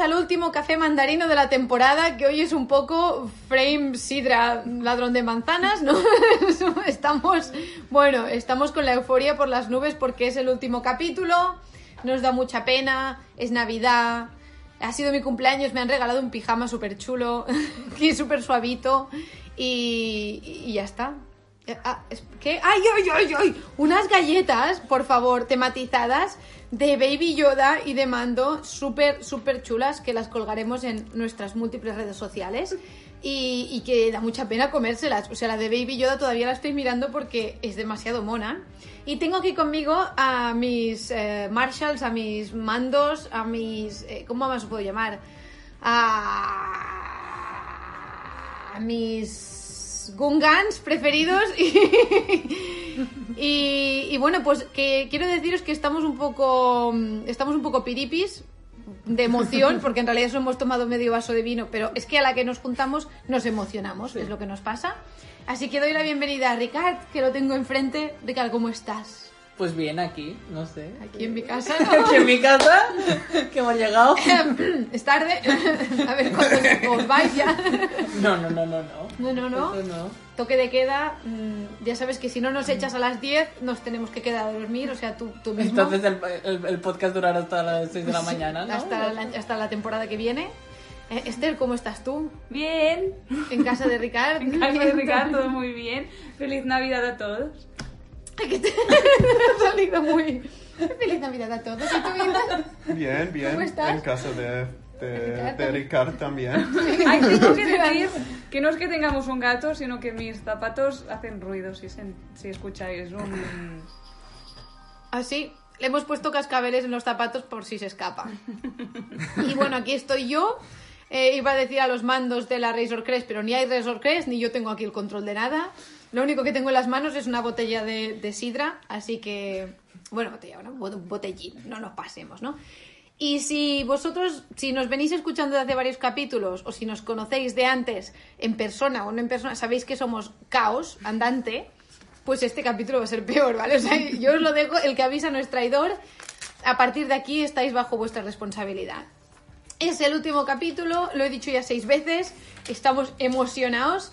al último café mandarino de la temporada, que hoy es un poco frame sidra, ladrón de manzanas, ¿no? estamos, bueno, estamos con la euforia por las nubes porque es el último capítulo, nos da mucha pena, es Navidad, ha sido mi cumpleaños, me han regalado un pijama súper chulo y súper suavito y ya está. Eh, ah, ¿Qué? ¡Ay, ay, ay, ay! Unas galletas, por favor, tematizadas de Baby Yoda y de Mando, súper, súper chulas, que las colgaremos en nuestras múltiples redes sociales y, y que da mucha pena comérselas. O sea, la de Baby Yoda todavía la estoy mirando porque es demasiado mona. Y tengo aquí conmigo a mis eh, Marshalls, a mis mandos, a mis... eh, ¿Cómo más puedo llamar? A, a mis Gungans preferidos y, y, y bueno, pues que quiero deciros que estamos un poco estamos un poco piripis de emoción, porque en realidad solo hemos tomado medio vaso de vino, pero es que a la que nos juntamos nos emocionamos, es lo que nos pasa. Así que doy la bienvenida a Ricard, que lo tengo enfrente. Ricard, ¿cómo estás? Pues bien, aquí, no sé. Aquí en mi casa, Aquí en mi casa, que hemos llegado. es tarde. A ver cuándo os vais ya. No, no, no, no, no. No, no, no. Eso no. Toque de queda, mm, ya sabes que si no nos echas a las 10, nos tenemos que quedar a dormir, o sea, tú, tú mismo. Entonces el, el- el podcast durará hasta las 6 de la mañana, ¿no? hasta, la, hasta la temporada que viene. Eh, Esther, ¿cómo estás tú? Bien, En casa de Ricard. en casa de Ricardo, todo muy bien. Feliz Navidad a todos. que te ha salido muy... Feliz Navidad a todos. ¿Y tú, Ida? Bien, bien. ¿Cómo estás? En casa de, de, Ricard de Ricard también. Ay, tengo que decir que no es que tengamos un gato, sino que mis zapatos hacen ruido si, se- si escucháis un... Así, le hemos puesto cascabeles en los zapatos por si se escapa. Y bueno, aquí estoy yo. Eh, iba a decir a los mandos de la Razor Crest, pero ni hay Razor Crest, ni yo tengo aquí el control de nada. Lo único que tengo en las manos es una botella de, sidra, así que... Bueno, botella, botellín, no nos pasemos, ¿no? Y si vosotros, si nos venís escuchando desde varios capítulos, o si nos conocéis de antes, en persona o no en persona, sabéis que somos caos andante, pues este capítulo va a ser peor, ¿vale? O sea, yo os lo dejo, el que avisa no es traidor. A partir de aquí estáis bajo vuestra responsabilidad. Es el último capítulo, lo he dicho ya seis veces, estamos emocionados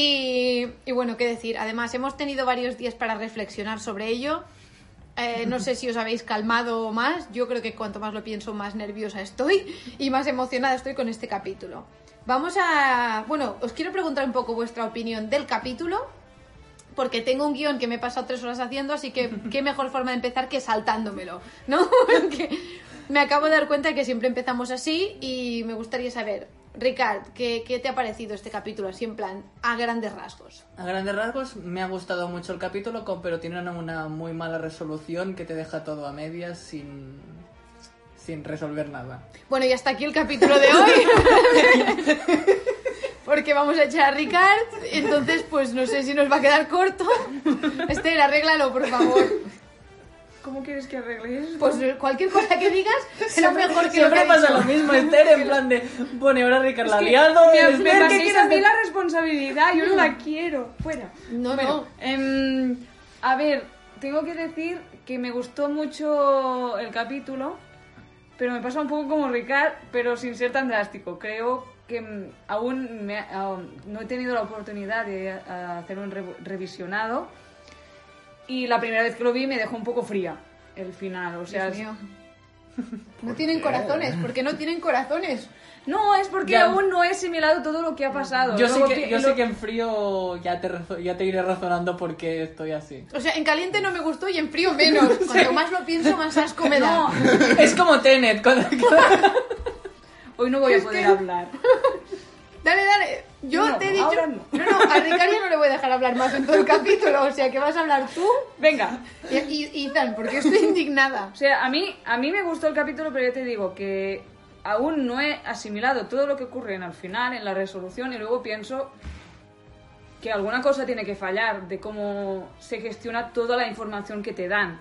y, bueno, qué decir. Además, hemos tenido varios días para reflexionar sobre ello. Eh, no sé si os habéis calmado más, yo creo que cuanto más lo pienso, más nerviosa estoy y más emocionada estoy con este capítulo. Vamos a... Bueno, os quiero preguntar un poco vuestra opinión del capítulo, porque tengo un guion que me he pasado tres horas haciendo, así que qué mejor forma de empezar que saltándomelo, ¿no? Porque me acabo de dar cuenta de que siempre empezamos así y me gustaría saber, Ricard, ¿qué, qué te ha parecido este capítulo así en plan, a grandes rasgos? A grandes rasgos me ha gustado mucho el capítulo, pero tiene una, una muy mala resolución que te deja todo a medias sin, sin resolver nada. Bueno, y hasta aquí el capítulo de hoy. Porque vamos a echar a Ricard, entonces pues no sé si nos va a quedar corto. Esther, arréglalo, por favor. ¿Cómo quieres que arregle eso? Pues cualquier cosa que digas será mejor que lo que Siempre pasa lo mismo, Esther, en plan de, bueno, ahora Ricardo la ha Es que liado, me, Esther, me ¿qué paséis quieres a mí hacer? la responsabilidad, yo no la quiero. Fuera. No, Bueno, em, a ver, tengo que decir que me gustó mucho el capítulo, pero me pasa un poco como Ricard, pero sin ser tan drástico. Creo que mm, aún me aún no he tenido la oportunidad de a- hacer un re- revisionado y la primera vez que lo vi me dejó un poco fría el final. O sea, Dios mío. No tienen corazones, porque no tienen corazones. no es porque Ya. aún no he asimilado todo lo que ha pasado. Yo, sé que, yo lo- sé que en frío ya te, ya te iré razonando por qué estoy así. O sea, en caliente no me gustó y en frío menos. Cuanto más lo pienso, más asco me da. No, Es como Tenet, cuando- hoy no voy a poder hablar. Dale, dale. Yo No, te he dicho. ahora no. no, no, a Ricard ya no le voy a dejar hablar más en todo el capítulo. O sea, que vas a hablar tú Venga. y, y Ethan, porque estoy indignada. O sea, a mí, a mí me gustó el capítulo, pero ya te digo que aún no he asimilado todo lo que ocurre en el final, en la resolución, y luego pienso que alguna cosa tiene que fallar de cómo se gestiona toda la información que te dan.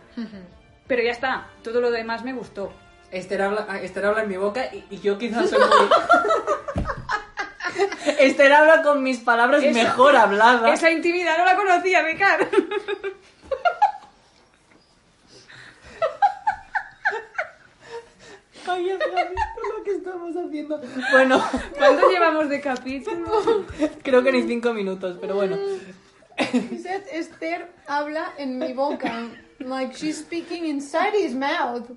Pero ya está, todo lo demás me gustó. Esther habla, Esther habla en mi boca y, y yo quizás soy muy... Esther habla con mis palabras Esa- mejor habladas. Esa intimidad no la conocía, Ricardo. Ay, ¿has visto lo que estamos haciendo? Bueno, ¿Cuánto llevamos de capítulo? creo que ni cinco minutos, pero bueno. Dice, Esther habla en mi boca. Like she's speaking inside his mouth.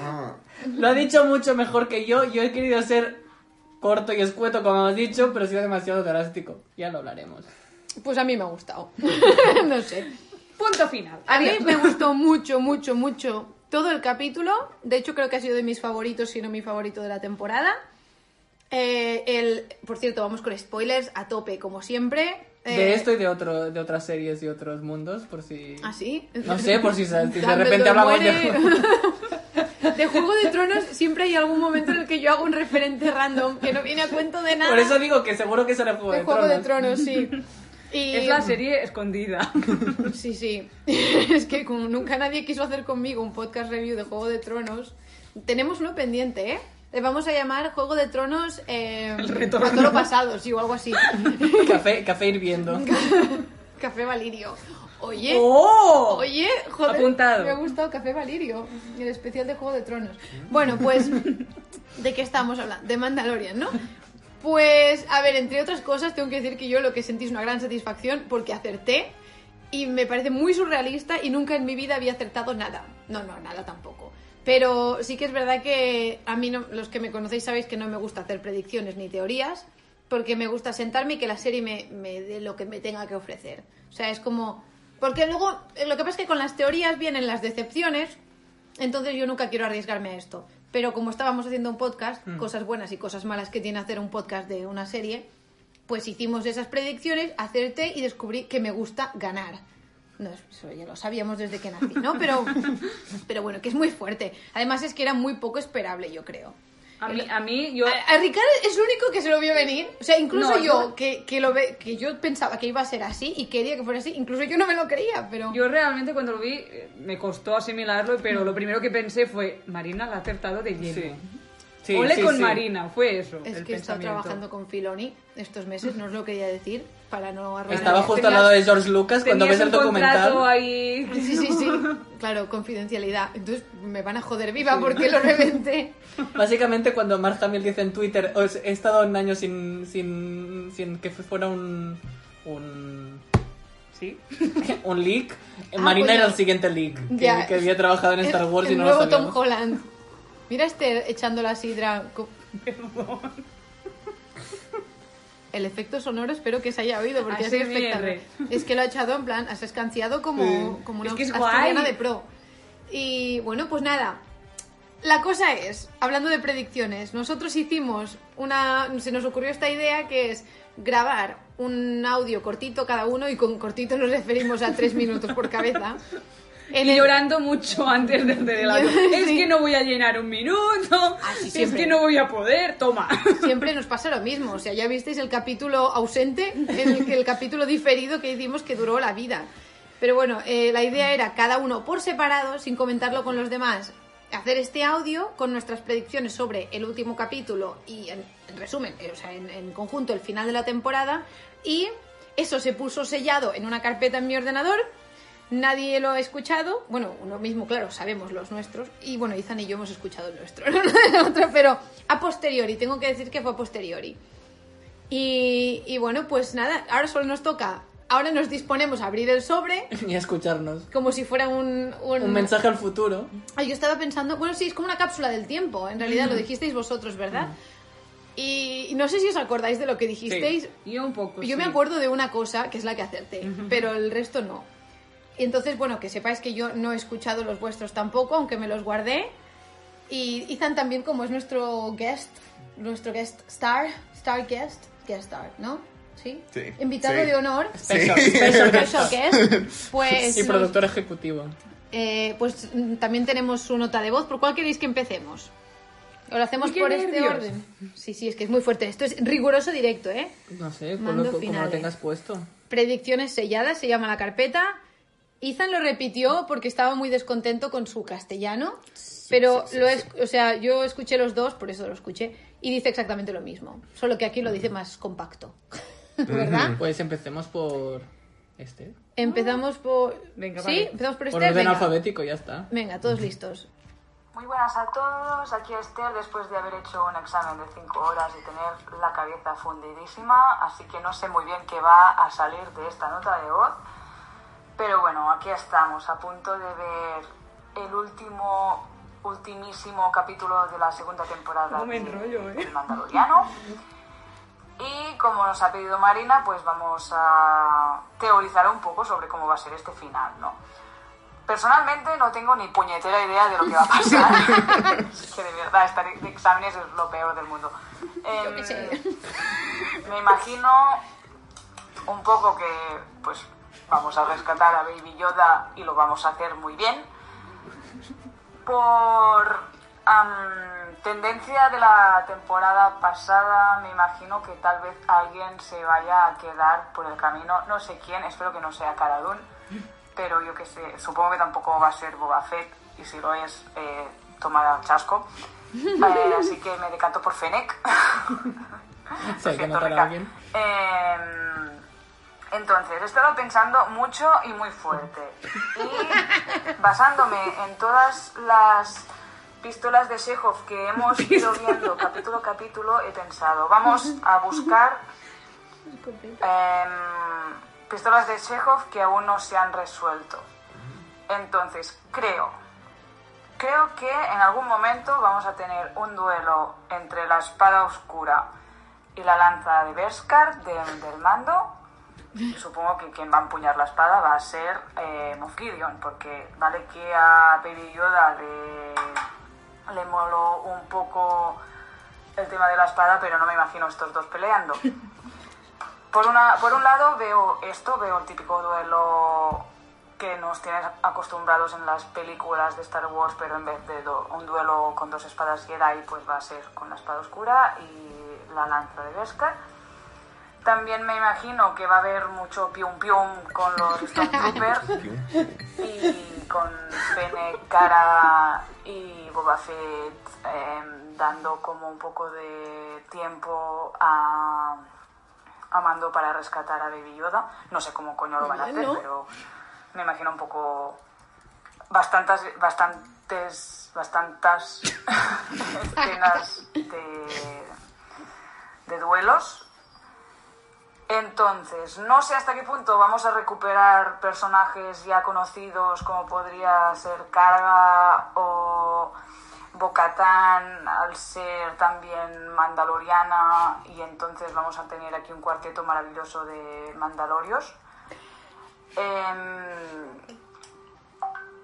Ah, Lo ha dicho mucho mejor que yo. Yo he querido ser corto y escueto, como hemos dicho, pero ha sido demasiado drástico. Ya lo hablaremos. Pues a mí me ha gustado. no sé. Punto final. A mí me gustó mucho, mucho, mucho todo el capítulo. De hecho, creo que ha sido de mis favoritos, si no mi favorito de la temporada. Eh, el, por cierto, vamos con spoilers a tope, como siempre. Eh, De esto y de, otro, de otras series y otros mundos, por si... ¿Ah, sí? No sé, por si, si de repente hablamos muere. De Juego de Tronos siempre hay algún momento en el que yo hago un referente random que no viene a cuento de nada. Por eso digo que seguro que será Juego de de, Juego de Tronos. Tronos, sí. Y... Es la serie escondida. Sí, sí. Es que como nunca nadie quiso hacer conmigo un podcast review de Juego de Tronos, tenemos uno pendiente, ¿eh? Le vamos a llamar Juego de Tronos eh, retorno. a toro pasado, sí, o algo así. Café, café hirviendo. Café Valirio. Oye, ¡Oh! oye, joder, Apuntado. me ha gustado Café Valirio, el especial de Juego de Tronos. Bueno, pues, ¿de qué estamos hablando? De Mandalorian, ¿no? Pues, a ver, entre otras cosas, tengo que decir que yo lo que sentí es una gran satisfacción porque acerté y me parece muy surrealista y nunca en mi vida había acertado nada. No, no, nada tampoco. Pero sí que es verdad que a mí, no- los que me conocéis sabéis que no me gusta hacer predicciones ni teorías, porque me gusta sentarme y que la serie me, me dé lo que me tenga que ofrecer. O sea, es como... Porque luego, eh, lo que pasa es que con las teorías vienen las decepciones, entonces yo nunca quiero arriesgarme a esto. Pero como estábamos haciendo un podcast, cosas buenas y cosas malas que tiene hacer un podcast de una serie, pues hicimos esas predicciones, acerté y descubrí que me gusta ganar. No, eso ya lo sabíamos desde que nací, ¿no? Pero, pero bueno, que es muy fuerte. Además es que era muy poco esperable, yo creo. A mí, a mí yo... A, a Ricardo es el único que se lo vio venir. O sea, incluso No, yo, yo- Que, que lo ve, que yo pensaba que iba a ser así y quería que fuera así, incluso yo no me lo creía, pero... Yo realmente cuando lo vi eh, me costó asimilarlo, pero lo primero que pensé fue, Marina la ha acertado de lleno. Sí. Sí, Ole sí, con sí. Marina, fue eso. Es el que he estado trabajando con Filoni estos meses, no os lo quería decir, para no arruinar... Estaba justo al lado de George Lucas cuando ves el documental. ahí... Sí, sí, sí. Claro, confidencialidad. Entonces me van a joder viva porque lo reventé. Básicamente cuando Mark Hamill dice en Twitter, "Os- he estado un año sin, sin, sin que fuera un... un Sí. un leak. Ah, Marina coño. era el siguiente leak. Que, que había trabajado en Star Wars el y no lo nuevo Tom. Holland. Mira este echando la sidra. co- El efecto sonoro espero que se haya oído porque ha sido ASMR. espectacular. Es que lo ha echado en plan, has escanciado como, como una Es que es asturiana guay. de pro. Y bueno, pues nada. La cosa es, hablando de predicciones, nosotros hicimos una. Se nos ocurrió esta idea que es grabar un audio cortito cada uno y con cortito nos referimos a tres minutos por cabeza. El- llorando mucho antes de hacer el. Es que no voy a llenar un minuto. Es siempre. que no voy a poder. Toma. Siempre nos pasa lo mismo. O sea, ya visteis el capítulo ausente, el, el capítulo diferido que hicimos que duró la vida. Pero bueno, eh, la idea era cada uno por separado, sin comentarlo con los demás, hacer este audio con nuestras predicciones sobre el último capítulo y, en, en resumen, eh, o sea, en, en conjunto, el final de la temporada. Y eso se puso sellado en una carpeta en mi ordenador. Nadie lo ha escuchado. Bueno, uno mismo, claro, sabemos los nuestros. Y bueno, Izan y yo hemos escuchado el nuestro, el otro, pero a posteriori, tengo que decir que fue a posteriori. Y, y bueno, pues nada, ahora solo nos toca. Ahora nos disponemos a abrir el sobre Y a escucharnos. como si fuera un, un... Un mensaje al futuro. Ay, yo estaba pensando, bueno, sí, es como una cápsula del tiempo, en realidad lo dijisteis vosotros, ¿verdad? Y, y no sé si os acordáis de lo que dijisteis. Yo un poco. Yo sí. me acuerdo de una cosa, que es la que acerté, pero el resto no. Y entonces, bueno, que sepáis que yo no he escuchado los vuestros tampoco, aunque me los guardé. Y Ethan también, como es nuestro guest, nuestro guest star, star guest, guest star, ¿no? ¿Sí? Sí. Invitado Sí. de honor. Special, Sí. special guest. Pues, Y nos- productor ejecutivo. eh, pues mm, también tenemos su nota de voz. ¿Por cuál queréis que empecemos? ¿O lo hacemos por este nervios. orden? Sí, sí, es que es muy fuerte. Esto es riguroso directo, ¿eh? No sé, lo, como lo tengas puesto. Predicciones selladas, se llama la carpeta. Ethan lo repitió porque estaba muy descontento con su castellano, pero lo es, o sea, yo escuché los dos, por eso lo escuché, y dice exactamente lo mismo, solo que aquí lo dice más compacto, ¿verdad? Pues empecemos por este. Empezamos por... Venga, ¿Sí? Empezamos por Por este. orden Venga. alfabético, ya está. Venga, todos listos. Muy buenas a todos, aquí Esther después de haber hecho un examen de 5 horas y tener la cabeza fundidísima, así que no sé muy bien qué va a salir de esta nota de voz, pero bueno, aquí estamos a punto de ver el último, ultimísimo capítulo de la segunda temporada No me de- enrollo, ¿eh? del Mandaloriano. Y como nos ha pedido Marina, pues vamos a teorizar un poco sobre cómo va a ser este final, ¿no? Personalmente no tengo ni puñetera idea de lo que va a pasar. es que de verdad estar de exámenes es lo peor del mundo. Sé. me imagino un poco que pues vamos a rescatar a Baby Yoda y lo vamos a hacer muy bien. Por tendencia de la temporada pasada, me imagino que tal vez alguien se vaya a quedar por el camino. No sé quién, espero que no sea Cara pero yo que sé, supongo que tampoco va a ser Boba Fett, y si lo es, eh, toma chasco. Eh, así que me decanto por Fennec. Si hay que. Eh, entonces, he estado pensando mucho y muy fuerte. Y basándome en todas las pistolas de Chekhov que hemos ido viendo capítulo a capítulo, he pensado, vamos a buscar em, pistolas de Chekhov que aún no se han resuelto. Entonces, creo, creo que en algún momento vamos a tener un duelo entre la espada oscura y la lanza de Beskar de- del mando. Supongo que quien va a empuñar la espada va a ser eh, Moff Gideon, porque vale que a Baby Yoda le, le moló un poco el tema de la espada, pero no me imagino estos dos peleando. Por, una, por un lado veo esto, veo el típico duelo que nos tienes acostumbrados en las películas de Star Wars, pero en vez de do- un duelo con dos espadas Jedi, pues va a ser con la espada oscura y la lanza de Beskar. También me imagino que va a haber mucho pium pium con los Stormtroopers y con Fennec, Cara y Boba Fett em, dando como un poco de tiempo a, a Mando para rescatar a Baby Yoda. No sé cómo coño lo van a hacer, pero me imagino un poco bastantes, bastantes, bastantes escenas de, de duelos. Entonces, no sé hasta qué punto vamos a recuperar personajes ya conocidos como podría ser Carga o Bocatán al ser también mandaloriana y entonces vamos a tener aquí un cuarteto maravilloso de mandalorios. Em,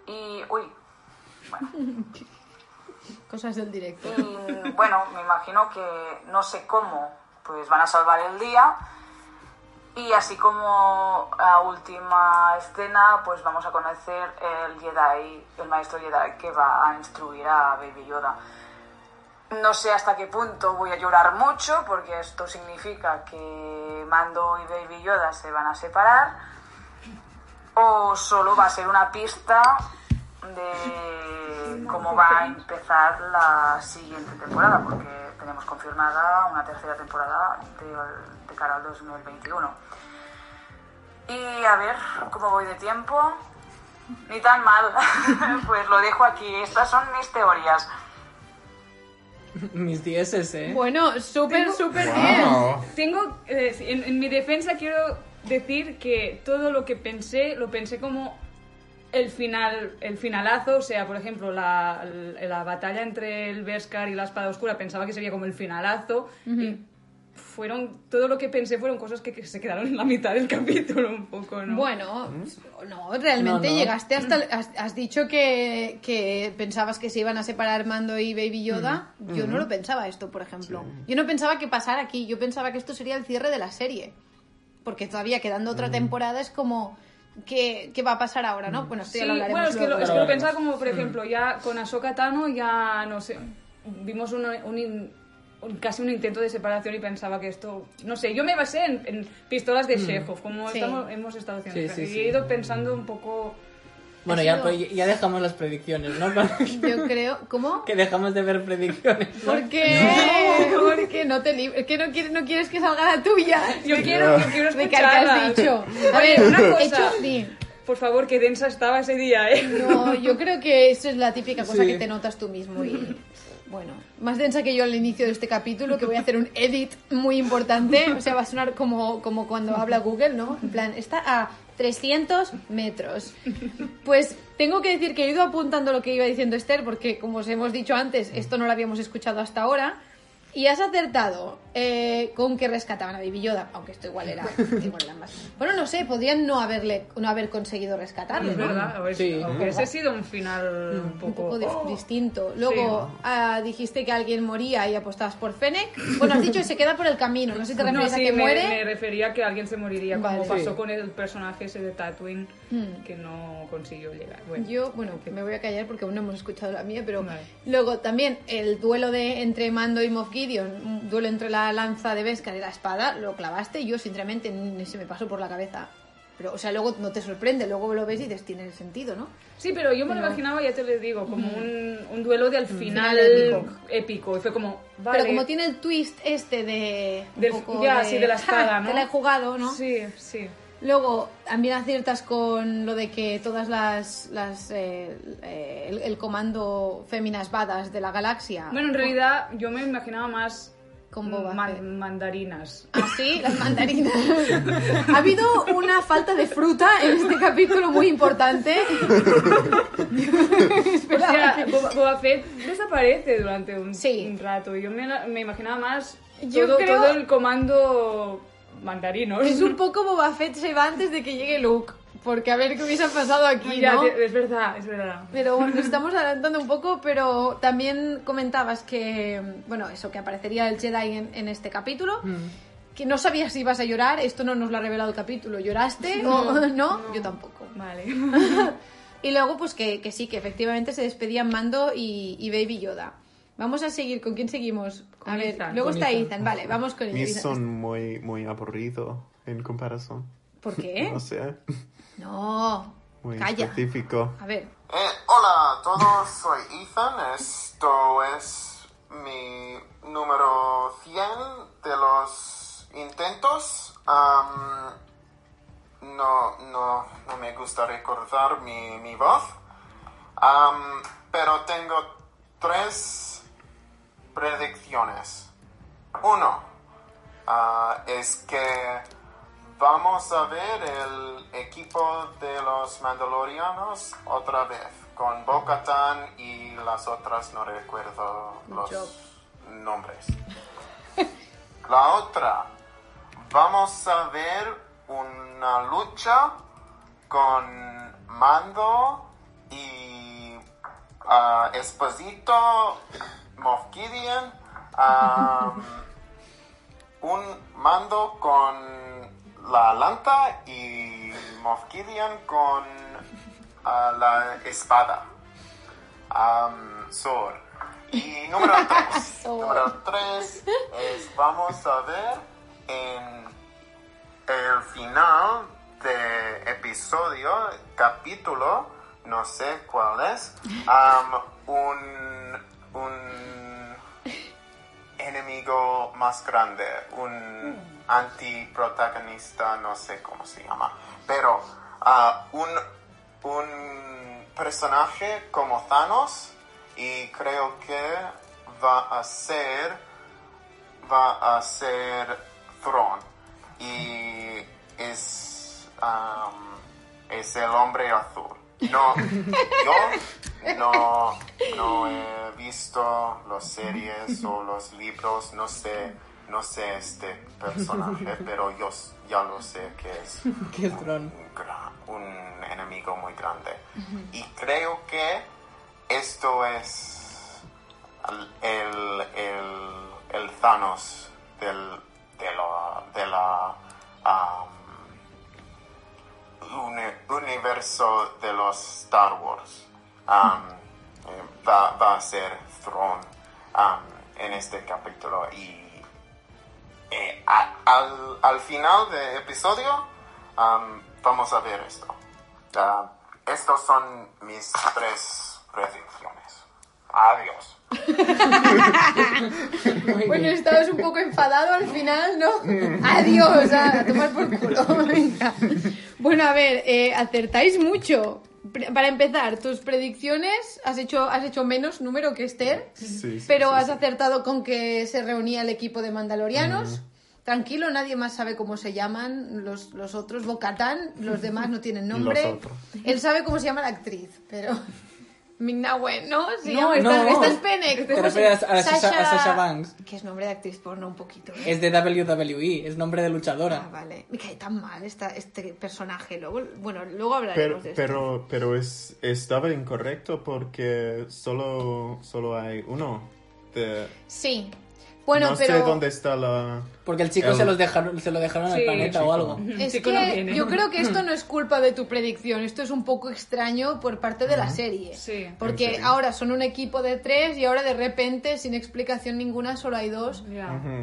y, uy, Cosas del directo. y, bueno, me imagino que no sé cómo, pues van a salvar el día. Y así como a última escena, pues vamos a conocer el Jedi, el maestro Jedi que va a instruir a Baby Yoda. No sé hasta qué punto voy a llorar mucho, porque esto significa que Mando y Baby Yoda se van a separar, o solo va a ser una pista de cómo va a empezar la siguiente temporada, porque tenemos confirmada una tercera temporada de, de cara al 2021. Y a ver cómo voy de tiempo. Ni tan mal. pues lo dejo aquí. Estas son mis teorías. Mis dieces, ¿eh? Bueno, súper, súper bien. Wow. Tengo, eh, en, en mi defensa quiero decir que todo lo que pensé, lo pensé como el final, el finalazo, o sea, por ejemplo, la, la batalla entre el Beskar y la Espada Oscura pensaba que sería como el finalazo y fueron, todo lo que pensé fueron cosas que, que se quedaron en la mitad del capítulo un poco, ¿no? Bueno, no, realmente No, no. llegaste hasta... Has, has dicho que, que pensabas que se iban a separar Mando y Baby Yoda. Yo no lo pensaba esto, por ejemplo. Yo no pensaba que pasara aquí. Yo pensaba que esto sería el cierre de la serie. Porque todavía quedando otra temporada es como... ¿Qué, qué va a pasar ahora, no? Bueno, esto Sí, ya lo hablaremos bueno, es que, lo, es que pensaba como, por ejemplo, ya con Ahsoka Tano ya, no sé, vimos un, un un- casi un intento de separación y pensaba que esto, no sé, yo me basé en, en pistolas de Chekhov, como Sí. estamos- hemos estado haciendo. Sí, sí, y sí. he ido pensando un poco... Bueno, ya, sido- pues, ya dejamos las predicciones, ¿no? Yo creo... ¿Cómo? que dejamos de ver predicciones. ¿no? ¿Por qué? Porque no te es que no quieres, no quieres que salga la tuya. Yo quiero, yo quiero De que ¿qué has dicho. A Oye, ver, una cosa. hecho, di. por favor, qué densa estaba ese día, ¿eh? No, yo creo que eso es la típica cosa Sí. que te notas tú mismo y bueno, más densa que yo al inicio de este capítulo, que voy a hacer un edit muy importante, o sea, va a sonar como, como cuando habla Google, ¿no? En plan, está a 300 metros. Pues tengo que decir que he ido apuntando lo que iba diciendo Esther, porque como os hemos dicho antes, esto no lo habíamos escuchado hasta ahora. Y has acertado eh, con que rescataban a Baby Yoda, aunque esto igual era, igual era más. Bueno, no sé, podrían no haberle, no haber conseguido rescatarle, Es ¿no? verdad, a ver, Sí. aunque ese ha sido un final un un poco... poco dis- ¡Oh! distinto. Luego ah, dijiste que alguien moría y apostabas por Fennec. Bueno, has dicho que se queda por el camino. No sé si te No, refieres sí, a que me, muere. me refería a que alguien se moriría, como pasó Sí. con el personaje ese de Tatooine, Hmm. que no consiguió llegar. Bueno, Yo, bueno, que me voy a callar porque aún no hemos escuchado la mía, pero Vale. luego también el duelo de entre Mando y Moff Gideon, un duelo entre la lanza de Beskar y la espada, lo clavaste. Yo, sinceramente, ni se me pasó por la cabeza. Pero, o sea, luego no te sorprende, luego lo ves y dices, tiene sentido, ¿no? Sí, pero yo me lo Pero- imaginaba, ya te lo digo, como un, un duelo de al final, Final épico. épico. Y fue como, vale. Pero como tiene el twist este de. un Del- poco ya, sí, de la espada, "Ja, ¿no?" Te la he jugado, ¿no? Sí, sí. Luego, también aciertas con lo de que todas las. las eh, eh, el, el comando féminas badas de la galaxia. Bueno, en realidad yo me imaginaba más Con Boba man- Fett. mandarinas. Así, las mandarinas. ha habido una falta de fruta en este capítulo muy importante. O sea, Boba, Boba Fett desaparece durante un, Sí. un rato. Yo me, me imaginaba más Yo todo, creo- todo el comando mandarinos. Es un poco Boba Fett se va antes de que llegue Luke. Porque a ver qué hubiese pasado aquí, Mira, ¿no? es verdad, es verdad. Pero bueno, nos estamos adelantando un poco, pero también comentabas que, bueno, eso, que aparecería el Jedi en, en este capítulo, que no sabías si ibas a llorar, esto no nos lo ha revelado el capítulo, ¿lloraste o no? Yo tampoco. Vale. Y luego, pues que, que sí, que efectivamente se despedían Mando y, y Baby Yoda. Vamos a seguir, ¿con quién seguimos? Con a ver, Ethan. luego está Ethan. Ethan, vale, vamos con Mis Ethan. son muy, muy aburrido en comparación. ¿Por qué? No sé, No, muy calla. específico. A ver, Eh, hola a todos, soy Ethan. Esto es mi número 100 de los intentos. Am, no, no, no me gusta recordar mi, mi voz. Am, pero tengo tres predicciones. Uno ah, es que vamos a ver el equipo de los Mandalorianos otra vez, con Bo-Katan y las otras, no recuerdo los nombres. La otra, vamos a ver una lucha con Mando y ah, Esposito, Moff Gideon, un mando con la lanta y Moff Gideon con ah, la espada. Am, Sword. Y número 3. Sword. número 3 es vamos a ver en el final de episodio, capítulo, no sé cuál es, un, un enemigo más grande, un antiprotagonista, no sé cómo se llama, pero ah, un, un personaje como Thanos y creo que va a ser va a ser Thrawn. Y es am, es el hombre azul no yo no no he visto las series o los libros no sé no sé este personaje pero yo ya lo sé que es un, un enemigo muy grande. Y creo que esto es el, el, el, Thanos del, de la, de la um, universo de los Star Wars. Um, va, va a ser Thrawn um, en este capítulo y eh, a- al, al final del episodio um, vamos a ver esto. Ah, estos son mis tres predicciones. Adiós. Bueno, estabas un poco enfadado al final, ¿no? Adiós, a tomar por culo. Venga. Bueno, a ver, eh, acertáis mucho. Pre- Para empezar, tus predicciones has hecho, has hecho menos número que Esther, Sí, sí, pero sí, has sí. acertado con que se reunía el equipo de mandalorianos. Tranquilo, nadie más sabe cómo se llaman los, los otros. Bocatán, los demás no tienen nombre. Otros. Él sabe cómo se llama la actriz, pero. Mignawe, ¿no? Se No, llama- no. esta, esta es Fennec. Te ¿Cómo se- refieres a Sasha- a Sasha Banks. Que es nombre de actriz porno un poquito. ¿eh? Es de WWE, es nombre de luchadora. Ah, vale. Me cae tan mal esta, este personaje. Luego, bueno, luego Pero, hablaremos de esto. pero, pero es, estaba incorrecto porque solo, solo hay uno. De, Sí. Bueno, no pero. sé dónde está la... Porque el chico El- se, los dejaron, se lo dejaron al Sí, planeta chico. o algo. Es no que yo creo que esto no es culpa de tu predicción, esto es un poco extraño por parte de la serie. Sí. Porque serio. ahora son un equipo de tres y ahora de repente, sin explicación ninguna, solo hay dos.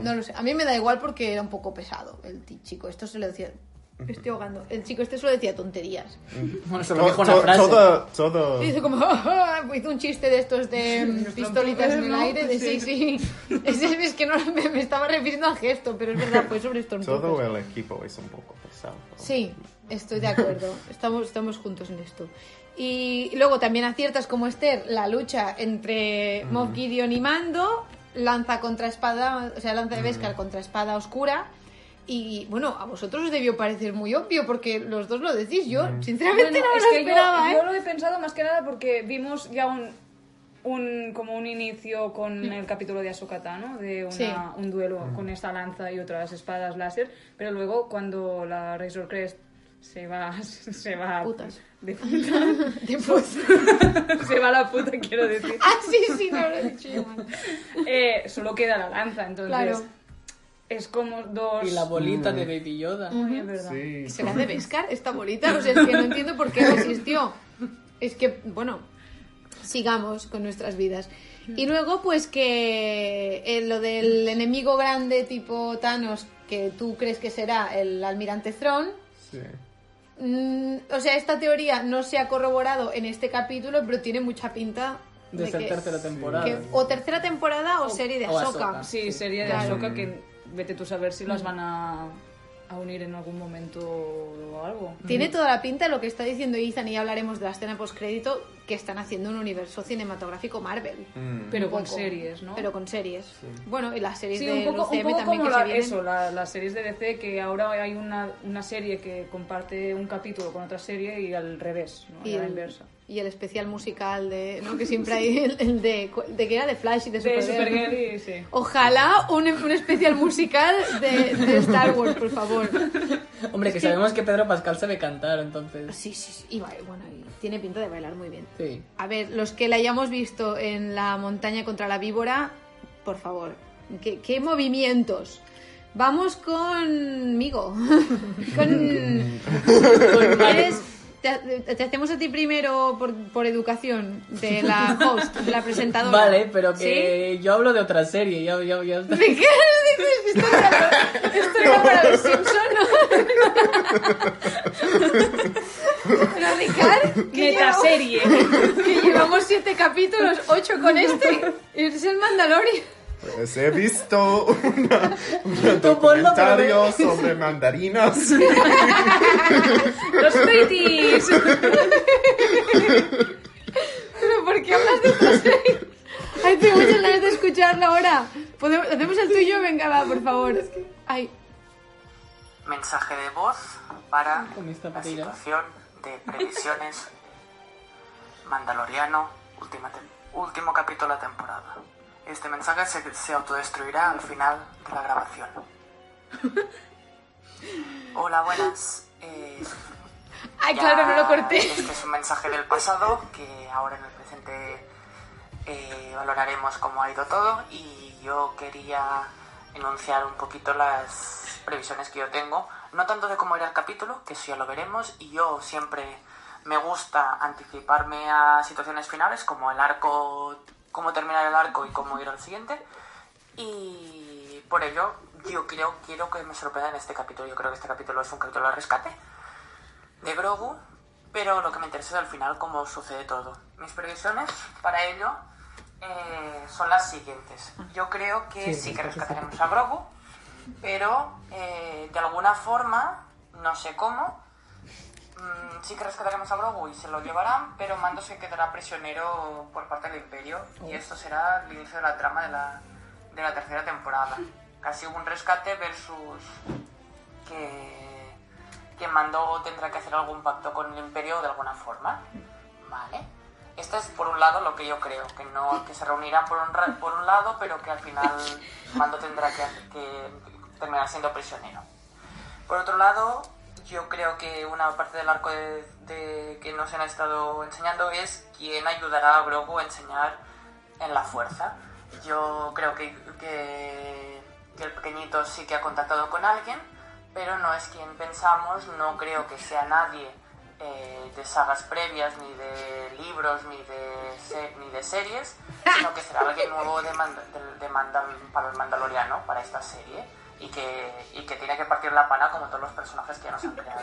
No lo sé. A mí me da igual porque era un poco pesado el chico. Esto se lo decía. Me estoy ahogando. El chico este solo decía tonterías. Bueno, se lo dijo una frase. todo, todo... Y dice como, hizo un chiste de estos de mm, pistolitas en el aire, de sí, sí. Es, es que no me, me estaba refiriendo al gesto, pero es verdad, fue sobre Stormtroopers. Todo el equipo es un poco pesado. Sí, estoy de acuerdo. Estamos, estamos juntos en esto. Y luego también aciertas como Esther la lucha entre Moff Gideon y Mando, lanza contra espada, o sea, lanza de Beskar contra espada oscura. Y bueno, a vosotros os debió parecer muy obvio porque los dos lo decís. Yo, sinceramente, Bueno, no es lo que yo- esperaba, yo, ¿eh? lo he pensado más que nada porque vimos ya un, un como un inicio con el capítulo de Ahsoka Tano, de una- Sí. un duelo con esta lanza y otras espadas láser, pero luego cuando la Razor Crest se va se va Putas. de puta, De puta. se va la puta quiero decir Ah, sí, sí, no lo he dicho yo mal. eh, solo queda la lanza entonces Claro. Es como dos Y la bolita de Baby Yoda. Ay, es verdad. Sí. ¿Será de Beskar esta bolita? O sea, es que no entiendo por qué resistió. Es que, bueno, sigamos con nuestras vidas. Y luego, pues que eh, lo del enemigo grande tipo Thanos, que tú crees que será el almirante Thrawn, Sí. mm, o sea, esta teoría no se ha corroborado en este capítulo, pero tiene mucha pinta De ser que- tercera temporada. que o tercera temporada o, serie de Ahsoka. Ahsoka. Sí, sería de Claro. Ahsoka que vete tú a saber si las van a, a unir en algún momento o algo. Tiene toda la pinta lo que está diciendo Ethan y ya hablaremos de la escena postcrédito que están haciendo un universo cinematográfico Marvel. Mm. Pero Un con poco. series, ¿no? Pero con series. Bueno, y las series Sí, de un poco, un UCM poco también como que la- se vienen. eso, la- las series de DC, que ahora hay una, una serie que comparte un capítulo con otra serie y al revés, ¿no? y, a la el, inversa. Y el especial musical de, ¿no? que siempre hay el, el de, de que era de Flash y de De Supergirl. ¿no? Sí. Ojalá un, un especial musical de, de Star Wars, por favor. Hombre, que sabemos que Pedro Pascal sabe cantar, entonces. Sí, sí, sí. Y bueno, y tiene pinta de bailar muy bien. Sí. A ver, los que la hayamos visto en la montaña contra la víbora, por favor, ¿qué, qué movimientos? Vamos conmigo. con, ¿Quieres- te, te hacemos a ti primero por, por educación de la host, de la presentadora. Vale, pero ¿Sí? que yo hablo de otra serie. Ya, ya está. ¿De qué dices? Esto era, esto era para los Simpson, ¿no? Pero Ricard, llevamos, Metaserie. que llevamos siete capítulos, ocho con este, es el Mandalorian. Pues he visto una, un documentario sobre mandarinas. ¡Los Pretties! ¿Pero por qué hablas de esta serie? Ay, tengo muchas ganas de escucharlo ahora. ¿Podemos- ¿Hacemos el tuyo? Venga, va, por favor. Ay, Mensaje de voz para Con esta la situación de previsiones Mandaloriano, última último capítulo de la temporada. Este mensaje se, se autodestruirá al final de la grabación. Hola, buenas. Eh, ay ya claro, no lo corté. Este es un mensaje del pasado que ahora en el presente eh, valoraremos cómo ha ido todo y yo quería enunciar un poquito las previsiones que yo tengo, no tanto de cómo irá el capítulo, que eso ya lo veremos, y yo siempre me gusta anticiparme a situaciones finales como el arco, cómo terminar el arco y cómo ir al siguiente, y por ello yo creo, quiero que me sorprenda en este capítulo, yo creo que este capítulo es un capítulo de rescate, de Grogu, pero lo que me interesa es al final cómo sucede todo. Mis previsiones para ello eh, son las siguientes. Yo creo que sí, que rescataremos a Grogu, pero eh, de alguna forma, no sé cómo, mm, sí que rescataremos a Grogu y se lo llevarán, pero Mando se quedará prisionero por parte del Imperio. Y esto será el inicio de la trama de la, de la tercera temporada. Casi un rescate versus que, que Mando tendrá que hacer algún pacto con el Imperio de alguna forma. Vale. Esto es por un lado lo que yo creo, que no que se reunirán por un, por un lado, pero que al final Mando tendrá que, que terminar siendo prisionero. Por otro lado, yo creo que una parte del arco de, que nos han estado enseñando es quién ayudará a Grogu a enseñar en la fuerza. Yo creo que, que, el pequeñito sí que ha contactado con alguien, pero no es quien pensamos, no creo que sea nadie eh, de sagas previas, ni de libros, ni de, se- ni de series, sino que será alguien nuevo de Manda- de- de Mandal- para el Mandaloriano, para esta serie, y que, y que tiene que partir la pana como todos los personajes que ya nos han creado.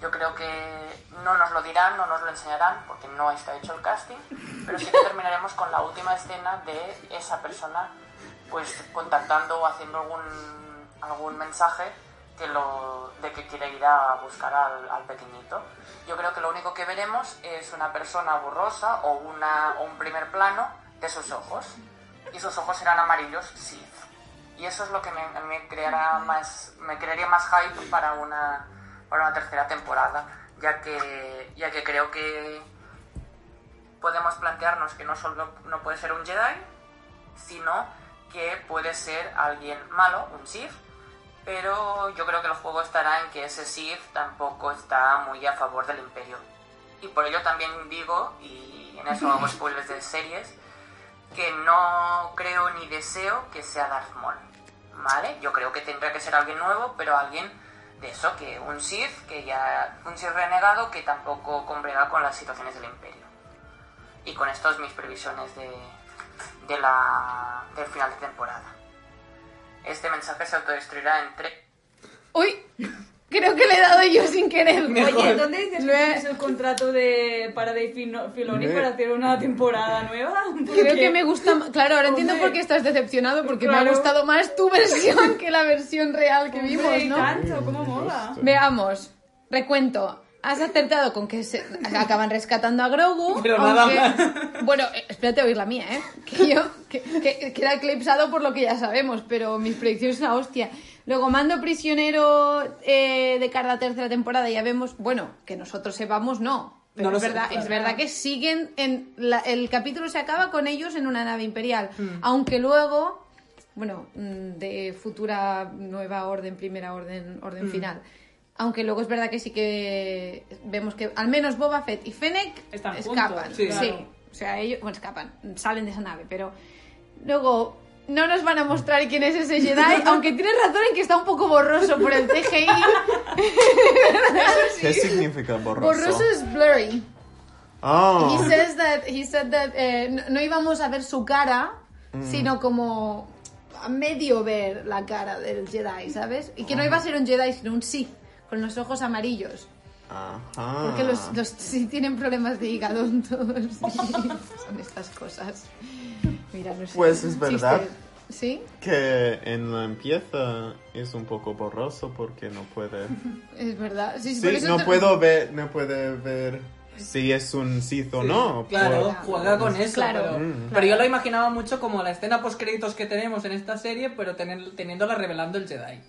Yo creo que no nos lo dirán, no nos lo enseñarán, porque no está hecho el casting, pero sí que terminaremos con la última escena de esa persona pues contactando o haciendo algún, algún mensaje que lo, de que quiere ir a buscar al, al pequeñito. Yo creo que lo único que veremos es una persona borrosa o, una, o un primer plano de sus ojos. Y sus ojos serán amarillos Sith. Y eso es lo que me, creará más, me crearía más hype para una, para una tercera temporada, ya que, ya que creo que podemos plantearnos que no solo no puede ser un Jedi, sino que puede ser alguien malo, un Sith, pero yo creo que el juego estará en que ese Sith tampoco está muy a favor del Imperio. Y por ello también digo, y en eso hago spoilers de series, que no creo ni deseo que sea Darth Maul. ¿Vale? Yo creo que tendrá que ser alguien nuevo, pero alguien de eso, que un Sith, que ya. un Sith renegado que tampoco comprega con las situaciones del Imperio. Y con estos mis previsiones de, de la, del final de temporada. Este mensaje se autodestruirá en tres. Uy, creo que le he dado yo sin querer. Oye, ¿dónde dices Lo que tienes el contrato de, para Dave Fino- Filoni para hacer una temporada nueva? Creo que me gusta más. Claro, ahora entiendo por qué estás decepcionado, porque me ha gustado más tu versión que la versión real que vimos, Hombre, ¿no? Cancho, ¿cómo mola? Veamos, recuento. Has acertado con que se acaban rescatando a Grogu. Pero nada aunque- Bueno, eh, espérate a oír la mía, ¿eh? Que yo, que, que queda eclipsado por lo que ya sabemos, pero mis predicciones son la hostia. Luego, mando prisionero eh, de cara a la tercera temporada, ya vemos, bueno, que nosotros sepamos, no. Pero No es, verdad, es verdad que siguen en. la- el capítulo se acaba con ellos en una nave imperial. Hmm. Aunque luego bueno, mm, de futura nueva orden, primera orden, Hmm. orden final. Aunque luego es verdad que sí que vemos que al menos Boba Fett y Fennec Están escapan. juntos, sí. claro. O sea, ellos, bueno, escapan, salen de esa nave, pero luego no nos van a mostrar quién es ese Jedi, aunque tienes razón en que está un poco borroso por el CGI. ¿Qué significa borroso? Borroso es blurry. Oh, He says that, he said that, eh, no, no íbamos a ver su cara, sino como a medio ver la cara del Jedi, ¿sabes? Y que no iba a ser un Jedi, sino un Sith, con los ojos amarillos. ajá. Porque los, los Sith tienen problemas de hígado todos. Son estas cosas. Mira, no sé. Pues es un verdad. chiste. ¿Sí? Que en la empieza es un poco borroso porque no puede... Es verdad. Sí, sí, por Sí, eso no te- puedo ver, no puede ver si es un Sith o no. Claro, por- juega con eso. Claro, pero, Mm. pero yo lo imaginaba mucho como la escena post créditos que tenemos en esta serie, pero tener- teniéndola revelando el Jedi.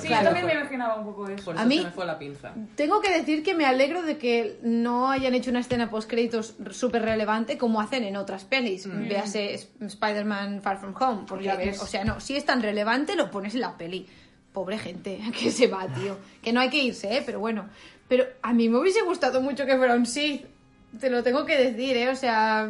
Sí, yo también me imaginaba un poco eso. Por A eso mí- se me fue la pinza. Tengo que decir que me alegro de que no hayan hecho una escena post créditos súper relevante como hacen en otras pelis. Véase Sp- Spider-Man Far From Home. Porque, Ya ves. o sea, no, si es tan relevante lo pones en la peli. Pobre gente, que se va, tío. Que no hay que irse, ¿eh? Pero bueno. Pero a mí me hubiese gustado mucho que fuera un Sith. Te lo tengo que decir, ¿eh? O sea...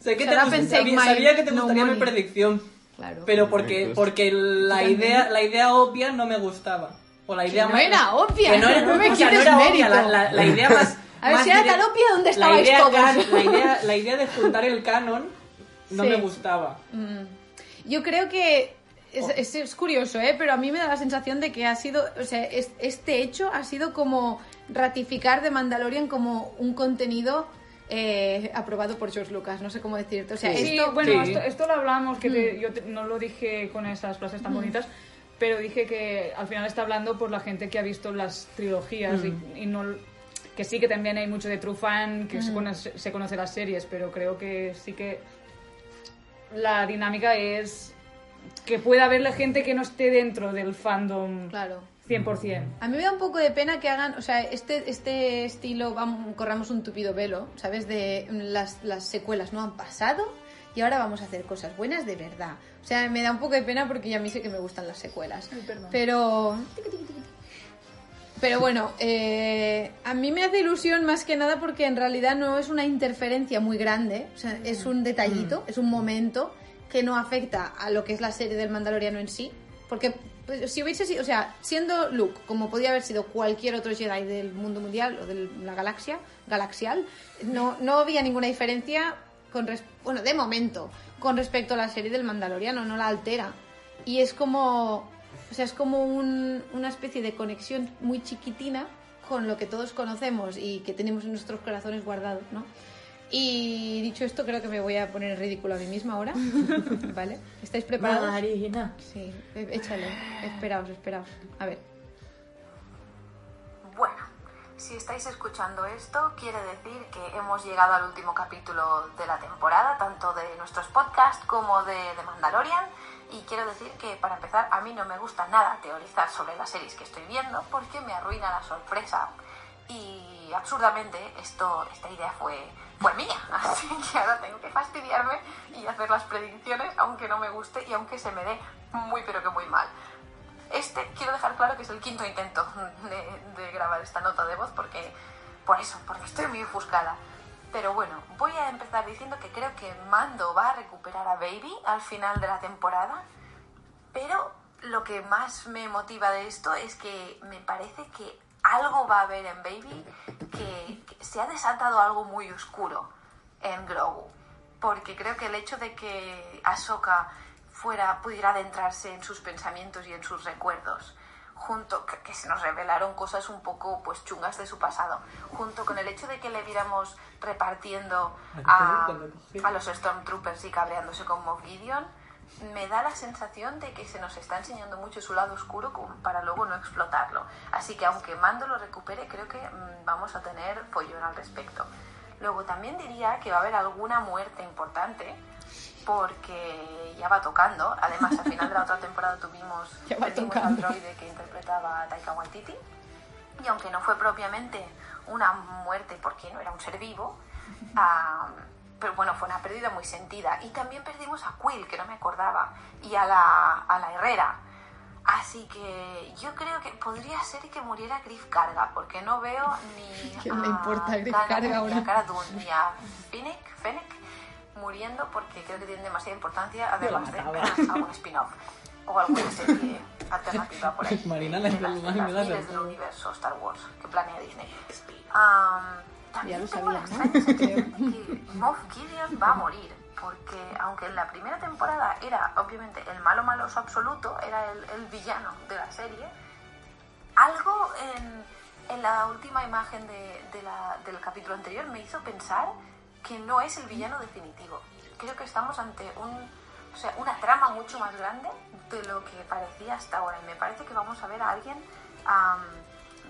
Sé que te sabía, My sabía que te No gustaría mi Money. predicción, Claro. pero porque, porque la idea, la idea obvia no me gustaba. O la idea no más- era obvia, que no, era, no me o sea, no era obvia, la, la- la idea más... A ver, más si era tan obvia, ¿dónde la estabais idea, todos? can- la, idea, la idea de juntar el canon no Sí. me gustaba. Yo creo que es, es- es curioso, ¿eh? pero a mí me da la sensación de que ha sido, o sea, es- este hecho ha sido como ratificar de Mandalorian como un contenido eh, aprobado por George Lucas, no sé cómo decirte. O sea, Sí, esto, bueno, sí. Esto, esto lo hablamos, que te- yo te- no lo dije con esas frases tan bonitas, pero dije que al final está hablando por la gente que ha visto las trilogías y, y no... que sí que también hay mucho de true fan, que se, conoce, se conoce las series, pero creo que sí que la dinámica es que pueda haberle gente que no esté dentro del fandom Claro. 100%. A mí me da un poco de pena que hagan, o sea, este, este estilo, vamos, corramos un tupido velo, ¿sabes? De las, las secuelas no han pasado y ahora vamos a hacer cosas buenas de verdad. O sea, me da un poco de pena porque ya a mí sé que me gustan las secuelas. Pero... Pero bueno, eh, a mí me hace ilusión más que nada porque en realidad no es una interferencia muy grande, o sea, es un detallito, es un momento que no afecta a lo que es la serie del Mandaloriano en sí, porque pues, si hubiese sido, o sea, siendo Luke como podía haber sido cualquier otro Jedi del mundo mundial o de la galaxia, galaxial, no, no había ninguna diferencia con res- bueno, de momento, con respecto a la serie del Mandaloriano, no la altera. Y es como, o sea, es como un- una especie de conexión muy chiquitina con lo que todos conocemos y que tenemos en nuestros corazones guardados, ¿no? Y dicho esto, creo que me voy a poner en ridículo a mí misma ahora. ¿Vale? ¿Estáis preparados? Marina. Sí, e- échale. Esperaos, esperaos. A ver. Bueno, si estáis escuchando esto, quiere decir que hemos llegado al último capítulo de la temporada, tanto de nuestros podcasts como de, de Mandalorian. Y quiero decir que, para empezar, a mí no me gusta nada teorizar sobre las series que estoy viendo porque me arruina la sorpresa. Y absurdamente, esto, esta idea fue, fue mía. Así que ahora tengo que fastidiarme y hacer las predicciones, aunque no me guste y aunque se me dé muy, pero que muy mal. Este, quiero dejar claro que es el quinto intento de, de grabar esta nota de voz porque, por eso, porque estoy muy ofuscada. Pero bueno, voy a empezar diciendo que creo que Mando va a recuperar a Baby al final de la temporada, pero lo que más me motiva de esto es que me parece que algo va a haber en Baby, que, que se ha desatado algo muy oscuro en Grogu. Porque creo que el hecho de que Ahsoka fuera, pudiera adentrarse en sus pensamientos y en sus recuerdos, junto que, que se nos revelaron cosas un poco pues chungas de su pasado, junto con el hecho de que le viéramos repartiendo a, a los Stormtroopers y cabreándose con Moff Gideon, me da la sensación de que se nos está enseñando mucho su lado oscuro para luego no explotarlo. Así que aunque Mando lo recupere, creo que mm, vamos a tener follón al respecto. Luego también diría que va a haber alguna muerte importante porque ya va tocando. Además, al final de la otra temporada tuvimos, tocando. al droide que interpretaba a Taika Waititi. Y aunque no fue propiamente una muerte porque no era un ser vivo, pero bueno, fue una pérdida muy sentida. Y también perdimos a Quill, que no me acordaba, y a la, a la Herrera. Así que yo creo que podría ser que muriera Griff Carga, porque no veo ni ¿Qué a importa Griff Karga ni ahora? a Cara Dune, ni a Fennec, Fennec muriendo porque creo que tienen demasiada importancia, además de algún spin-off o alguna serie alternativa por ahí. Marina, de las las- del- de las las del- universo Star Wars que planea Disney. Am, también lo sabía, ¿no? que Moff Gideon va a morir. Porque aunque en la primera temporada era obviamente el malo maloso absoluto, era el, el villano de la serie, algo en, en la última imagen de, de la- del capítulo anterior me hizo pensar que no es el villano definitivo. Creo que estamos ante un, o sea, una trama mucho más grande de lo que parecía hasta ahora. Y me parece que vamos a ver a alguien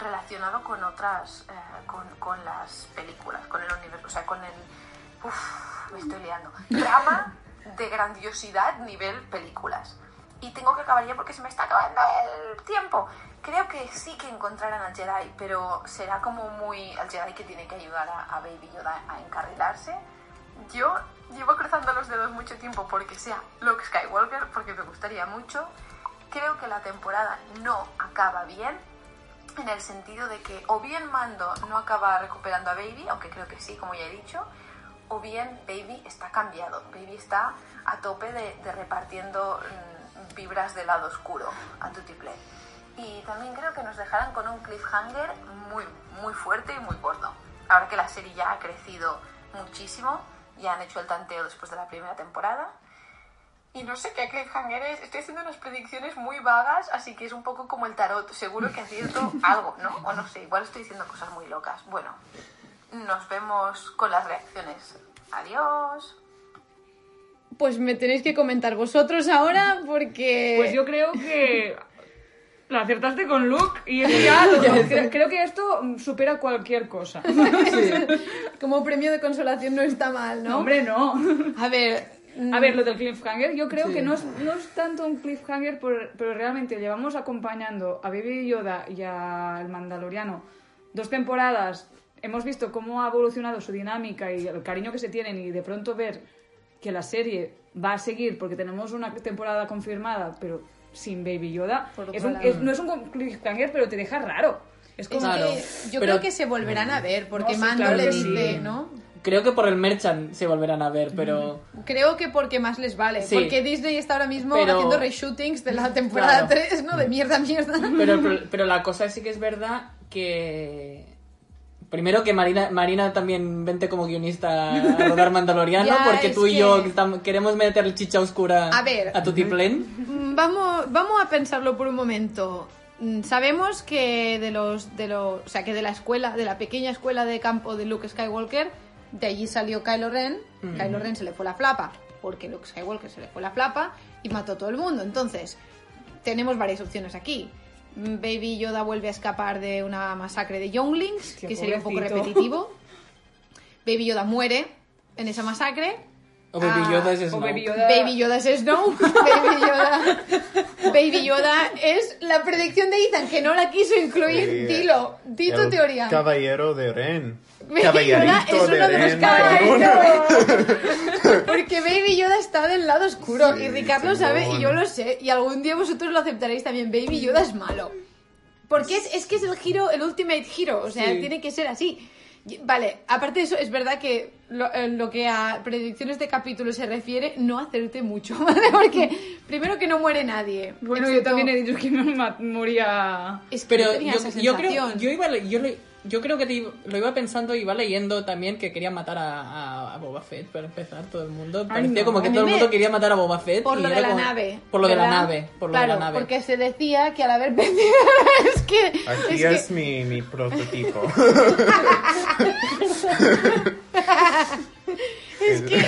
relacionado con otras, eh, con, con las películas, con el universo, o sea, con el... Uf, me estoy liando. Trama de grandiosidad nivel películas. Y tengo que acabar ya porque se me está acabando el tiempo. Creo que sí que encontrarán al Jedi, pero será como muy el Jedi que tiene que ayudar a, a Baby Yoda a encarrilarse. Yo llevo cruzando los dedos mucho tiempo porque sea Luke Skywalker, porque me gustaría mucho. Creo que la temporada no acaba bien, en el sentido de que o bien Mando no acaba recuperando a Baby, aunque creo que sí, como ya he dicho, o bien Baby está cambiado. Baby está a tope de, repartiendo mm, vibras del lado oscuro a Tutiplay. Y también creo que nos dejarán con un cliffhanger muy, muy fuerte y muy gordo. Ahora que la serie ya ha crecido muchísimo, ya han hecho el tanteo después de la primera temporada. Y no sé qué cliffhanger es. Estoy haciendo unas predicciones muy vagas, así que es un poco como el tarot. Seguro que acierto algo, ¿no? O no sé, igual estoy diciendo cosas muy locas. Bueno, nos vemos con las reacciones. Adiós. Pues me tenéis que comentar vosotros ahora porque... Pues yo creo que Lo acertaste con Luke y es ya lo- creo, creo que esto supera cualquier cosa. Como premio de consolación no está mal, ¿no? No, hombre, no. A ver. Mm, A ver, lo del cliffhanger, yo creo Sí. que no es, no es tanto un cliffhanger, por- pero realmente llevamos acompañando a Baby Yoda y al Mandaloriano dos temporadas. Hemos visto cómo ha evolucionado su dinámica y el cariño que se tienen y de pronto ver que la serie va a seguir porque tenemos una temporada confirmada, pero sin Baby Yoda, es un- es- no es un cliffhanger, pero te deja raro. Es Es como Claro, que yo pero- creo que se volverán a ver, porque No, sí, Mando claro le dice, sí. ¿no? Creo que por el merchant se volverán a ver, pero... Creo que porque más les vale. Sí. Porque Disney está ahora mismo Pero- haciendo reshootings de la temporada Claro. 3, ¿no? De mierda, mierda. Pero, pero, pero la cosa sí que es verdad que... Primero que Marina, Marina también vente como guionista a rodar Mandaloriano, Ya, porque tú y que- yo queremos meter chicha oscura A ver. a Tutiplén. Mm, Vamos, vamos a pensarlo por un momento. Mm, Sabemos que de los, de los, o sea, que de la escuela, de la pequeña escuela de campo de Luke Skywalker, de allí salió Kylo Ren. Kylo Ren se le fue la flapa, porque Luke Skywalker se le fue la flapa y mató a todo el mundo. Entonces, tenemos varias opciones aquí. Baby Yoda vuelve a escapar de una masacre de Younglings, Hostia, que sería un poco repetitivo. Baby Yoda muere en esa masacre. O Baby Ah, Yoda es o Snoke. Baby Yoda. Baby Yoda es Snow. Baby Yoda. Baby Yoda es la predicción de Ethan, que no la quiso incluir. Sí, Dilo, di tu teoría. Caballero de Ren. Baby Yoda es uno de los caballeros. Porque Baby Yoda está del lado oscuro Sí, y Ricardo lo sabe y yo lo sé. Y algún día vosotros lo aceptaréis también. Baby Yoda es malo. Porque es, es que es el giro, el ultimate hero. O sea, Sí. tiene que ser así. Vale, aparte de eso, es verdad que lo, lo que a predicciones de capítulos se refiere, no acerté mucho, ¿vale? Porque primero que no muere nadie. Bueno, yo también he dicho que me ma- moría... Es que Pero yo tenía yo, esa yo creo, yo iba, yo, le- yo creo que te iba- lo iba pensando y iba leyendo también que querían matar a, a- a Boba Fett para empezar todo el mundo. Parecía no. como que todo el me- mundo quería matar a Boba Fett. Por y lo de la como- nave. Por lo de la nave. Por lo claro, de la nave. porque se decía que al haber vencido... es que... Aquí es es, que- mi, mi prototipo. es que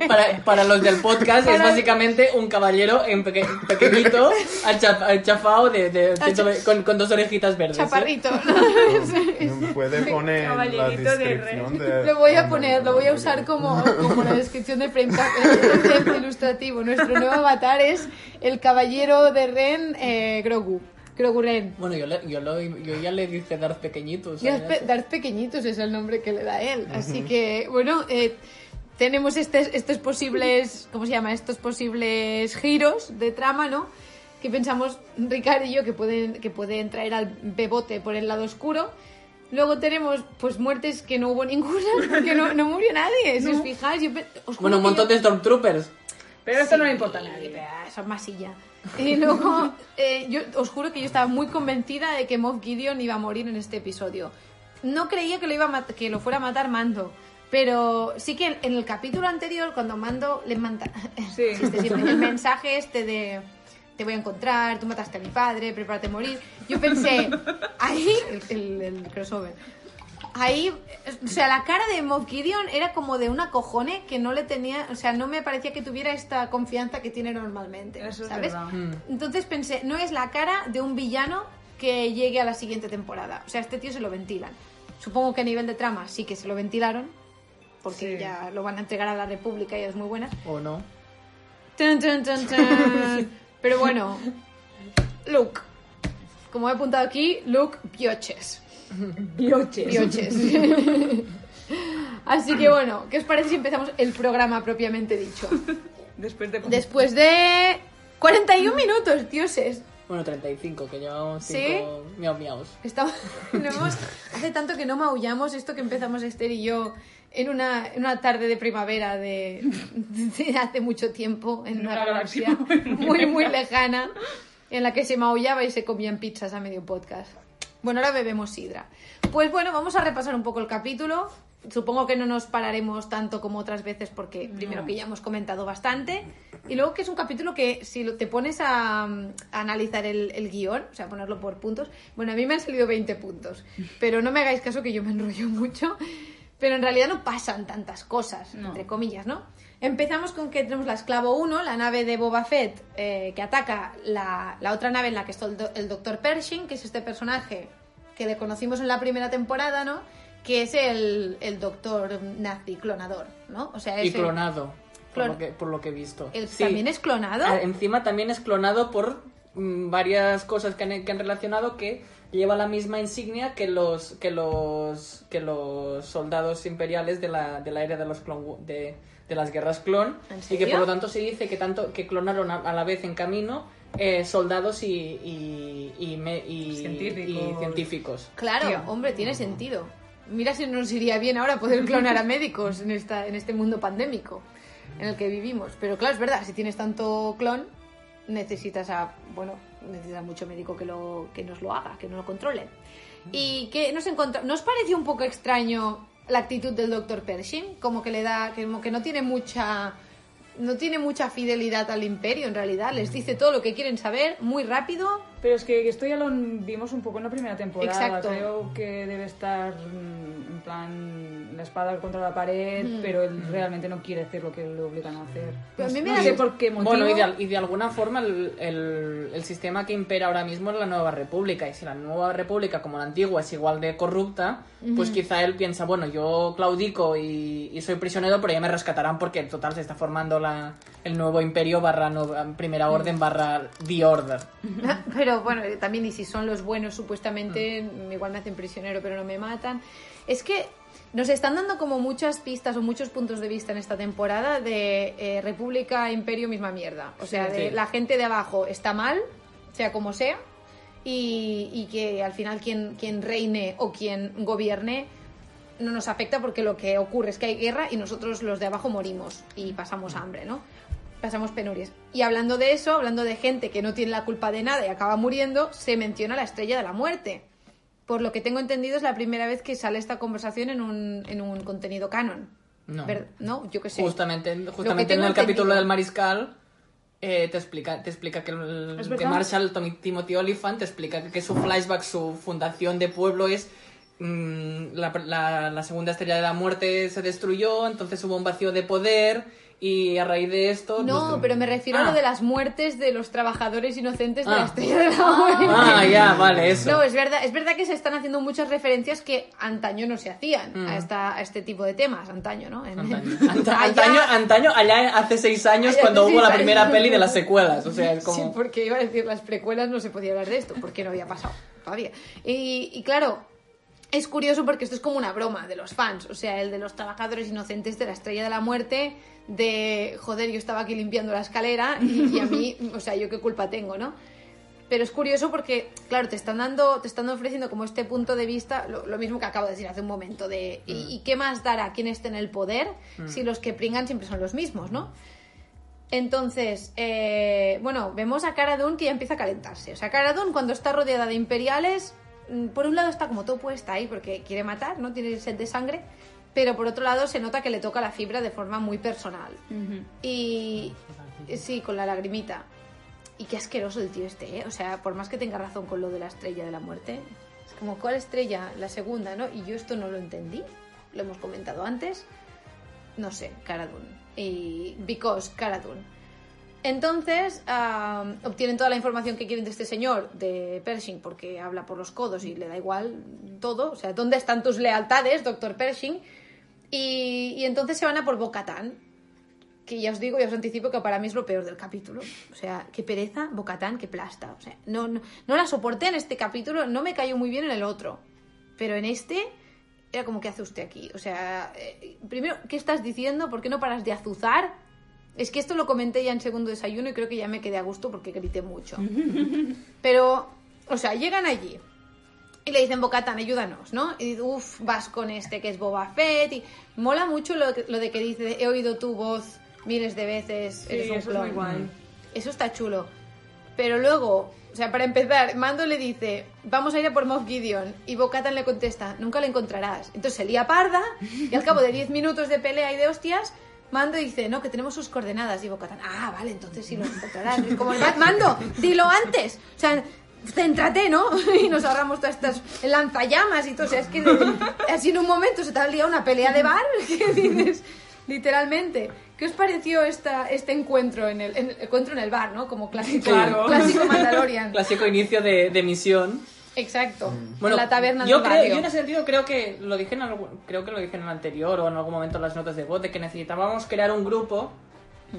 Para, para los del podcast es básicamente un caballero en peque- pequeñito, achaf- achafado de, de- Acha- con, con dos orejitas verdes. ¿eh? chaparrito. Puede poner la descripción de... Lo voy a poner, lo voy a usar como, como la descripción de frame el concepto ilustrativo. Nuestro nuevo avatar es el caballero de Ren eh, Grogu. Grogu Ren. Bueno, yo, le- yo, lo- yo ya le dije Darth pequeñitos. Pe- Darth Pequeñitos es el nombre que le da él. Así que, bueno, eh, tenemos estes- estos posibles, ¿cómo se llama? Estos posibles giros de trama, ¿no? Que pensamos, Ricardo y yo, que pueden, que pueden traer al bebote por el lado oscuro. Luego tenemos, pues, muertes que no hubo ninguna, porque no, no murió nadie. Si os fijáis, yo os Bueno, un que montón yo- de Stormtroopers. Pero esto no le importa a nadie. Es masilla. Y luego, eh, yo os juro que yo estaba muy convencida de que Moff Gideon iba a morir en este episodio. No creía que lo, iba a que lo fuera a matar Mando. Pero sí que en el capítulo anterior, cuando Mando le manda Sí. chiste siempre, el mensaje este de te voy a encontrar, tú mataste a mi padre, prepárate a morir. Yo pensé, ahí, el, el- el crossover, ahí, o sea, la cara de Moff Gideon era como de una cojone que no le tenía, o sea, no me parecía que tuviera esta confianza que tiene normalmente, Eso es ¿sabes? verdad. Entonces pensé, no es la cara de un villano que llegue a la siguiente temporada. O sea, este tío se lo ventilan. Supongo que a nivel de trama sí que se lo ventilaron, porque Sí. ya lo van a entregar a la República y es muy buena. ¿O no? Tan, tan, tan, tan. Pero bueno, Luke. Como he apuntado aquí, Luke Pioches. Pioches. Así que bueno, ¿qué os parece si empezamos el programa propiamente dicho? Después de... Después de 41 minutos, dioses. Bueno, 35, que llevamos ¿Sí? 5 miau miaus. Estamos, no hemos- hace tanto que no maullamos esto que empezamos Esther y yo en una, en una tarde de primavera de, de hace mucho tiempo en una Una galaxia galaxia muy muy lejana en la que se maullaba y se comían pizzas a medio podcast. Bueno, ahora bebemos sidra. Pues bueno, vamos a repasar un poco el capítulo. Supongo que no nos pararemos tanto como otras veces porque primero que ya hemos comentado bastante y luego que es un capítulo que si te pones a, a analizar el, el guion, o sea, ponerlo por puntos, bueno, a mí me han salido 20 puntos, pero no me hagáis caso que yo me enrollo mucho, pero en realidad no pasan tantas cosas, No. entre comillas, ¿no? Empezamos con que tenemos la Esclavo 1, la nave de Boba Fett, eh, que ataca la, la otra nave en la que está el, do- el Dr. Pershing, que es este personaje que le conocimos en la primera temporada, ¿no? Que es el, el Doctor Nazi clonador, ¿no? O sea, es Y el- clonado, por, lo que, por lo que he visto. el- Sí. ¿También es clonado? Ah, Encima también es clonado por mm, varias cosas que han, que han relacionado que lleva la misma insignia que los que los que los soldados imperiales de la, de la era de los clon de, de las guerras clon ¿En y que por lo tanto se dice que tanto que clonaron a, a la vez en camino eh, soldados y y, y, me- y- Científicos. y científicos. Claro, Tío. hombre, tiene sentido. Mira si nos iría bien ahora poder clonar a médicos en, esta, en este mundo pandémico en el que vivimos. Pero claro, es verdad, si tienes tanto clon, necesitas a, bueno, necesitas mucho médico que, lo, que nos lo haga, que nos lo controle. Y que nos encontra... ¿Nos pareció un poco extraño la actitud del doctor Pershing? Como que le da, como que no tiene mucha... No tiene mucha fidelidad al imperio en realidad, les dice todo lo que quieren saber muy rápido Pero es que esto ya lo vimos un poco en la primera temporada. Exacto. Creo que debe estar mm, en plan la espada contra la pared, pero él realmente no quiere hacer lo que le obligan a hacer. Pero a mí me no da- sé por qué motivo. Bueno, y de, y de alguna forma el, el- el sistema que impera ahora mismo es la nueva república. Y si la nueva república, como la antigua, es igual de corrupta, pues quizá él piensa, bueno, yo claudico y, y soy prisionero, pero ya me rescatarán porque total se está formando la, el nuevo imperio barra no- primera orden barra the order. Pero bueno, eh, también, y si son los buenos, supuestamente, igual me hacen prisionero, pero no me matan. Es que nos están dando como muchas pistas o muchos puntos de vista en esta temporada de eh, República, Imperio, misma mierda. O sea, Sí, de sí. la gente de abajo está mal, sea como sea, y, y que al final quien, quien reine o quien gobierne no nos afecta porque lo que ocurre es que hay guerra y nosotros los de abajo morimos y pasamos hambre, ¿no? Pasamos penurias. Y hablando de eso, hablando de gente que no tiene la culpa de nada y acaba muriendo, se menciona la estrella de la muerte. Por lo que tengo entendido es la primera vez que sale esta conversación en un, en un contenido canon. No. ¿No? Yo qué sé. Justamente, justamente en el capítulo del mariscal eh, te explica te explica que, el, ¿Es que? Marshall Tommy- Timothy Oliphant te explica que, que su flashback, su fundación de pueblo es mm, la, la- la segunda estrella de la muerte se destruyó, entonces hubo un vacío de poder y a raíz de esto... No, pues, pero me refiero a Ah. lo de las muertes de los trabajadores inocentes de Ah. la estrella de la muerte. Ah, ya, vale, eso. No, es verdad, es verdad que se están haciendo muchas referencias que antaño no se hacían a, esta, a este tipo de temas, antaño, ¿no? En- Mm. Antaño, Anta- Allá- antaño, antaño, allá hace seis años Allá cuando hubo la primera años. peli de las secuelas, o sea, es como... Sí, porque iba a decir las precuelas no se podía hablar de esto, porque no había pasado todavía. Y, y claro, es curioso porque esto es como una broma de los fans, o sea, el de los trabajadores inocentes de la Estrella de la Muerte, de, joder, yo estaba aquí limpiando la escalera y, y a mí, o sea, yo qué culpa tengo, ¿no? Pero es curioso porque, claro, te están dando, te están ofreciendo como este punto de vista, lo, lo mismo que acabo de decir hace un momento, de ¿y, y qué más dará quien esté en el poder si los que pringan siempre son los mismos, ¿no? Entonces, eh, bueno, vemos a Cara Dune que ya empieza a calentarse. O sea, Cara Dune cuando está rodeada de imperiales, mm, por un lado está como todo puesta ahí porque quiere matar, ¿no? Tiene sed de sangre, pero por otro lado se nota que le toca la fibra de forma muy personal. Y sí, con la lagrimita. Y qué asqueroso el tío este, ¿eh? O sea, por más que tenga razón con lo de la estrella de la muerte, es como, ¿cuál estrella? La segunda, ¿no? Y yo esto no lo entendí, lo hemos comentado antes. No sé, Cara Dune. Y because Cara Dune. Entonces, obtienen toda la información que quieren de este señor, de Pershing, porque habla por los codos y le da igual todo. O sea, ¿dónde están tus lealtades, doctor Pershing? Y, y entonces se van a por Bocatán, que ya os digo, ya os anticipo que para mí es lo peor del capítulo. O sea, qué pereza, Bocatán, qué plasta. O sea, no, no, no la soporté en este capítulo, no me cayó muy bien en el otro. Pero en este era como, ¿qué hace usted aquí? O sea, eh, primero, ¿qué estás diciendo? ¿Por qué no paras de azuzar? Es que esto lo comenté ya en segundo desayuno y creo que ya me quedé a gusto porque grité mucho. Pero, o sea, llegan allí y le dicen, Bocatán, ayúdanos, ¿no? Y dice, uff, vas con este que es Boba Fett. Y mola mucho lo, lo de que dice, he oído tu voz miles de veces, Sí, eres un eso es muy clon". guay. Eso está chulo. Pero luego, o sea, para empezar, Mando le dice, vamos a ir a por Moff Gideon. Y Bocatan le contesta, nunca le encontrarás. Entonces se lía parda y al cabo de 10 minutos de pelea y de hostias, Mando dice, no, que tenemos sus coordenadas. Y Bocatan, ah, vale, entonces sí lo encontrarás. Y como, Mando, dilo antes. O sea, céntrate, ¿no? Y nos ahorramos todas estas lanzallamas y todo. O sea, es que así en un momento se te ha liado una pelea de bar. que dices, literalmente. ¿Qué os pareció esta, este encuentro en el, en encuentro en el bar, ¿no? Como clásico, Claro. clásico Mandalorian. Clásico inicio de, de misión. Exacto. Bueno, en la taberna yo del creo, barrio. yo en ese sentido creo que lo dije en algún- creo que lo dije en el anterior o en algún momento en las notas de voz de que necesitábamos crear un grupo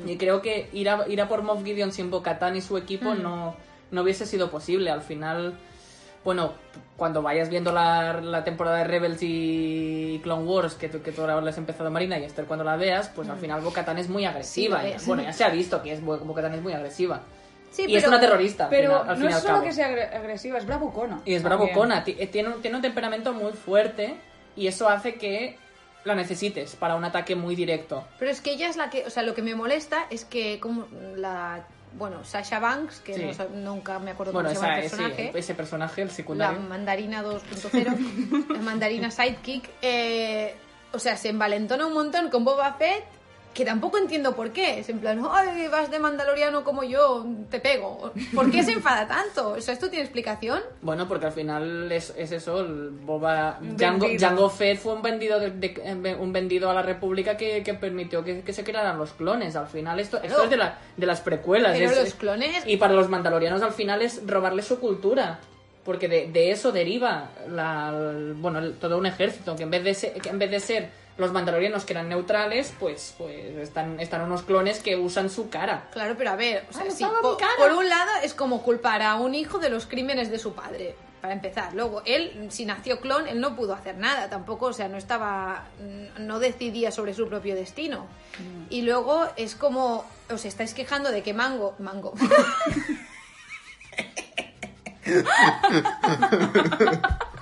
y creo que ir a, ir a por Moff Gideon sin Bo-Katan y su equipo no, no hubiese sido posible. Al final, bueno, cuando vayas viendo la, la temporada de Rebels y Clone Wars, que, que tú ahora has empezado Marina y Esther cuando la veas, pues al final Bo-Katan es muy agresiva. Sí, es. bueno, ya se ha visto que es Bo- Bo-Katan es muy agresiva. Sí, y es una terrorista. al Pero final- al no es al solo cabo. que sea agre- agresiva, es bravucona. Y es bravucona, eh, tiene un, tiene un temperamento muy fuerte y eso hace que la necesites para un ataque muy directo. Pero es que ella es la que, o sea, lo que me molesta es que como la, bueno, Sasha Banks, que Sí. no nunca me acuerdo Bueno, cómo se llama el personaje, ese, ese personaje, el la secundario. mandarina 2.0, la mandarina sidekick, eh, o sea, se envalentona un montón con Boba Fett, que tampoco entiendo por qué. Es en plan, ay, vas de mandaloriano como yo, te pego. ¿Por qué se enfada tanto? O sea, ¿esto tiene explicación? Bueno, porque al final es, es eso, el Boba... Django. Django Fett fue un vendido, de, de- un vendido a la República que, que permitió que, que se crearan los clones. Al final esto, esto es de, la- de las precuelas. Pero es- los clones... Y para los mandalorianos al final es robarle su cultura. Porque de, de eso deriva la, el- bueno, el- todo un ejército. Que en vez de ser, que en vez de ser los mandalorianos que eran neutrales, pues, pues están, están unos clones que usan su cara. Claro, pero a ver, o sea, Ah, sí, por un lado es como culpar a un hijo de los crímenes de su padre, para empezar. Luego, él, si nació clon, él no pudo hacer nada tampoco, o sea, no estaba, mm, no decidía sobre su propio destino. Y luego es como, os estáis quejando de que Mango, Mango,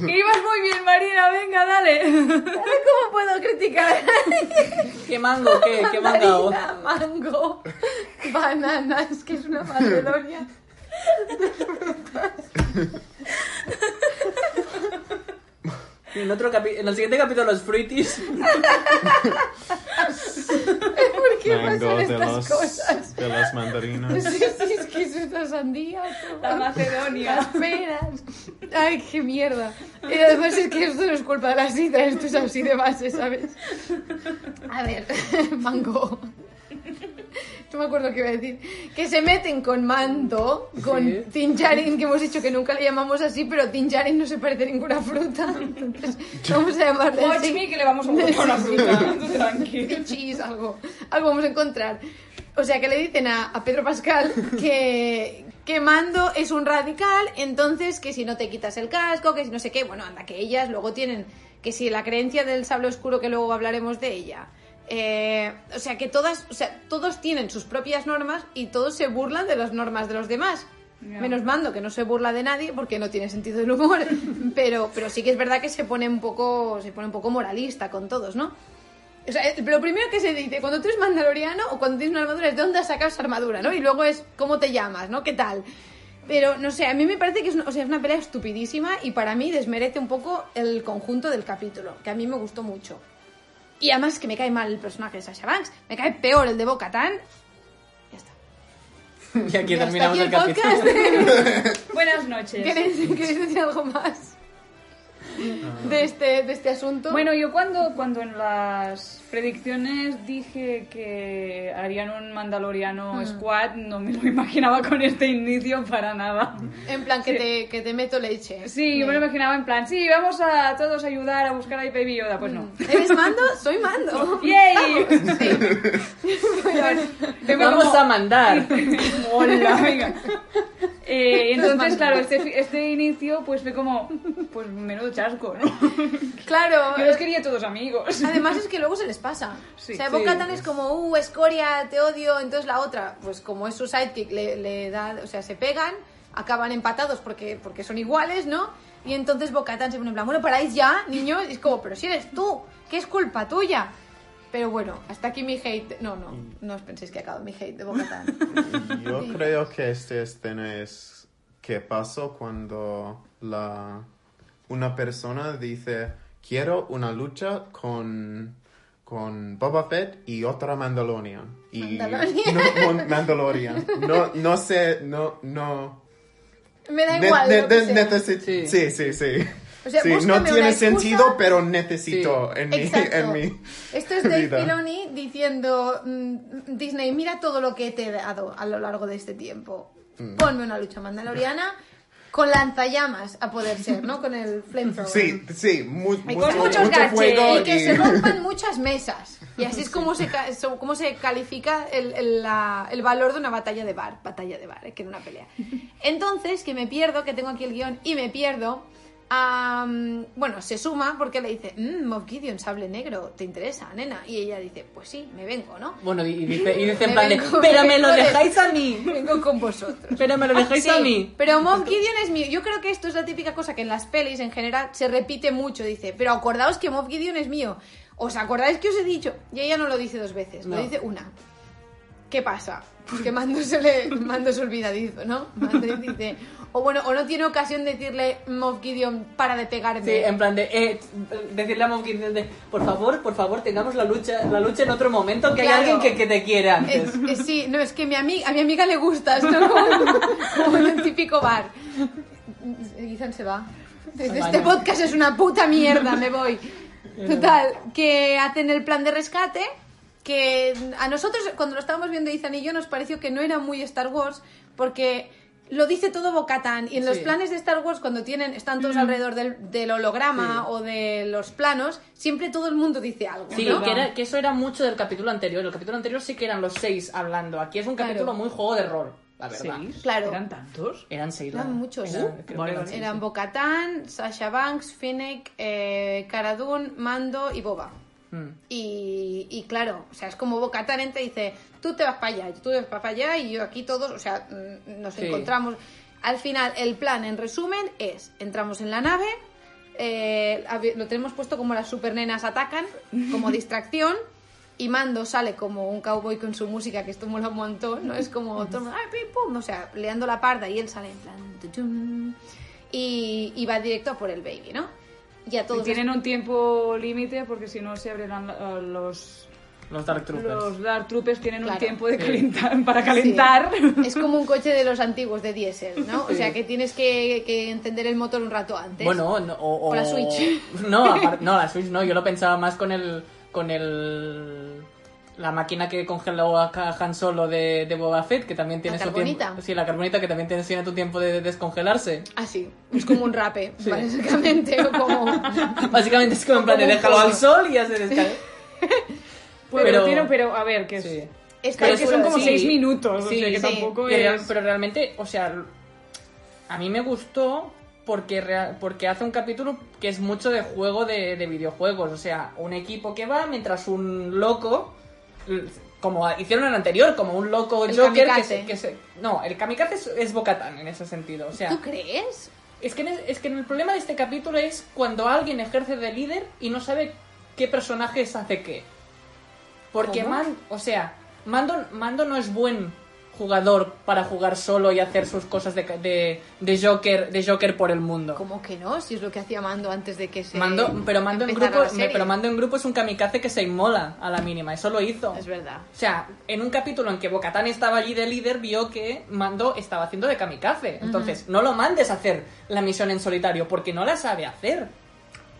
ibas muy bien, Marina, venga, dale. ¿cómo puedo criticar? ¿Qué mango? ¿Qué? ¿Qué? Mandarina, mango, bananas, que es una Macedonia. En, otro capi- en el siguiente capítulo, los fruities. ¿Por qué Mango pasan de estas los, cosas? de las mandarinas. Sí, sí, es que es una sandía. La Macedonia. Las peras. Ay, qué mierda. Y además es que esto no es culpa de la sida, esto es así de base, ¿sabes? A ver, mango. No me acuerdo qué iba a decir. Que se meten con Mando, con Sí. Tinjarin, que hemos dicho que nunca le llamamos así, pero Tinjarin no se parece a ninguna fruta. Entonces, vamos a llamarle Watch así. me, que le vamos a buscar una fruta. Tranquilo. Algo, algo vamos a encontrar. O sea, que le dicen a, a Pedro Pascal que, que Mando es un radical, entonces que si no te quitas el casco, que si no sé qué, bueno, anda, que ellas luego tienen, que si la creencia del sable oscuro, que luego hablaremos de ella. Eh, o sea, que todas, o sea, todos tienen sus propias normas y todos se burlan de las normas de los demás. Menos Mando, que no se burla de nadie porque no tiene sentido del humor. Pero, pero sí que es verdad que se pone un poco, se pone un poco moralista con todos, ¿no? O sea, eh, lo primero que se dice cuando tú eres mandaloriano o cuando tienes una armadura es de dónde has sacado esa armadura, ¿no? Y luego es cómo te llamas, ¿no? ¿Qué tal? Pero, no sé, a mí me parece que es una, o sea, es una pelea estupidísima y para mí desmerece un poco el conjunto del capítulo, que a mí me gustó mucho. Y además que me cae mal el personaje de Sasha Banks, me cae peor el de Bo-Katan. Ya está. Y aquí Ya terminamos el está aquí capítulo. podcast. Buenas noches. ¿Queréis, queréis decir algo más de este, de este asunto? Bueno, yo cuando, cuando en las predicciones dije que harían un Mandaloriano Squad, no me lo imaginaba con este inicio para nada. en plan que, te, que te meto leche. Sí, yo me lo imaginaba en plan, sí, vamos a todos ayudar a buscar a Baby Yoda. Pues no. ¿Eres mando? Soy mando. ¡Yay! Vamos a mandar. Hola, venga. Eh, entonces, claro, este, este inicio pues fue como, pues menudo chasco, ¿no? Claro. Yo los quería todos amigos. Además es que luego se les pasa. Sí. o sea, Sí. Bo-Katan es como, uh, escoria, te odio. Entonces la otra, pues como es su sidekick, le, le da, o sea, se pegan, acaban empatados porque, porque son iguales, ¿no? Y entonces Bo-Katan se pone en plan, bueno, paráis ya, niños. Y es como, pero si eres tú, que es culpa tuya. Pero bueno, hasta aquí mi hate. No, no, no os penséis que ha acabado mi hate de Bo-Katan. Yo creo que esta escena es que pasó cuando la, una persona dice, quiero una lucha con, con Boba Fett y otra Mandalorian. Y, Mandalorian. No, Mandalorian. No, no sé, no, no. Me da igual. ne- lo que ne- sea. necesi- Sí. sí, sí, sí. O sea, Sí, no tiene sentido, pero necesito en, mi, en mi Esto es Dave. Filoni diciendo mm, Disney, mira todo lo que te he dado a lo largo de este tiempo. Mm. Ponme una lucha mandaloriana con lanzallamas a poder ser, ¿no? Con el flamethrower. Sí, sí, mu- Y mucho, con muchos mucho fuego Y que y- se rompan muchas mesas. Y así es como se, como se califica el, el- la- el valor de una batalla de bar. Batalla de bar, eh, que era una pelea. Entonces, que me pierdo, que tengo aquí el guion, y me pierdo. Bueno, se suma porque le dice, mmm, Moff Gideon, sable negro, ¿te interesa, nena? Y ella dice, pues sí, me vengo, ¿no? Bueno, y dice, y dice en plan de, vengo- pero me lo de- dejáis a mí. Vengo con vosotros. Pero me lo dejáis Sí, a mí. Pero Moff Gideon es mío. Yo creo que esto es la típica cosa que en las pelis en general se repite mucho. Dice, pero acordaos que Moff Gideon es mío. ¿Os acordáis que os he dicho? Y ella no lo dice dos veces, lo dice una. ¿Qué pasa? Pues que Mando se, le, Mando es olvidadizo, ¿no? Mando dice, o bueno, o no tiene ocasión de decirle Moff Gideon para de pegarme. Sí, en plan de, eh, decirle a Moff Gideon de, por favor, por favor, tengamos la lucha, la lucha en otro momento, que Claro. hay alguien que, que te antes. Es- es- sí, no, es que mi a mi amiga le gustas, ¿no? Como, como en un típico bar. Ethan se va. Dice. Este podcast es una puta mierda, me voy. Total, que hacen el plan de rescate, que a nosotros cuando lo estábamos viendo Ethan y yo nos pareció que no era muy Star Wars, porque lo dice todo Bocatán y en los Sí. planes de Star Wars cuando tienen están todos alrededor del, del holograma o de los planos, siempre todo el mundo dice algo. Sí, ¿no? que, era- que eso era mucho del capítulo anterior. El capítulo anterior sí que eran los seis hablando. Aquí es un Claro. capítulo muy juego de rol, la verdad. ¿Seis? Claro. ¿Eran tantos? Eran seis. Eran muchos. Eran- Uh, vale, eran seis. Bo-Katan, Sasha Banks, Finnick, eh, Mando y Boba. Mm. Y, y claro, o sea, es como Bo-Katan entra y dice, tú te vas para allá, tú te vas para allá y yo aquí todos, o sea, mm, nos Sí. encontramos. Al final, el plan, en resumen, es, entramos en la nave, eh, lo tenemos puesto como las supernenas atacan, como distracción, y Mando sale como un cowboy con su música, que esto mola un montón, ¿no? Es como, mundo, ¡ay, pim, pum! O sea, leando la parda y él sale en plan, tutum, y, y va directo a por el baby, ¿no? Y a Y todos tienen un tiempo límite porque si no se abrirán los, Los Dark Troopers. los Dark Troopers tienen Claro. un tiempo de Sí. calentar, para calentar. Es como un coche de los antiguos de diésel, ¿no? O sea que tienes que, que encender el motor un rato antes. Bueno, no, o, O la Switch. No, no, la Switch no. Yo lo pensaba más con el. con el. La máquina que congeló a Han Solo de, de Boba Fett, que también tiene ¿La su tiempo. carbonita? Sí, la carbonita que también tiene, tiene tu tiempo de descongelarse. Ah, sí. Es como un rape, Sí. básicamente. O como... Básicamente es como en plan de déjalo al sol y ya se descarga. Pero, Pero- tiene- pero a ver, que es, Sí. Creo que son como sí. seis minutos, Sí, o sea que sí. tampoco Pero, es... pero realmente, o sea, a mí me gustó porque, porque hace un capítulo que es mucho de juego de, de videojuegos. O sea, un equipo que va mientras un loco, como hicieron en el anterior, como un loco El Joker que se, que se- No, el kamikaze es, es Bocatán en ese sentido. O sea, ¿Tú crees? es que, en es que en el problema de este capítulo es cuando alguien ejerce de líder y no sabe qué personajes hace qué. Porque ¿Cómo? Man, o sea, Mando, Mando no es buen jugador para jugar solo y hacer sus cosas de, de, de Joker, de Joker por el mundo. ¿Cómo que no? Si es lo que hacía Mando antes de que se. Mando, pero Mando en grupo, la pero Mando en grupo es un kamikaze que se inmola a la mínima, eso lo hizo. Es verdad. O sea, en un capítulo en que Bocatán estaba allí de líder, vio que Mando estaba haciendo de kamikaze. Entonces, no lo mandes a hacer la misión en solitario, porque no la sabe hacer.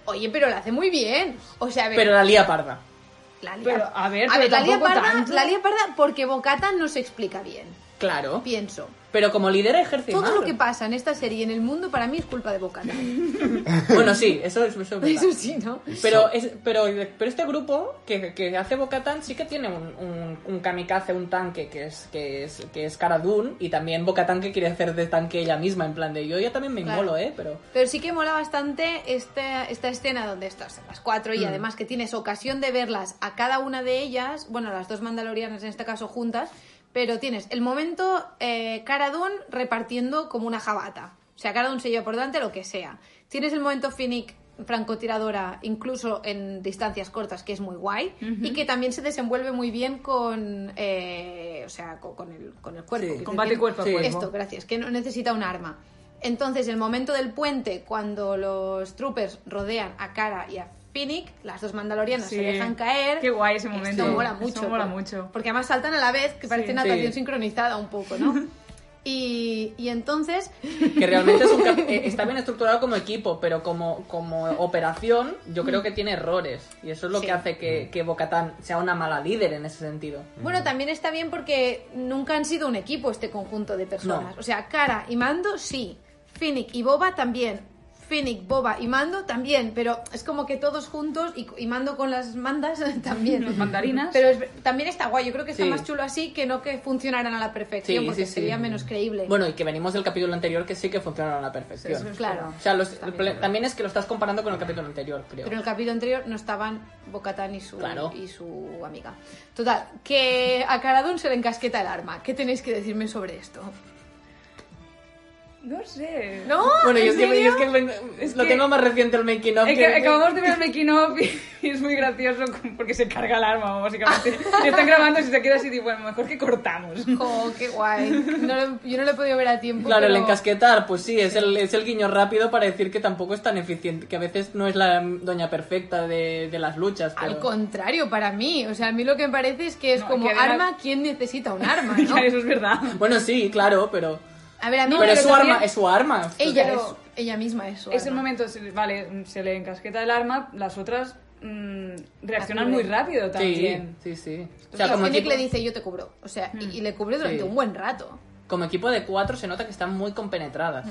Oye, pero lo hace muy bien. O sea, ver, Pero la lía parda. La lía- Pero, a ver, a pero ver, la lía parda, tanto. la lía parda porque Bocata no se explica bien. Claro. Pienso. Pero como líder ejerce Todo mal. lo que pasa en esta serie y en el mundo para mí es culpa de Bocata. Bueno, sí, eso es, eso es. Eso sí, ¿no? Pero, es, pero, pero este grupo que, que hace Bocatan sí que tiene un, un, un kamikaze, un tanque que es, que es, que es Cara Dune, y también Bocatan que quiere hacer de tanque ella misma, en plan de yo ya también me Claro. inmolo, ¿eh? Pero Pero sí que mola bastante esta, esta escena donde estás las cuatro y Mm. además que tienes ocasión de verlas a cada una de ellas, bueno, las dos mandalorianas en este caso juntas, pero tienes el momento eh, Cara Dune repartiendo como una jabata. O sea, Cara Dune se lleva por delante lo que sea. Tienes el momento Finnick francotiradora incluso en distancias cortas que es muy guay y que también se desenvuelve muy bien con eh, o sea con, con el, con el cuerpo Sí. Combate a cuerpo. esto, gracias, que no necesita un arma. Entonces, el momento del puente, cuando los troopers rodean a Cara y a Finnick, las dos mandalorianas Sí. se dejan caer. Qué guay ese Esto momento. mola Eso mucho. mola por- mucho. Porque además saltan a la vez, que parece Sí. natación Sí. sincronizada un poco, ¿no? Y, y entonces, Que realmente es un eh, está bien estructurado como equipo, pero como, como operación yo creo que tiene errores. Y eso es lo Sí. que hace que, que Bo-Katan sea una mala líder en ese sentido. bueno, también está bien porque nunca han sido un equipo este conjunto de personas. No. O sea, Cara y Mando sí, Finnick y Boba también. Finnick, Boba y Mando también, pero es como que todos juntos y, y Mando con las mandas también. Los mandarinas. Pero es- también está guay, yo creo que está Sí. más chulo así que no que funcionaran a la perfección, Sí, porque sí, sí. sería menos creíble. Bueno, y que venimos del capítulo anterior que sí que funcionaron a la perfección. Eso es claro. O sea, los- También. es que lo estás comparando con el capítulo anterior, creo. Pero en el capítulo anterior no estaban Bocatán y su, Claro. y su amiga. Total, que a Cara Dune se le encasqueta el arma. ¿Qué tenéis que decirme sobre esto? No sé. ¿No? Bueno, yo ¿En es que, serio? yo es que Es lo que- tengo más reciente el making of. Es que- que acabamos de ver el making of y es muy gracioso porque se carga el arma, básicamente. Y están grabando y se queda así, digo, bueno, mejor que cortamos. Jo, qué guay. No lo- yo no lo he podido ver a tiempo. Claro, el pero- encasquetar, pues sí, es el, es el guiño rápido para decir que tampoco es tan eficiente, que a veces no es la doña perfecta de, de las luchas. Al pero- contrario, para mí. O sea, a mí lo que me parece es que es No, como que arma, ¿quién necesita un arma? ¿no? Eso es verdad. Bueno, sí, claro, pero... A ver, a mí pero es su también- arma, es su arma. Ella Pero- es, ella misma es su Es el arma. momento, se- vale, se le encasqueta el arma, las otras mm, reaccionan muy rápido también. sí, sí. O O sea, como Finnick equipo, le dice, yo te cubro. O sea, y, y le cubrió durante Sí. un buen rato. como equipo de cuatro se nota que están muy compenetradas.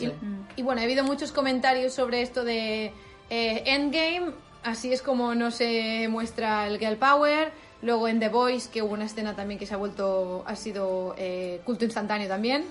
Y, y bueno, ha habido muchos comentarios sobre esto de eh, Endgame, así es como no se muestra el Girl Power. Luego en The Voice, que hubo una escena también que se ha vuelto, ha sido eh, culto instantáneo también.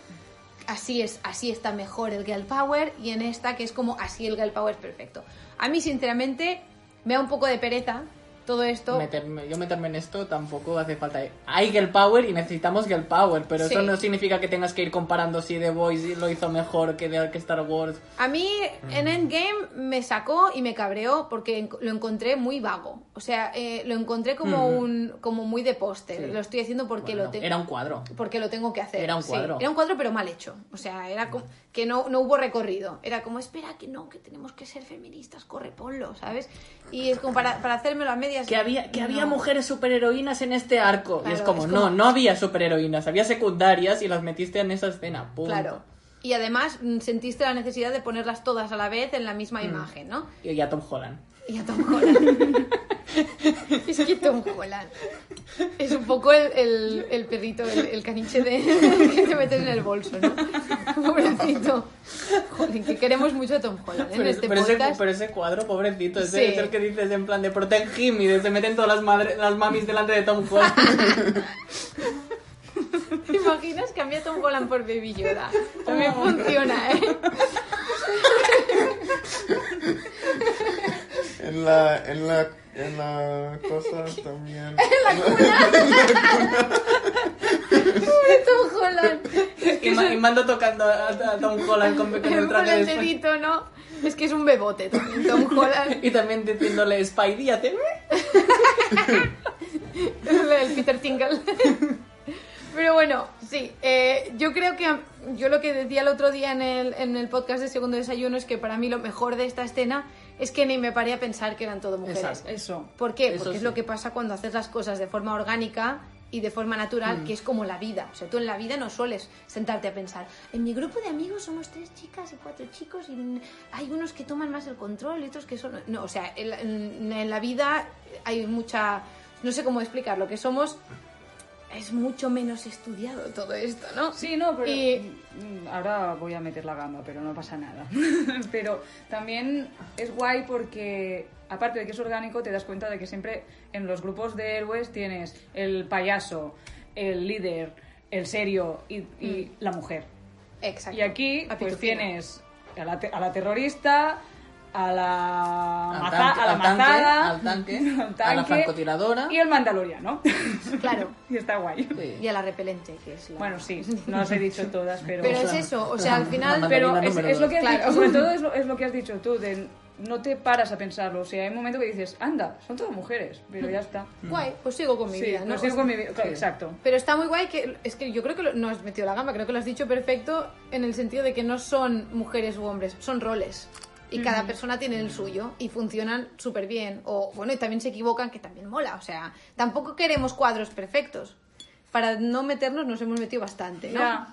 Así es, así está mejor el Girl Power. Y en esta, que es como así el Girl Power es perfecto. A mí, sinceramente, me da un poco de pereza todo esto. Meterme- yo meterme en esto tampoco hace falta. Hay Girl Power y necesitamos Girl Power, pero eso no significa que tengas que ir comparando si The Voice lo hizo mejor que, de, que Star Wars. A mí en Endgame me sacó y me cabreó porque lo encontré muy vago. O sea, eh, lo encontré como un como muy de póster. Sí. Lo estoy haciendo porque Bueno, lo tengo Era un cuadro. porque lo tengo que hacer. Era un Sí, cuadro. era un cuadro pero mal hecho. O sea, era como que no, no hubo recorrido. Era como, espera, que no, que tenemos que ser feministas, corre, ponlo, ¿sabes? Y es como para, para hacérmelo a medias. Que había, que había No. mujeres superheroínas en este arco. y es como, es no, como- no había superheroínas, había secundarias y las metiste en esa escena. punto. Claro. Y además mm, sentiste la necesidad de ponerlas todas a la vez en la misma Mm. imagen, ¿no? Y ya Tom Holland. Y a Tom Holland. es que Tom Holland es un poco el, el, el perrito, el, el caniche de, que te metes en el bolso, ¿no? Pobrecito. Joder, que queremos mucho a Tom Holland ¿eh? en Pero, este pero ese, podcast. pero ese cuadro, pobrecito, ese Sí. es el que dices en plan de protect him y se meten todas las, madre- las mamis delante de Tom Holland. ¿Te imaginas cambiar Tom Holland por Baby Yoda? También Oh. funciona, ¿eh? En la, en la, en la cosa también. Pobre Tom Holland. y, ma- y mando tocando a, a Tom Holland con, con el traje de dedito, ¿no? Es que es un bebote también, Tom Holland. Y también diciéndole Spidey, hace... el Peter Tingle. Pero bueno, sí, eh, yo creo que yo lo que decía el otro día en el, en el podcast de Segundo Desayuno es que para mí lo mejor de esta escena es que ni me paré a pensar que eran todo mujeres. Exacto. Eso. ¿Por qué? Eso Porque es lo que pasa cuando haces las cosas de forma orgánica y de forma natural, que es como la vida. O sea, tú en la vida no sueles sentarte a pensar. En mi grupo de amigos somos tres chicas y cuatro chicos y hay unos que toman más el control y otros que son... No, o sea, en, la- en- en la vida hay mucha... No sé cómo explicarlo, que somos... Es mucho menos estudiado todo esto, ¿no? Sí, no, pero Y- mm, ahora voy a meter la gamba, pero no pasa nada. pero también es guay porque, aparte de que es orgánico, te das cuenta de que siempre en los grupos de héroes tienes el payaso, el líder, el serio y, y la mujer. Exacto. Y aquí pues tienes a la, te- a la terrorista, a la, Al maza- tanque, a la al tanque, mazada, al tanque, al a la tanque francotiradora. y el mandaloriano. Claro. y está guay. Sí. Y a la repelente, que es la... Bueno, sí, no las he dicho todas, pero... Pero es eso, o sea, al final... Pero es, es lo que has Claro. dicho, sobre todo es lo, es lo que has dicho tú, de no te paras a pensarlo. O sea, hay un momento que dices, anda, son todas mujeres, pero ya está. Guay, pues sigo con mi Sí, vida, no ¿no? sigo con mi vida. claro, Exacto. Pero está muy guay que es que yo creo que lo- no has metido la gamba, creo que lo has dicho perfecto en el sentido de que no son mujeres u hombres, son roles. Y cada persona tiene el suyo y funcionan súper bien. O bueno, y también se equivocan, que también mola. O sea, tampoco queremos cuadros perfectos. para no meternos nos hemos metido bastante, ¿no?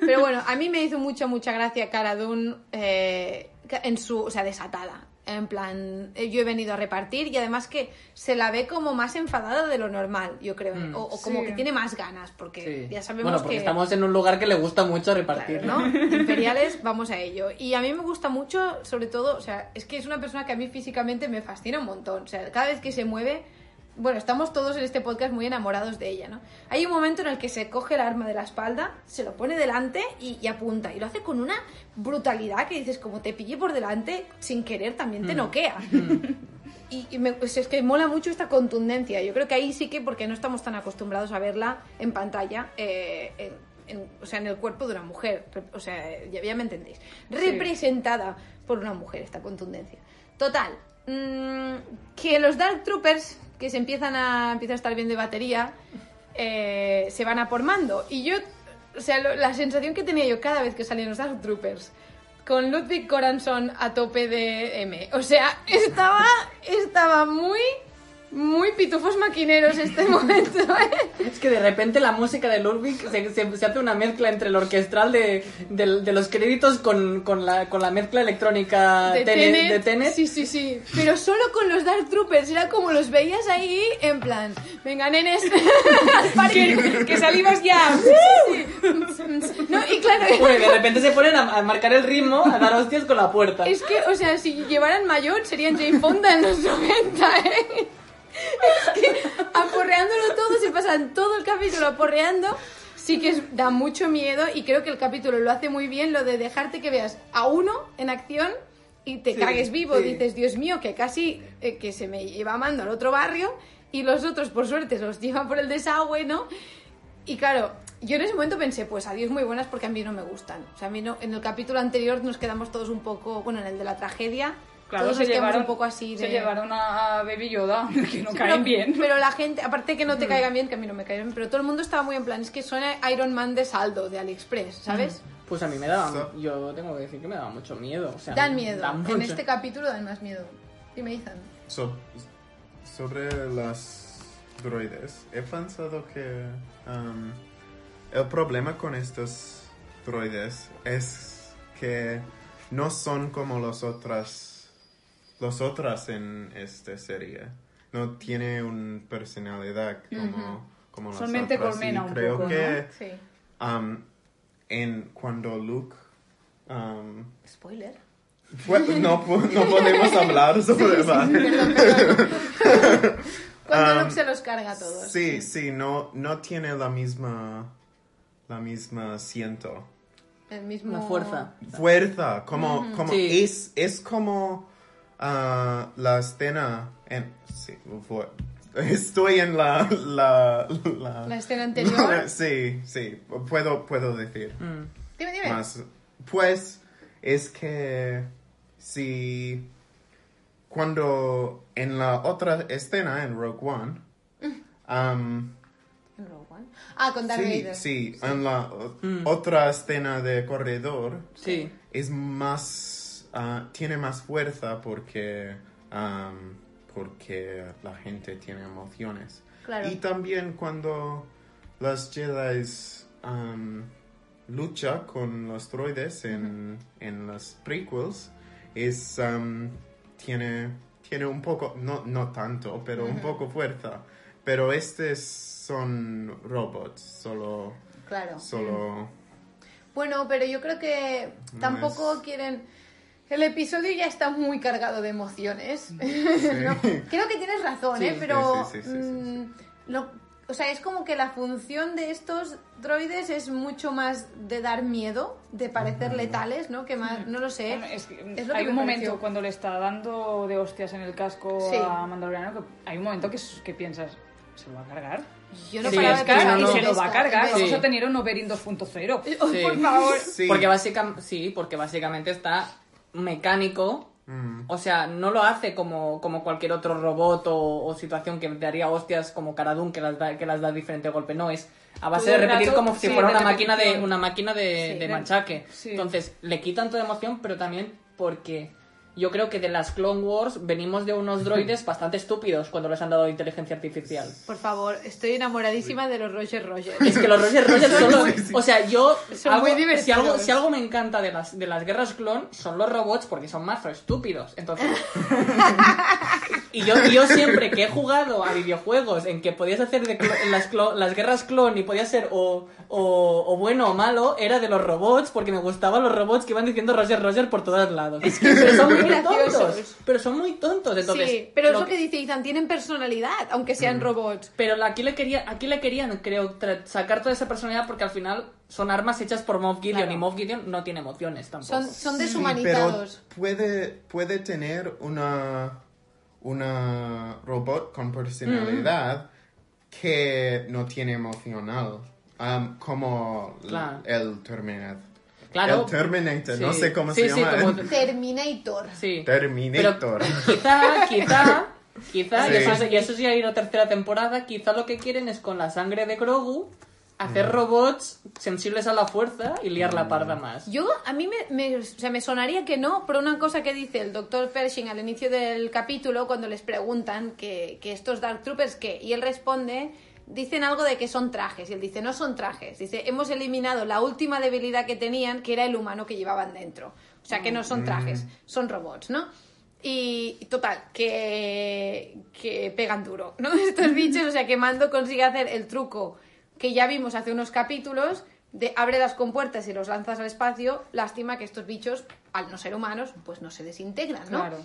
Pero bueno, a mí me hizo mucha, mucha gracia Cara Dune eh, en su, o sea, desatada. En plan, eh, yo he venido a repartir y además que se la ve como más enfadada de lo normal, yo creo. Mm. o, o como Sí. que tiene más ganas, porque Sí. ya sabemos bueno, porque que... estamos en un lugar que le gusta mucho repartir. ¿no? Imperiales, vamos a ello. Y a mí me gusta mucho, sobre todo, o sea, es que es una persona que a mí físicamente me fascina un montón. O sea, cada vez que se mueve, bueno, estamos todos en este podcast muy enamorados de ella, ¿no? Hay un momento en el que se coge el arma de la espalda, se lo pone delante y, y apunta. Y lo hace con una brutalidad que dices, como te pille por delante, sin querer también te noquea. Y, y me- pues es que mola mucho esta contundencia. Yo creo que ahí sí que, porque no estamos tan acostumbrados a verla en pantalla, eh, en, en- o sea, en el cuerpo de una mujer. O sea, ya, ya me entendéis. Representada por una mujer esta contundencia. Total, mm, que los Dark Troopers, que se empiezan a, empiezan a estar bien de batería, eh, se van a por mando. Y yo, o sea, la sensación que tenía yo cada vez que salían los Dark Troopers con Ludwig Coranson a tope de M. O sea, estaba, estaba muy, muy pitufos maquineros este momento, ¿eh? Es que de repente la música de Ludwig se, se- se hace una mezcla entre el orquestral de, del- de los créditos con, con, la, con la mezcla electrónica De Tenet- Tenet. de Tenet. Sí, sí, sí. Pero solo con los Dark Troopers. Era como los veías ahí, en plan, venga, nenes, que, que salimos ya. No, y claro, Bueno, de repente se ponen a, a marcar el ritmo, a dar hostias con la puerta. Es que, o sea, si llevaran mayor serían Jane Fonda en los 90, ¿eh? Es que aporreándolo todo, se pasan todo el capítulo aporreando. Sí que es- da mucho miedo y creo que el capítulo lo hace muy bien, lo de dejarte que veas a uno en acción y te Sí, cagues vivo. sí. Dices, Dios mío, que casi eh, que se me lleva mando al otro barrio y los otros, por suerte, los llevan por el desagüe, ¿no? Y claro, yo en ese momento pensé, pues adiós muy buenas porque a mí no me gustan. O sea, a mí no, en el capítulo anterior nos quedamos todos un poco, bueno, en el de la tragedia, Claro, todos se llevaron, un poco así de... se llevaron a Baby Yoda, que no Sí, caen pero, bien. Mm. Pero la gente, aparte que no te caigan bien, que a mí no me caen bien, pero todo el mundo estaba muy en plan, es que suena Iron Man de saldo, de AliExpress, ¿sabes? Pues a mí me daba, So- yo tengo que decir que me daba mucho miedo. O sea, Dan miedo. En este capítulo dan más miedo. Dime, Ethan. So- sobre las droides, he pensado que um, el problema con estos droides es que no son como los otras, los otras en esta serie. No tiene una personalidad como, como las Son mente otras. colmena y un creo poco, que Sí. um, en cuando Luke um, Spoiler. fue- no, no podemos hablar sobre ¿vale? Perdón, perdón. Cuando Um, Luke se los carga a todos. Sí, sí, no, no tiene la misma, la misma siento. El mismo... La fuerza. Fuerza, como, como Sí. es, es como ah, la escena en, sí, fu- estoy en la, la, la, La escena anterior. sí, sí, puedo, puedo decir Mm. Dime, dime. más. Pues es que si cuando en la otra escena en Rogue One, um, En Rogue One. Ah, con Darth sí, Vader. sí, en la Mm. otra escena de corredor Sí. es más, ah, tiene más fuerza porque, porque la gente tiene emociones. Claro. Y también cuando las Jedi um, lucha con los droides en, en las prequels, es, um, tiene, tiene un poco, no, no tanto, pero un poco fuerza. Pero estos son robots, solo... Claro. solo Bueno, pero yo creo que No tampoco es- quieren... El episodio ya está muy cargado de emociones. No, creo que tienes razón, Sí, ¿eh? Pero... sí, sí, sí, sí, sí. mm, lo- o sea, es como que la función de estos droides es mucho más de dar miedo, de parecer letales, ¿no? Que más... No lo sé. Bueno, es que, Es lo que hay un momento pareció. cuando le está dando de hostias en el casco Sí. a Mandaloriano que hay un momento que, que piensas, ¿se lo va a cargar? Yo no Sí, paraba de pensar no, y se lo va a cargar. Sí. Vamos a tener un Oberyn 2.0. Sí. Por favor. Sí. Porque básicamente, sí, porque básicamente está mecánico. Mm. O sea, no lo hace como, como cualquier otro robot o, o situación que daría hostias como Caradun que las da, que las da diferente golpe. No, es a base de repetir rato, como si sí, fuera de una máquina de una máquina de, Sí, de de- machaque. sí. Entonces, le quitan toda emoción, pero también porque yo creo que de las Clone Wars venimos de unos droides bastante estúpidos cuando les han dado inteligencia artificial. Por favor, estoy enamoradísima de los Roger Roger. Es que los Roger Roger son los... O sea, yo... Son algo- muy si, divertidos. algo, si algo me encanta de las, de las guerras clon son los robots porque son más estúpidos. Entonces... y yo, yo siempre que he jugado a videojuegos en que podías hacer de clo- las, clo- las guerras clon y podías ser o, o, o bueno o malo, era de los robots porque me gustaban los robots que iban diciendo Roger Roger por todos lados. pero son muy graciosos. tontos. Pero son muy tontos. Entonces, sí, pero es lo lo que dice Ethan, tienen personalidad, aunque sean robots. pero la- aquí le quería, aquí le querían, creo, sacar toda esa personalidad porque al final son armas hechas por Moff Gideon Claro. y Moff Gideon no tiene emociones tampoco. Son, son Sí, deshumanizados. pero puede, puede tener una, una robot con personalidad que no tiene emocional. um, como Claro. el Terminator. Claro. El Terminator, no sé cómo Sí, se sí, llama. como- Terminator. Sí. Terminator. Pero quizá, quizá, quizá, y, Sí. eso, es- y eso sí va a ir a tercera temporada, quizá lo que quieren es con la sangre de Grogu hacer robots sensibles a la fuerza y liar la parda más. Yo, a mí me, me- o sea, me sonaría que no, pero una cosa que dice el doctor Pershing al inicio del capítulo, cuando les preguntan que, que estos Dark Troopers, ¿qué? Y él responde, dicen algo de que son trajes, y él dice, no son trajes, dice, hemos eliminado la última debilidad que tenían, que era el humano que llevaban dentro. O sea, que no son trajes, son robots, ¿no? Y y total, que, que pegan duro, ¿no? Estos bichos, o sea, que Mando consigue hacer el truco que ya vimos hace unos capítulos de abre las compuertas y los lanzas al espacio. Lástima que estos bichos, al no ser humanos, pues no se desintegran, ¿no? Claro.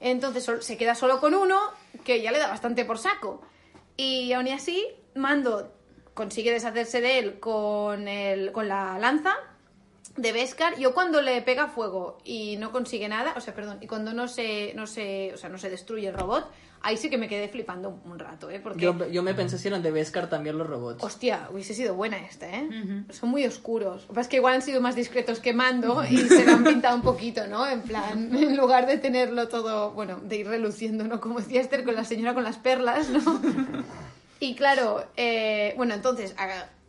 Entonces se queda solo con uno, que ya le da bastante por saco. Y aún así, Mando consigue deshacerse de él con, el, con la lanza de Beskar. Yo cuando le pega fuego y no consigue nada, o sea, perdón, y cuando no se, no se, o sea, no se destruye el robot, ahí sí que me quedé flipando un, un rato, ¿eh? Porque... Yo, yo me pensé si eran de Beskar también los robots. Hostia, hubiese sido buena esta, ¿eh? Son muy oscuros. Lo que pasa es que igual han sido más discretos que Mando y se lo han pintado un poquito, ¿no? En plan, en lugar de tenerlo todo, bueno, de ir reluciendo, ¿no? Como decía Esther con la señora con las perlas, ¿no? Y claro, eh, bueno, entonces,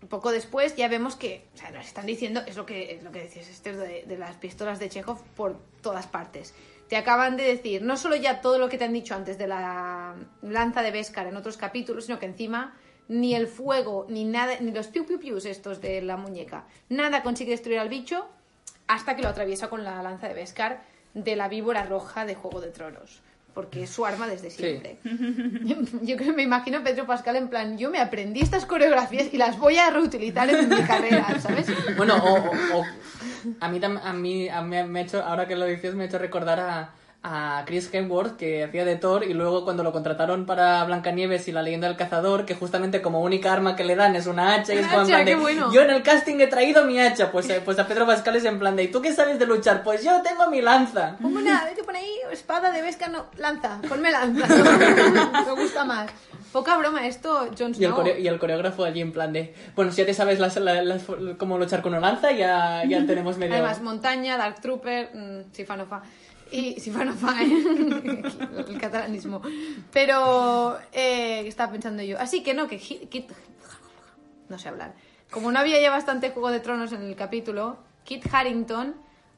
poco después ya vemos que, o sea, nos están diciendo, es lo que, es lo que decías Esther, de, las pistolas de Chekhov por todas partes. Te acaban de decir no solo ya todo lo que te han dicho antes de la lanza de Beskar en otros capítulos, sino que encima ni el fuego, ni nada, ni los piu piu pius estos de la muñeca, nada consigue destruir al bicho hasta que lo atraviesa con la lanza de Beskar de la víbora roja de Juego de Tronos. Porque es su arma desde siempre. Yo creo me imagino a Pedro Pascal en plan, yo me aprendí estas coreografías y las voy a reutilizar en mi carrera, ¿sabes? Bueno, o, o- o- a mí, a mí, a mí me ha hecho, ahora que lo dices, me ha hecho recordar a, a Chris Hemsworth, que hacía de Thor, y luego cuando lo contrataron para Blancanieves y la leyenda del cazador, que justamente como única arma que le dan es una hacha, y es hacha, plan de, bueno. yo en el casting he traído mi hacha, pues, eh, pues a Pedro Pascal es en plan de, ¿y tú qué sabes de luchar? Pues yo tengo mi lanza. Pongo una, vete por ahí, espada de Vesca, no, lanza, ponme lanza. me gusta más. Poca broma, esto, Jon Y el, Snow. coreo- y el coreógrafo allí en plan de, bueno, si ya te sabes las, la- las- cómo luchar con una lanza, ya, ya tenemos medio... Además, montaña, Dark Trooper, mm, Sifanofa. Y Sifanofa, ¿eh? el catalanismo. Pero, eh, estaba pensando yo. Así que no, que Kit. No sé hablar. Como no había ya bastante Juego de Tronos en el capítulo, Kit Harrington,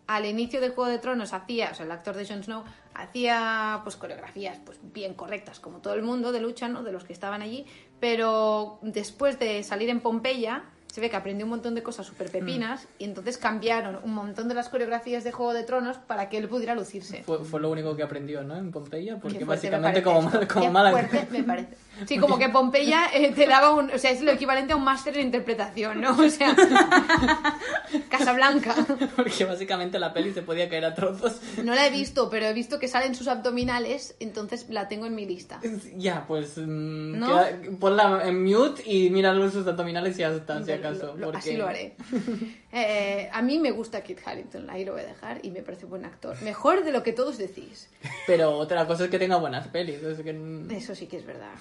al inicio de Juego de Tronos, hacía, o sea, el actor de Jon Snow, hacía pues coreografías pues bien correctas, como todo el mundo de lucha, ¿no? De los que estaban allí. Pero después de salir en Pompeya, se ve que aprendió un montón de cosas súper pepinas y entonces cambiaron un montón de las coreografías de Juego de Tronos para que él pudiera lucirse. Fue, fue lo único que aprendió, ¿no? En Pompeya, porque básicamente como, como mala... me parece. Sí, como que Pompeya eh, te daba un... O sea, es lo equivalente a un máster de interpretación, ¿no? O sea... Casablanca. Porque básicamente la peli se podía caer a trozos. No la he visto, pero he visto que salen sus abdominales, entonces la tengo en mi lista. Ya, pues mm, ¿No? queda- ponla en mute y mira sus abdominales y ya está, si Lo- acaso. lo- porque- Así lo haré. Eh, a mí me gusta Kit Harington, ahí lo voy a dejar, y me parece buen actor. Mejor de lo que todos decís. Pero otra cosa es que tenga buenas pelis. Es que... Eso sí que es verdad.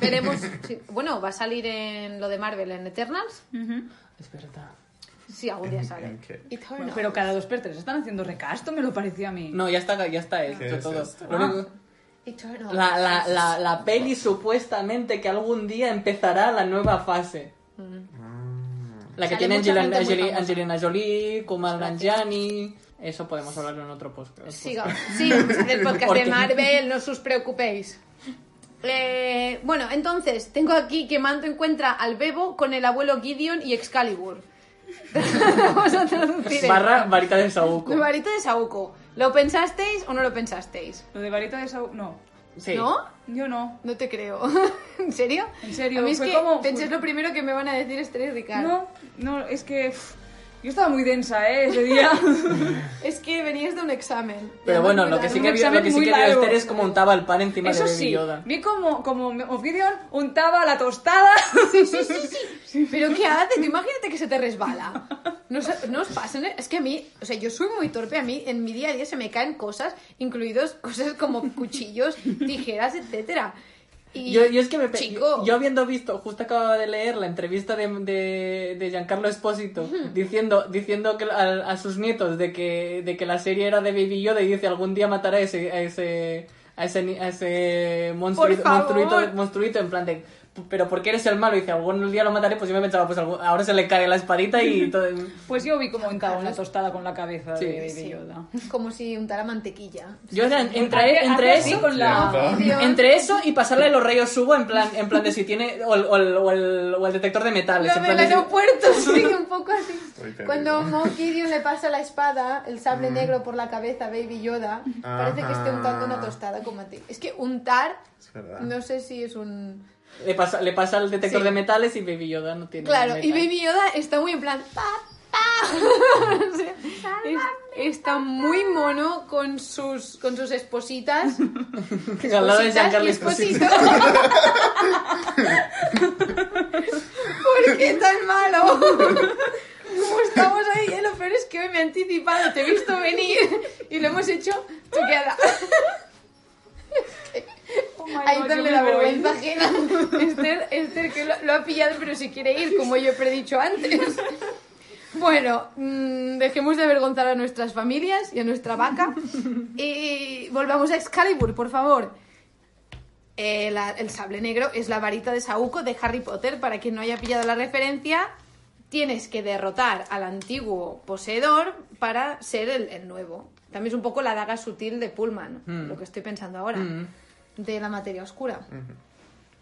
Veremos. si- bueno, va a salir en lo de Marvel en Eternals. Es verdad. Sí, algún día sale. Pero cada dos per tres están haciendo recasto, me lo pareció a mí. No, ya está, ya está hecho ¿Qué es todo. esto? Lo único- Eternals. La, la, la, la peli supuestamente que algún día empezará la nueva fase. La que tiene Angelina, Jolie, Kumail Nanjiani... Eso podemos hablarlo en otro post. Siga. Sí, vamos a hacer podcast de Marvel, no os preocupéis. Eh, bueno, entonces, tengo aquí que Mando encuentra al Bebo con el abuelo Gideon y Excalibur. Vamos a traducir. Barra varita de Saúco. Mi varita de Saúco. ¿Lo pensasteis o no lo pensasteis? Lo de varita de Saúl... No. Sí. ¿No? Yo no. No te creo. ¿En serio? En serio, A mí es fue que como- pensé es lo primero que me van a decir Esther y Ricardo. No, no, es que... pff, yo estaba muy densa, ¿eh? Ese día. Es que venías de un examen. Pero bueno, lo que sí que, vio- lo que, sí que vio. Esther es como untaba el pan encima Eso de Baby sí, Yoda. vi como, como Ophidian untaba la tostada. Sí, sí, sí, sí. Pero ¿qué haces? Imagínate que se te resbala. No, os- no os pasen. Es que a mí, o sea, yo soy muy torpe. A mí en mi día a día se me caen cosas, incluidos cosas como cuchillos, tijeras, etcétera. Y Yo, yo es que me Chico. yo habiendo visto, justo acababa de leer la entrevista de, de, de Giancarlo Espósito diciendo, diciendo que a, a sus nietos de que, de que la serie era de Baby Yoda y dice algún día matará a ese, a ese, a ese, a ese monstruito, monstruito, monstruito en plan de pero ¿por qué eres el malo? Y dice, algún día lo mataré, pues yo me pensaba, pues ahora se le cae la espadita y todo. Pues yo vi como untaba una tostada con la cabeza Sí, de Baby sí. Yoda. como si untara mantequilla. Yo entre, entre eso, con la... Cierto. entre eso y pasarle los rayos subo en plan, en plan de si tiene, o el, o el, o el, o el detector de metales. Lo del de aeropuerto, sí, un poco así. Cuando Moff Gideon le pasa la espada, el sable negro por la cabeza a Baby Yoda, parece que esté untando una tostada como a ti. Es que untar, Es verdad. no sé si es un... Le pasa, le pasa el detector Sí. de metales y Baby Yoda no tiene. Claro, y metal. Baby Yoda está muy en plan... "Pa, pa". O sea, es- está muy mono con sus, con sus espositas. Al lado de Espositas Giancarlo y esposito. ¿Por qué tan malo? Como estamos ahí, eh, lo peor es que hoy me he anticipado, te he visto venir y lo hemos hecho toqueada. Oh Ahí también la vergüenza ajena. Esther, Esther que lo, lo ha pillado pero si quiere ir, como yo he predicho antes. Bueno, mm, dejemos de avergonzar a nuestras familias y a nuestra vaca. Y volvamos a Excalibur, por favor. Eh, la- el sable negro es la varita de Saúco de Harry Potter. Para quien no haya pillado la referencia, tienes que derrotar al antiguo poseedor para ser el, el nuevo. También es un poco la daga sutil de Pullman, lo que estoy pensando ahora, Mm. de la materia oscura.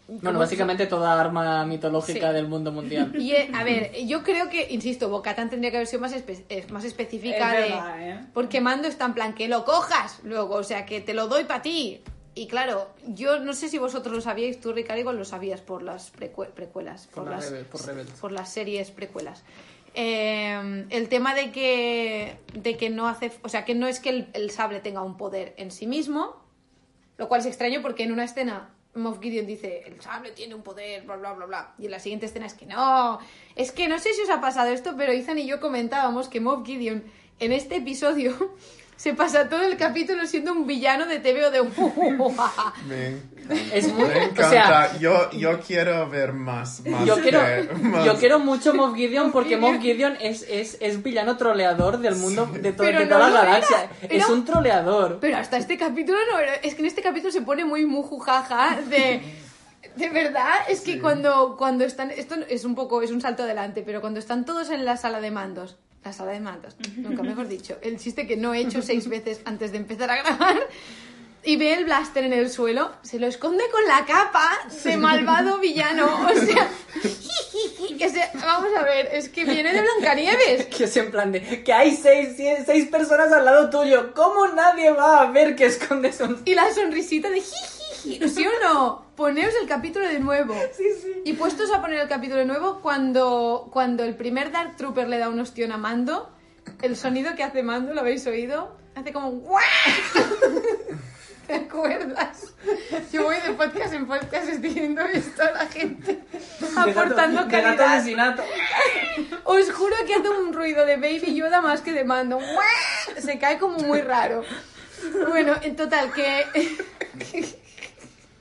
Bueno, básicamente toda arma mitológica Sí. del mundo mundial. Y eh, a ver, yo creo que, insisto, Bocatán tendría que haber sido más, espe- eh, más específica Es de. verdad, ¿eh? Porque Mando está en plan que lo cojas luego, o sea, que te lo doy para ti. Y claro, yo no sé si vosotros lo sabíais, tú Ricardo igual lo sabías por las precue- precuelas, Por por, la las, Rebel- por Rebels. por las series precuelas. Eh, el tema de que, de que no hace, o sea, que no es que el, el sable tenga un poder en sí mismo, lo cual es extraño porque en una escena Moff Gideon dice, el sable tiene un poder, bla, bla, bla, bla. Y en la siguiente escena es que no. Es que no sé si os ha pasado esto, pero Ethan y yo comentábamos que Moff Gideon en este episodio se pasa todo el capítulo siendo un villano de TVO de... Me encanta. Es muy- Me o encanta. sea- yo, yo quiero ver más. más Yo quiero, más. yo quiero mucho Moff Gideon porque Moff Gideon es, es, es villano troleador del mundo, de, to- Pero de no toda la era. galaxia. Era- Es un troleador. Pero hasta este capítulo no, es que en este capítulo se pone muy mujujaja de de verdad, es que cuando cuando están esto es un poco es un salto adelante, pero cuando están todos en la sala de mandos, la sala de mandos, nunca mejor dicho, el chiste que no he hecho seis veces antes de empezar a grabar. Y ve el blaster en el suelo, se lo esconde con la capa de malvado villano. O sea, que se- vamos a ver, es que viene de Blancanieves. Que es en plan de que hay seis, sie- seis personas al lado tuyo. ¿Cómo nadie va a ver que escondes un... Y la sonrisita de jiji, ¿sí o no? Poneos el capítulo de nuevo. Sí, sí. Y puestos a poner el capítulo de nuevo, cuando, cuando el primer Dark Trooper le da un ostión a Mando, el sonido que hace Mando, ¿lo habéis oído? Hace como ¡guau! ¿Te acuerdas? Yo voy de podcast en podcast diciendo esto a la gente, aportando de gato, de gato calidad. Os juro que hace un ruido de Baby Yoda más que de Mando. ¡Guau! Se cae como muy raro. Bueno, en total, que...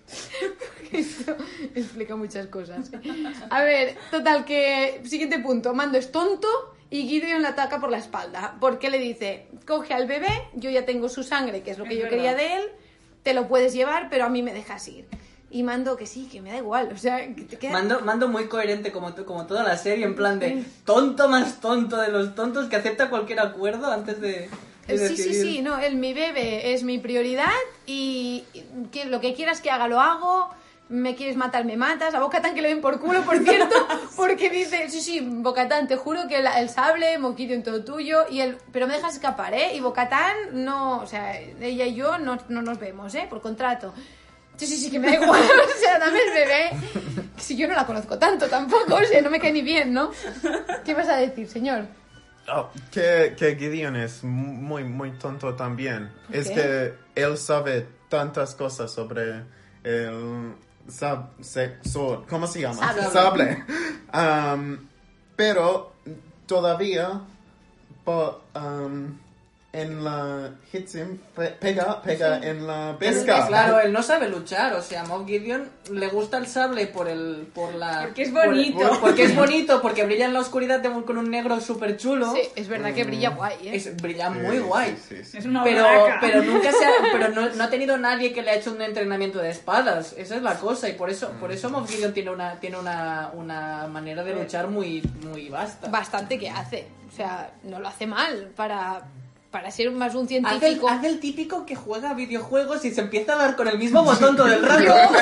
Esto explica muchas cosas. A ver, total, que... Siguiente punto. Mando es tonto y Gideon le ataca por la espalda. Porque le dice, coge al bebé, yo ya tengo su sangre, que es lo que Es yo verdad. quería de él, te lo puedes llevar, pero a mí me dejas ir. Y Mando que sí, que me da igual. O sea, que te queda... Mando, mando muy coherente como, como toda la serie, en plan de tonto más tonto de los tontos que acepta cualquier acuerdo antes de, Sí, sí, sí, no, el mi bebé es mi prioridad y que lo que quieras que haga lo hago. Me quieres matar, me matas. A Bocatán que le den por culo, por cierto, porque dice, sí, sí, Bocatán, te juro que el, el sable, Moquillo en todo tuyo, y el, pero me dejas escapar, ¿eh? Y Bocatán no, o sea, ella y yo no, no nos vemos, ¿eh? Por contrato. Sí, sí, sí, que me da igual, o sea, dame el bebé. Si yo no la conozco tanto tampoco, o sea, no me cae ni bien, ¿no? ¿Qué vas a decir, señor? Oh, que, que Gideon es muy, muy tonto también. Es que él sabe tantas cosas sobre el sab, se- sword, ¿cómo se llama? Sable. Sable. Um, pero todavía um, en la Hitsim pe- pega, pega en la pesca. Claro, él no sabe luchar, o sea, Moff Gideon le gusta el sable por el por la Porque es bonito. por- porque es bonito, porque brilla en la oscuridad de- con un negro súper chulo. Sí, es verdad que brilla guay, ¿eh? Es, brilla Sí, muy guay. sí, sí, sí. Es una Pero, pero nunca se ha, pero no, no ha tenido nadie que le ha hecho un entrenamiento de espadas. Esa es la cosa. Y por eso, por eso Moff Gideon tiene una, tiene una, una manera de luchar muy, muy vasta. bastante que hace. O sea, no lo hace mal para, para ser más un el, científico. hace el típico que juega videojuegos y se empieza a dar con el mismo botón todo el rato.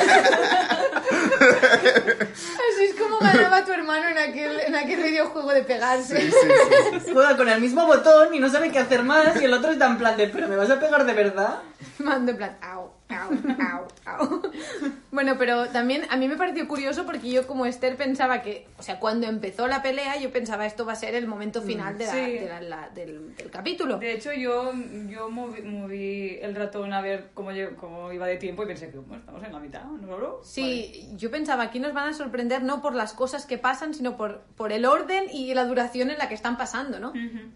Así es como ganaba tu hermano en aquel, en aquel videojuego de pegarse. Sí, sí, sí. Juega con el mismo botón y no sabe qué hacer más. Y el otro está en plan de, ¿pero me vas a pegar de verdad? Mando en plan, au, au, au. Bueno, pero también a mí me pareció curioso porque yo como Esther pensaba que, o sea, cuando empezó la pelea yo pensaba esto va a ser el momento final de la- Sí. de la- la- del, del capítulo. De hecho, yo, yo moví, moví el ratón a ver cómo, cómo iba de tiempo y pensé que bueno, estamos en la mitad, ¿no, bro? Sí, yo pensaba aquí nos van a sorprender no por las cosas que pasan, sino por, por el orden y la duración en la que están pasando, ¿no?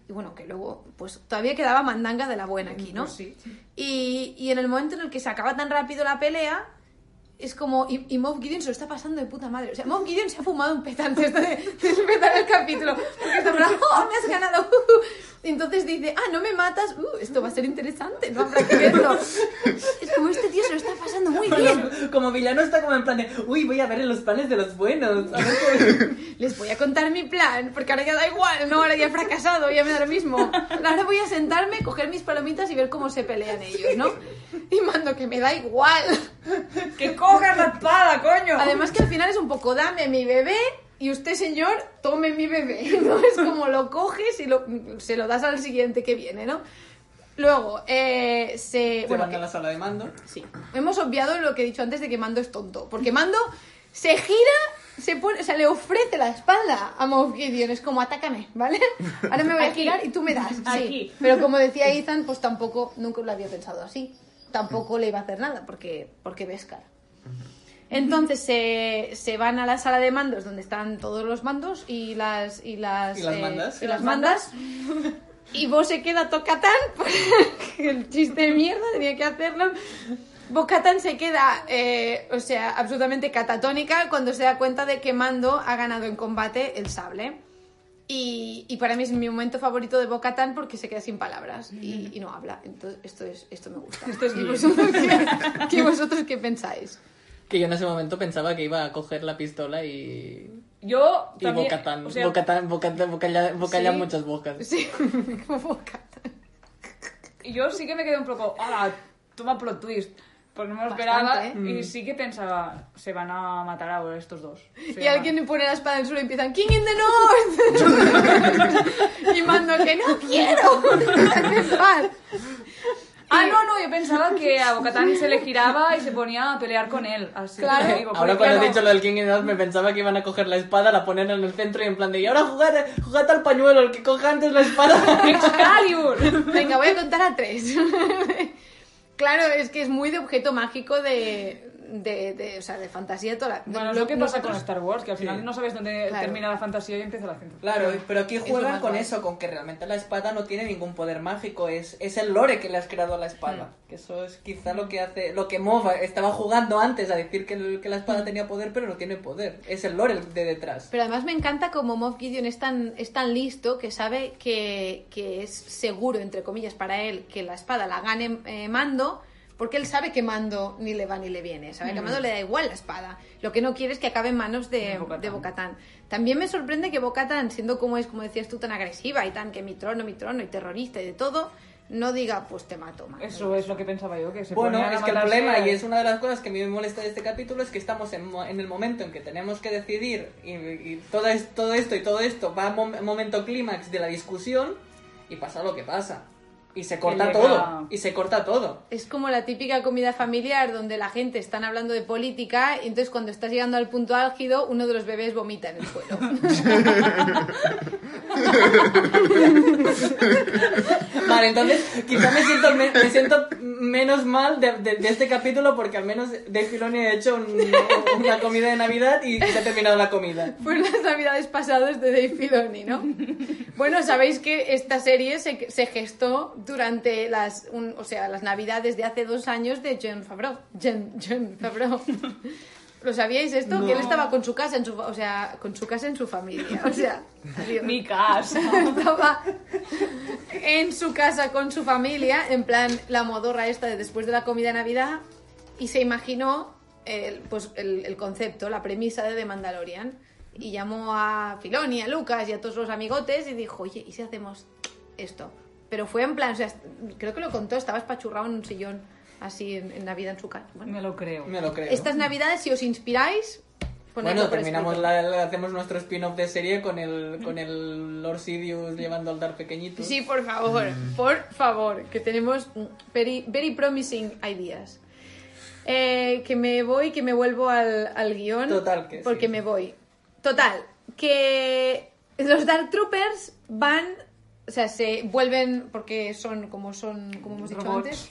Y bueno, que luego, pues todavía quedaba mandanga de la buena aquí, ¿no? Pues sí. Y, y en el momento en el que se acaba tan rápido la pelea, sea es como. Y, y Moff Gideon se lo está pasando de puta madre. O sea, Moff Gideon se ha fumado un peta antes de, de empezar el capítulo. Porque está plan, ¡oh, me has ganado! Y entonces dice, ¡ah, no me matas! ¡Uh, esto va a ser interesante! No habrá que verlo. Es como este tío se lo está pasando muy bien. Como villano está como en plan de, uy, voy a ver en los planes de los buenos. A ver qué- Les voy a contar mi plan, porque ahora ya da igual, no, ahora ya he fracasado, ya me da lo mismo. Ahora voy a sentarme, coger mis palomitas y ver cómo se pelean ellos, ¿no? Y mando que me da igual. ¡Que cojas la espada, coño! Además que al final es un poco, dame mi bebé y usted, señor, tome mi bebé. ¿no? Es como lo coges y lo, se lo das al siguiente que viene, ¿no? Luego, eh, se... Se bueno, van a que- la sala de mando. Sí. Hemos obviado lo que he dicho antes de que Mando es tonto. Porque Mando se gira, se pone, o sea, le ofrece la espalda a Moff Gideon. Es como, atácame, ¿vale? Ahora me voy a girar y tú me das. Sí. Aquí. Pero como decía Ethan, pues tampoco, nunca lo había pensado así. Tampoco le iba a hacer nada porque, porque ves cara. Entonces se, se van a la sala de mandos donde están todos los mandos y las y las, ¿Y las eh, mandas? y las mandas. Y vos se queda Tocatán el chiste de mierda tenía que hacerlo. Bocatán se queda eh, o sea absolutamente catatónica cuando se da cuenta de que Mando ha ganado en combate el sable. Y, y para mí es mi momento favorito de Bocatán porque se queda sin palabras y, y no habla. Entonces esto es esto me gusta. Esto es ¿Y vosotros qué, qué vosotros qué pensáis Que yo en ese momento pensaba que iba a coger la pistola y... Yo Y también... Bocatán. o sea, Bocatán, Bocatán, Bocalla, Bocalla Sí. muchas bocas. sí como Bocatán yo sí que me quedé un poco... ¡Ah! Toma plot twist. Porque no me lo esperaba Bastante, y sí que pensaba, se van a matar ahora estos dos. Se Y van a- alguien pone la espada en el suelo y empiezan King in the North. y mando que no quiero. Ah, no, no, yo pensaba que a Bocatán se le giraba y se ponía a pelear con él. Así Claro. que digo, Ahora porque, cuando he dicho lo del King of Death me pensaba que iban a coger la espada, la ponen en el centro y en plan de y ahora jugad, jugad al pañuelo, el que coja antes la espada. ¡Excalibur! Venga, voy a contar a tres. claro, es que es muy de objeto mágico de, de, de, o sea, de fantasía toda la- Bueno, es lo- lo que pasa nosotros- con Star Wars, que al final Sí. no sabes dónde Claro. termina la fantasía y empieza la ciencia. Claro, pero aquí juegan con eso, con que realmente la espada no tiene ningún poder mágico, es, es el lore que le has creado a la espada. Hmm. Que eso es quizá lo que hace, lo que Mova estaba jugando antes a decir que, el- que la Hmm. espada tenía poder, pero no tiene poder. Es el lore de detrás. Pero además me encanta como Moff Gideon es tan, es tan listo que sabe que, que es seguro, entre comillas, para él que la espada la gane eh, Mando, porque él sabe que Mando ni le va ni le viene, sabe que a Mando le da igual la espada. Lo que no quiere es que acabe en manos de, De Bo-Katan. También me sorprende que Bo-Katan, siendo como es, como decías tú, tan agresiva y tan que mi trono, mi trono y terrorista y de todo, no diga, pues te mato, Mando. Eso es lo que pensaba yo, que se Bueno, es que el problema, y es una de las cosas que a mí me molesta de este capítulo, es que estamos en, el momento en que tenemos que decidir y, y todo, es- todo esto y todo esto va a mom- momento clímax de la discusión y pasa lo que pasa. Y se corta llega- todo. Y se corta todo. Es como la típica comida familiar donde la gente están hablando de política y entonces cuando estás llegando al punto álgido uno de los bebés vomita en el suelo. Vale, entonces quizá me siento, me, me siento menos mal de, de- de este capítulo porque al menos Dave Filoni ha hecho un- una comida de Navidad y se ha terminado la comida. Fueron las navidades pasadas de Dave Filoni, ¿no? Bueno, sabéis que esta serie se, se gestó durante las, un- o sea, las navidades de hace dos años de John Favreau. John, John Favreau. ¿Lo sabíais esto? Que él estaba con su casa en su, o sea, con su casa en su familia. O sea, adiós. Mi casa. estaba en su casa con su familia, en plan la modorra esta de después de la comida de Navidad, y se imaginó el, pues, el, el concepto, la premisa de The Mandalorian. Y llamó a Filoni, a Lucas y a todos los amigotes y dijo, oye, ¿y si hacemos esto? Pero fue en plan, o sea, creo que lo contó, estaba espachurrado en un sillón así en, en Navidad en su casa. Bueno, Me lo creo. Me lo creo. estas Navidades, si os inspiráis, Bueno, terminamos la, la- hacemos nuestro spin-off de serie con el con el Lord Sidious llevando al Dar pequeñito. Sí, por favor, por favor, que tenemos very, very promising ideas. Eh, que me voy, que me vuelvo al, al guion. Total, que sí. Porque me voy. Total, que los Dark Troopers van, o sea, se vuelven, porque son como son, como hemos dicho Robots. antes,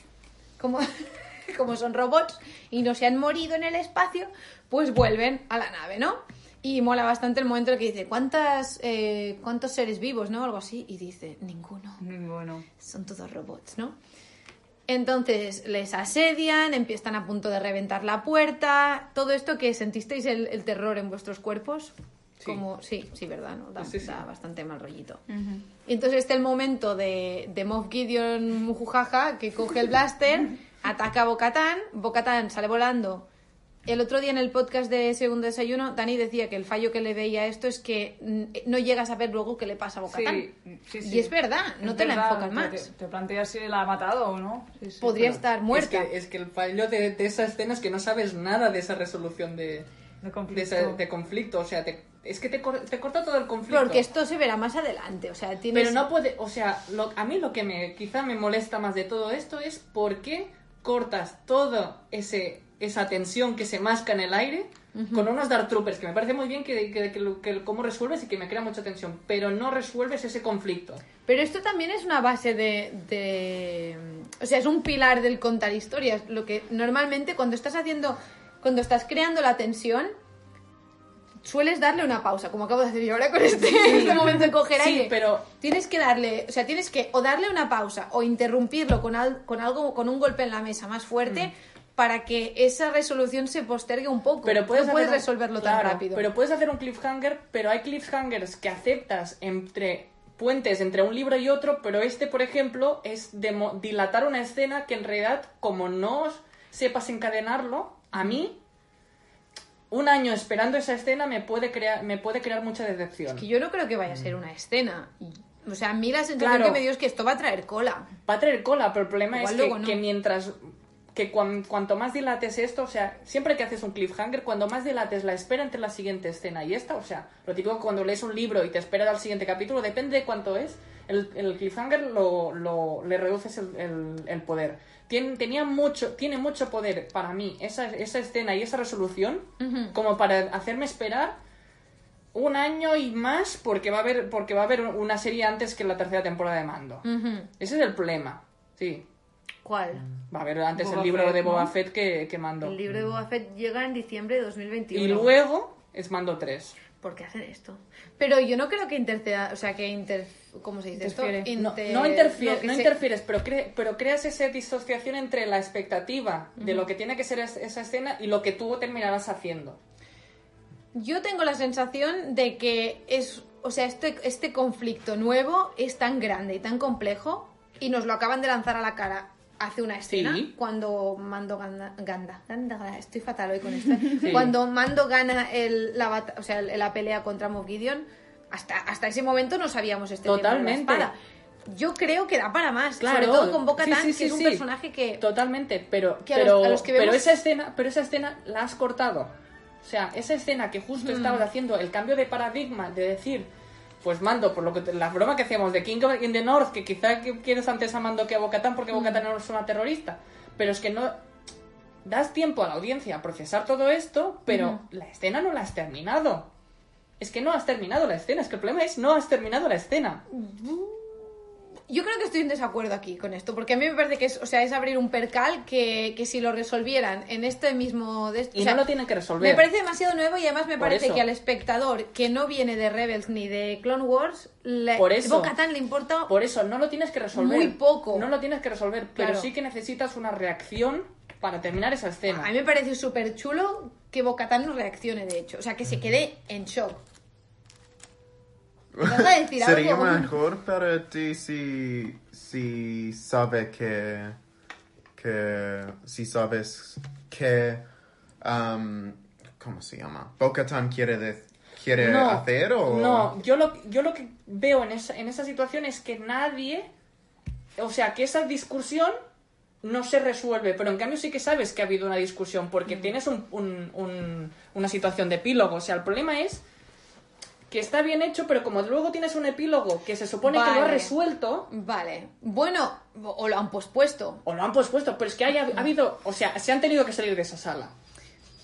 como, como son robots y no se han morido en el espacio, pues vuelven a la nave, ¿no? Y mola bastante el momento en el que dice, ¿cuántas, eh, ¿cuántos seres vivos, no? Algo así. Y dice, ninguno Bueno. son todos robots, ¿no? Entonces les asedian, empiezan a punto de reventar la puerta, todo esto que sentisteis el, el terror en vuestros cuerpos. Sí. Como, sí, sí, verdad, ¿no? Da, Sí, sí. da bastante mal rollito. Y entonces está el momento de, de Moff Gideon Mujujaja que coge el blaster, ataca a Bocatán, Bocatán sale volando. El otro día en el podcast de Segundo Desayuno, Dani decía que el fallo que le veía a esto es que mm, no llegas a ver luego qué le pasa a Bocatán. Sí, sí, sí. Y es verdad, no Es te la verdad, enfocan te- más. Te, te planteas si la ha matado o no. Sí, sí. Podría Pero estar Es muerta. que, es que el fallo de, de esa escena es que no sabes nada de esa resolución de, De de, conflicto. esa- de conflicto. O sea, te- es que te, cor- te corta todo el conflicto. Porque esto se verá más adelante, o sea, tienes... Pero no puede, o sea, lo- a mí lo que me quizá me molesta más de todo esto es por qué cortas todo ese esa tensión que se masca en el aire con unos Dark Troopers, que me parece muy bien que, que, que, que cómo resuelves y que me crea mucha tensión, pero no resuelves ese conflicto. Pero esto también es una base de, de- O sea, es un pilar del contar historias. Lo que normalmente cuando estás haciendo... Cuando estás creando la tensión, sueles darle una pausa, como acabo de hacer yo ahora con este, este momento de coger Sí, aire. pero- Tienes que darle... O sea, tienes que o darle una pausa o interrumpirlo con, al- con algo, con un golpe en la mesa más fuerte... Para que esa resolución se postergue un poco. Mm. Pero puedes, no puedes hacer resolverlo tan rápido. Pero puedes hacer un cliffhanger, pero hay cliffhangers que aceptas entre puentes entre un libro y otro, pero este, por ejemplo, es demo- dilatar una escena que en realidad, como no sepas encadenarlo, a mí, un año esperando esa escena me puede crear, me puede crear mucha decepción. que yo no creo que vaya a ser una escena. O sea, a mí la sensación Claro. que me dio es que esto va a traer cola. Va a traer cola, pero el problema Igual es que, luego no. que mientras que cuan- cuanto más dilates esto, o sea, siempre que haces un cliffhanger, cuando más dilates la espera entre la siguiente escena y esta, o sea, lo típico cuando lees un libro y te esperas al siguiente capítulo, depende de cuánto es, el, el cliffhanger lo, lo- le reduces el, el- el poder. Tien- tenía mucho, tiene mucho poder para mí esa, esa escena y esa resolución como para hacerme esperar un año y más porque va a haber porque va a haber una serie antes que la tercera temporada de Mando. Ese es el problema. Sí. ¿Cuál? Va a haber antes Boba el libro Fett, de Boba ¿no? Fett que, que Mando. El libro de Boba Fett llega en diciembre de 2021. Y luego es Mando 3. ¿Por qué hacen esto? Pero yo no creo que interceda, o sea, que inter... ¿Cómo se dice Interfiere. esto? No, Inter- no, interfiere- que no se- interfieres, pero, cre- pero creas esa disociación entre la expectativa de lo que tiene que ser es- esa escena y lo que tú terminarás haciendo. Yo tengo la sensación de que es, o sea, este, este conflicto nuevo es tan grande y tan complejo y nos lo acaban de lanzar a la cara hace una escena Sí. cuando Mando gana, ganda, ganda, ganda, estoy fatal hoy con esto. Cuando Mando gana el, la, o sea, la pelea contra Moff Gideon, hasta, hasta ese momento no sabíamos este tema de la Totalmente. espada. Yo creo que da para más, Claro. sobre todo con Boca Sí, sí, que es un personaje que Totalmente, pero, Que a pero, los- a los que pero vemos- esa escena, pero esa escena la has cortado. O sea, esa escena que justo estabas haciendo el cambio de paradigma de decir, pues mando, por lo que la broma que hacíamos de King of in the North, que quizá quieres antes a Mando que a Bocatán porque Bocatán no es una terrorista, pero es que no das tiempo a la audiencia a procesar todo esto, pero la escena no la has terminado. Es que no has terminado la escena, es que el problema es no has terminado la escena. Yo creo que estoy en desacuerdo aquí con esto, porque a mí me parece que es, o sea, es abrir un percal que, que si lo resolvieran en este mismo... de- Y o sea, no lo tienen que resolver. Me parece demasiado nuevo y además me Por parece eso. que al espectador que no viene de Rebels ni de Clone Wars, le, Por eso. Bo-Katan le importa... Por eso, no lo tienes que resolver. Muy poco. No lo tienes que resolver, pero Claro. sí que necesitas una reacción para terminar esa escena. A mí me parece súper chulo que Bo-Katan no reaccione, de hecho. O sea, que se quede en shock. ¿Vas a decir Sería mejor para ti si, si sabe que, que si sabes que um, ¿cómo se llama? Bo-Katan quiere de- quiere hacer o no, yo lo, yo lo que veo en esa, en esa situación es que nadie, o sea, que esa discusión no se resuelve, pero en cambio sí que sabes que ha habido una discusión, porque Mm. tienes un- un- un- una situación de epílogo, o sea, el problema es que está bien hecho, pero como luego tienes un epílogo que se supone que lo ha resuelto, Vale. Bueno, o lo han pospuesto. o lo han pospuesto, pero es que haya, ha habido, o sea, se han tenido que salir de esa sala.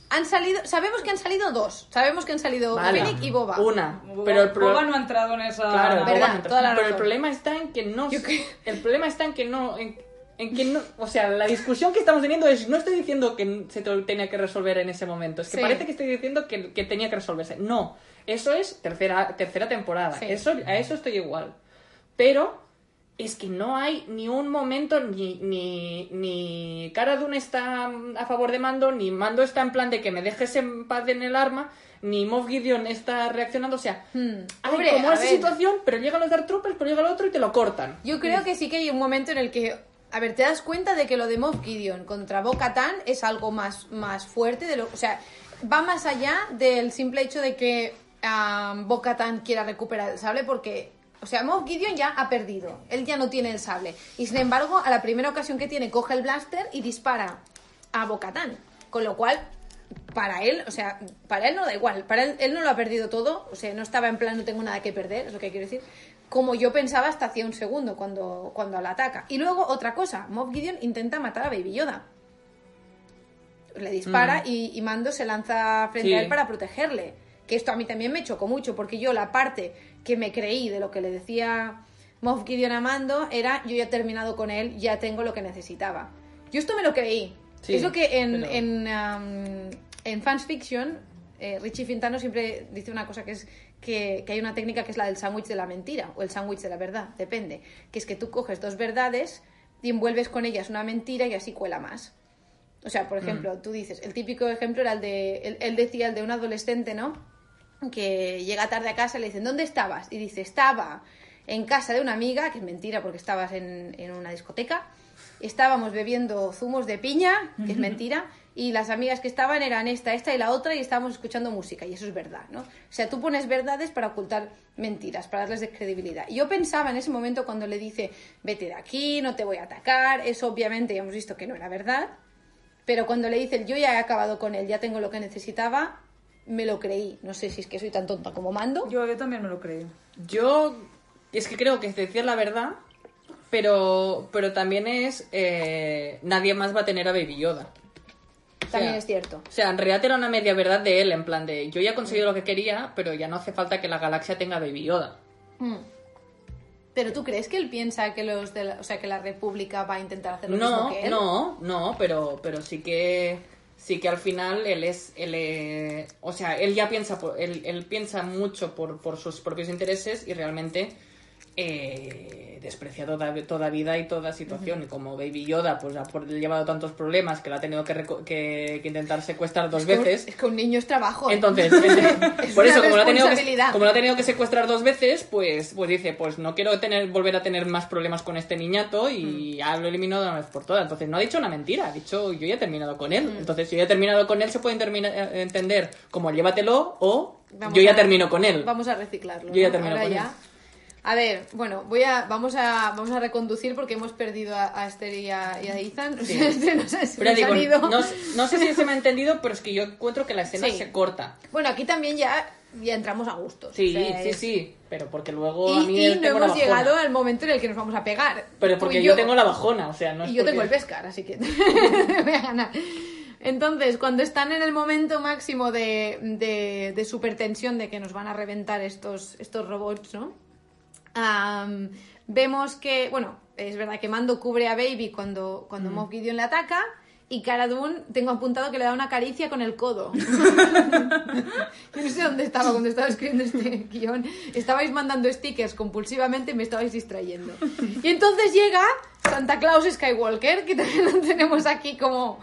Han salido... Sabemos que han salido dos. Sabemos que han salido Vale. Fennec y Boba. Una, pero el pro- Boba no ha entrado en esa... Claro, Verdad, Boba no entra. toda la pero el problema está en que no el problema está en que no en, en que no, o sea, la discusión que estamos teniendo es no estoy diciendo que se te- tenía que resolver en ese momento, es que Sí. parece que estoy diciendo que, que tenía que resolverse. No, eso es tercera tercera temporada. Sí. Eso a eso estoy igual. Pero es que no hay ni un momento ni, ni, ni Cara Dune está a favor de Mando, ni Mando está en plan de que me dejes en paz en el arma, ni Moff Gideon está reaccionando. O sea, Hmm. hay Hombre, como a esa ver. situación, pero llegan los Dark Troopers, pero llega el otro y te lo cortan. Yo creo que sí que hay un momento en el que, a ver, te das cuenta de que lo de Moff Gideon contra Bo-Katan es algo más, más fuerte, de lo, o sea, va más allá del simple hecho de que um, Bo-Katan quiera recuperar el sable porque, o sea, Moff Gideon ya ha perdido, él ya no tiene el sable. Y sin embargo, a la primera ocasión que tiene coge el blaster y dispara a Bo-Katan, con lo cual para él, o sea, para él no da igual, para él, él no lo ha perdido todo, o sea, no estaba en plan no tengo nada que perder, es lo que quiero decir, como yo pensaba hasta hacía un segundo cuando, cuando la ataca. Y luego otra cosa, Moff Gideon intenta matar a Baby Yoda. Le dispara y, y Mando se lanza frente Sí. a él para protegerle. Que esto a mí también me chocó mucho, porque yo la parte que me creí de lo que le decía Moff Gideon a Mando era yo ya he terminado con él, ya tengo lo que necesitaba. Yo esto me lo creí. Sí, es lo que en, pero- en, um, en Fans Fiction, eh, Richie Fintano siempre dice una cosa que es que, que hay una técnica que es la del sándwich de la mentira o el sándwich de la verdad, depende. Que es que tú coges dos verdades y envuelves con ellas una mentira y así cuela más. O sea, por ejemplo, tú dices, el típico ejemplo era el de, él, él decía el de un adolescente, ¿no? Que llega tarde a casa y le dicen, ¿dónde estabas? Y dice, estaba en casa de una amiga, que es mentira porque estabas en, en una discoteca, estábamos bebiendo zumos de piña, que es mentira, y las amigas que estaban eran esta, esta y la otra, y estábamos escuchando música, y eso es verdad, ¿no? O sea, tú pones verdades para ocultar mentiras, para darles credibilidad. Y yo pensaba en ese momento cuando le dice, vete de aquí, no te voy a atacar, eso obviamente ya hemos visto que no era verdad, pero cuando le dice, yo ya he acabado con él, ya tengo lo que necesitaba, me lo creí. No sé si es que soy tan tonta como mando. Yo, yo también me lo creo. Yo es que creo que es decir la verdad, pero, pero también es eh, nadie más va a tener a Baby Yoda. También sea, es cierto. O sea, en realidad era una media verdad de él, en plan de yo ya he conseguido lo que quería, pero ya no hace falta que la galaxia tenga Baby Yoda. Mm. Pero tú crees que él piensa que los de la, o sea, que la República va a intentar hacer lo No, mismo que él? no, no, pero, pero sí que sí que al final él es, él eh, o sea, él ya piensa, por- él, él piensa mucho por, por sus propios intereses y realmente eh, desprecia toda, toda vida y toda situación. Y como Baby Yoda pues ha llevado tantos problemas que la ha tenido que, que- que intentar secuestrar dos veces. Es que un niño es trabajo. Entonces, es- por eso, como lo, ha tenido que, como lo ha tenido que secuestrar dos veces, pues, pues dice, pues no quiero tener, volver a tener más problemas con este niñato y Mm. ya lo elimino de una vez por todas. Entonces no ha dicho una mentira, ha dicho yo ya he terminado con él. Mm. Entonces yo ya he terminado con él, se puede eh, entender como llévatelo o Vamos yo ya a- termino con él. Vamos a reciclarlo. Yo ya ¿no? termino Ahora con ya. él. A ver, bueno, voy a, vamos, a, vamos a reconducir porque hemos perdido a, a Esther y a, y a Ethan. Sí. no sé si Pero nos digo, han ido. no, no sé si se me ha entendido, pero es que yo encuentro que la escena Sí. se corta. Bueno, aquí también ya, ya entramos a gustos. Sí, o sea, sí, es- sí, pero porque luego a mí y no tengo hemos llegado al momento en el que nos vamos a pegar. Pero porque yo, tengo la bajona, o sea, no es y yo tengo porque- el pescar, así que voy a ganar. Entonces, cuando están en el momento máximo de, de, de supertensión de que nos van a reventar estos, estos robots, ¿no? Vemos que, bueno, es verdad que Mando cubre a Baby cuando, cuando Moff Gideon le ataca y Cara Dune, tengo apuntado que le da una caricia con el codo. Yo no sé dónde estaba cuando estaba escribiendo este guion. Estabais mandando stickers compulsivamente y me estabais distrayendo. Y entonces llega Santa Claus Skywalker, que también lo tenemos aquí como,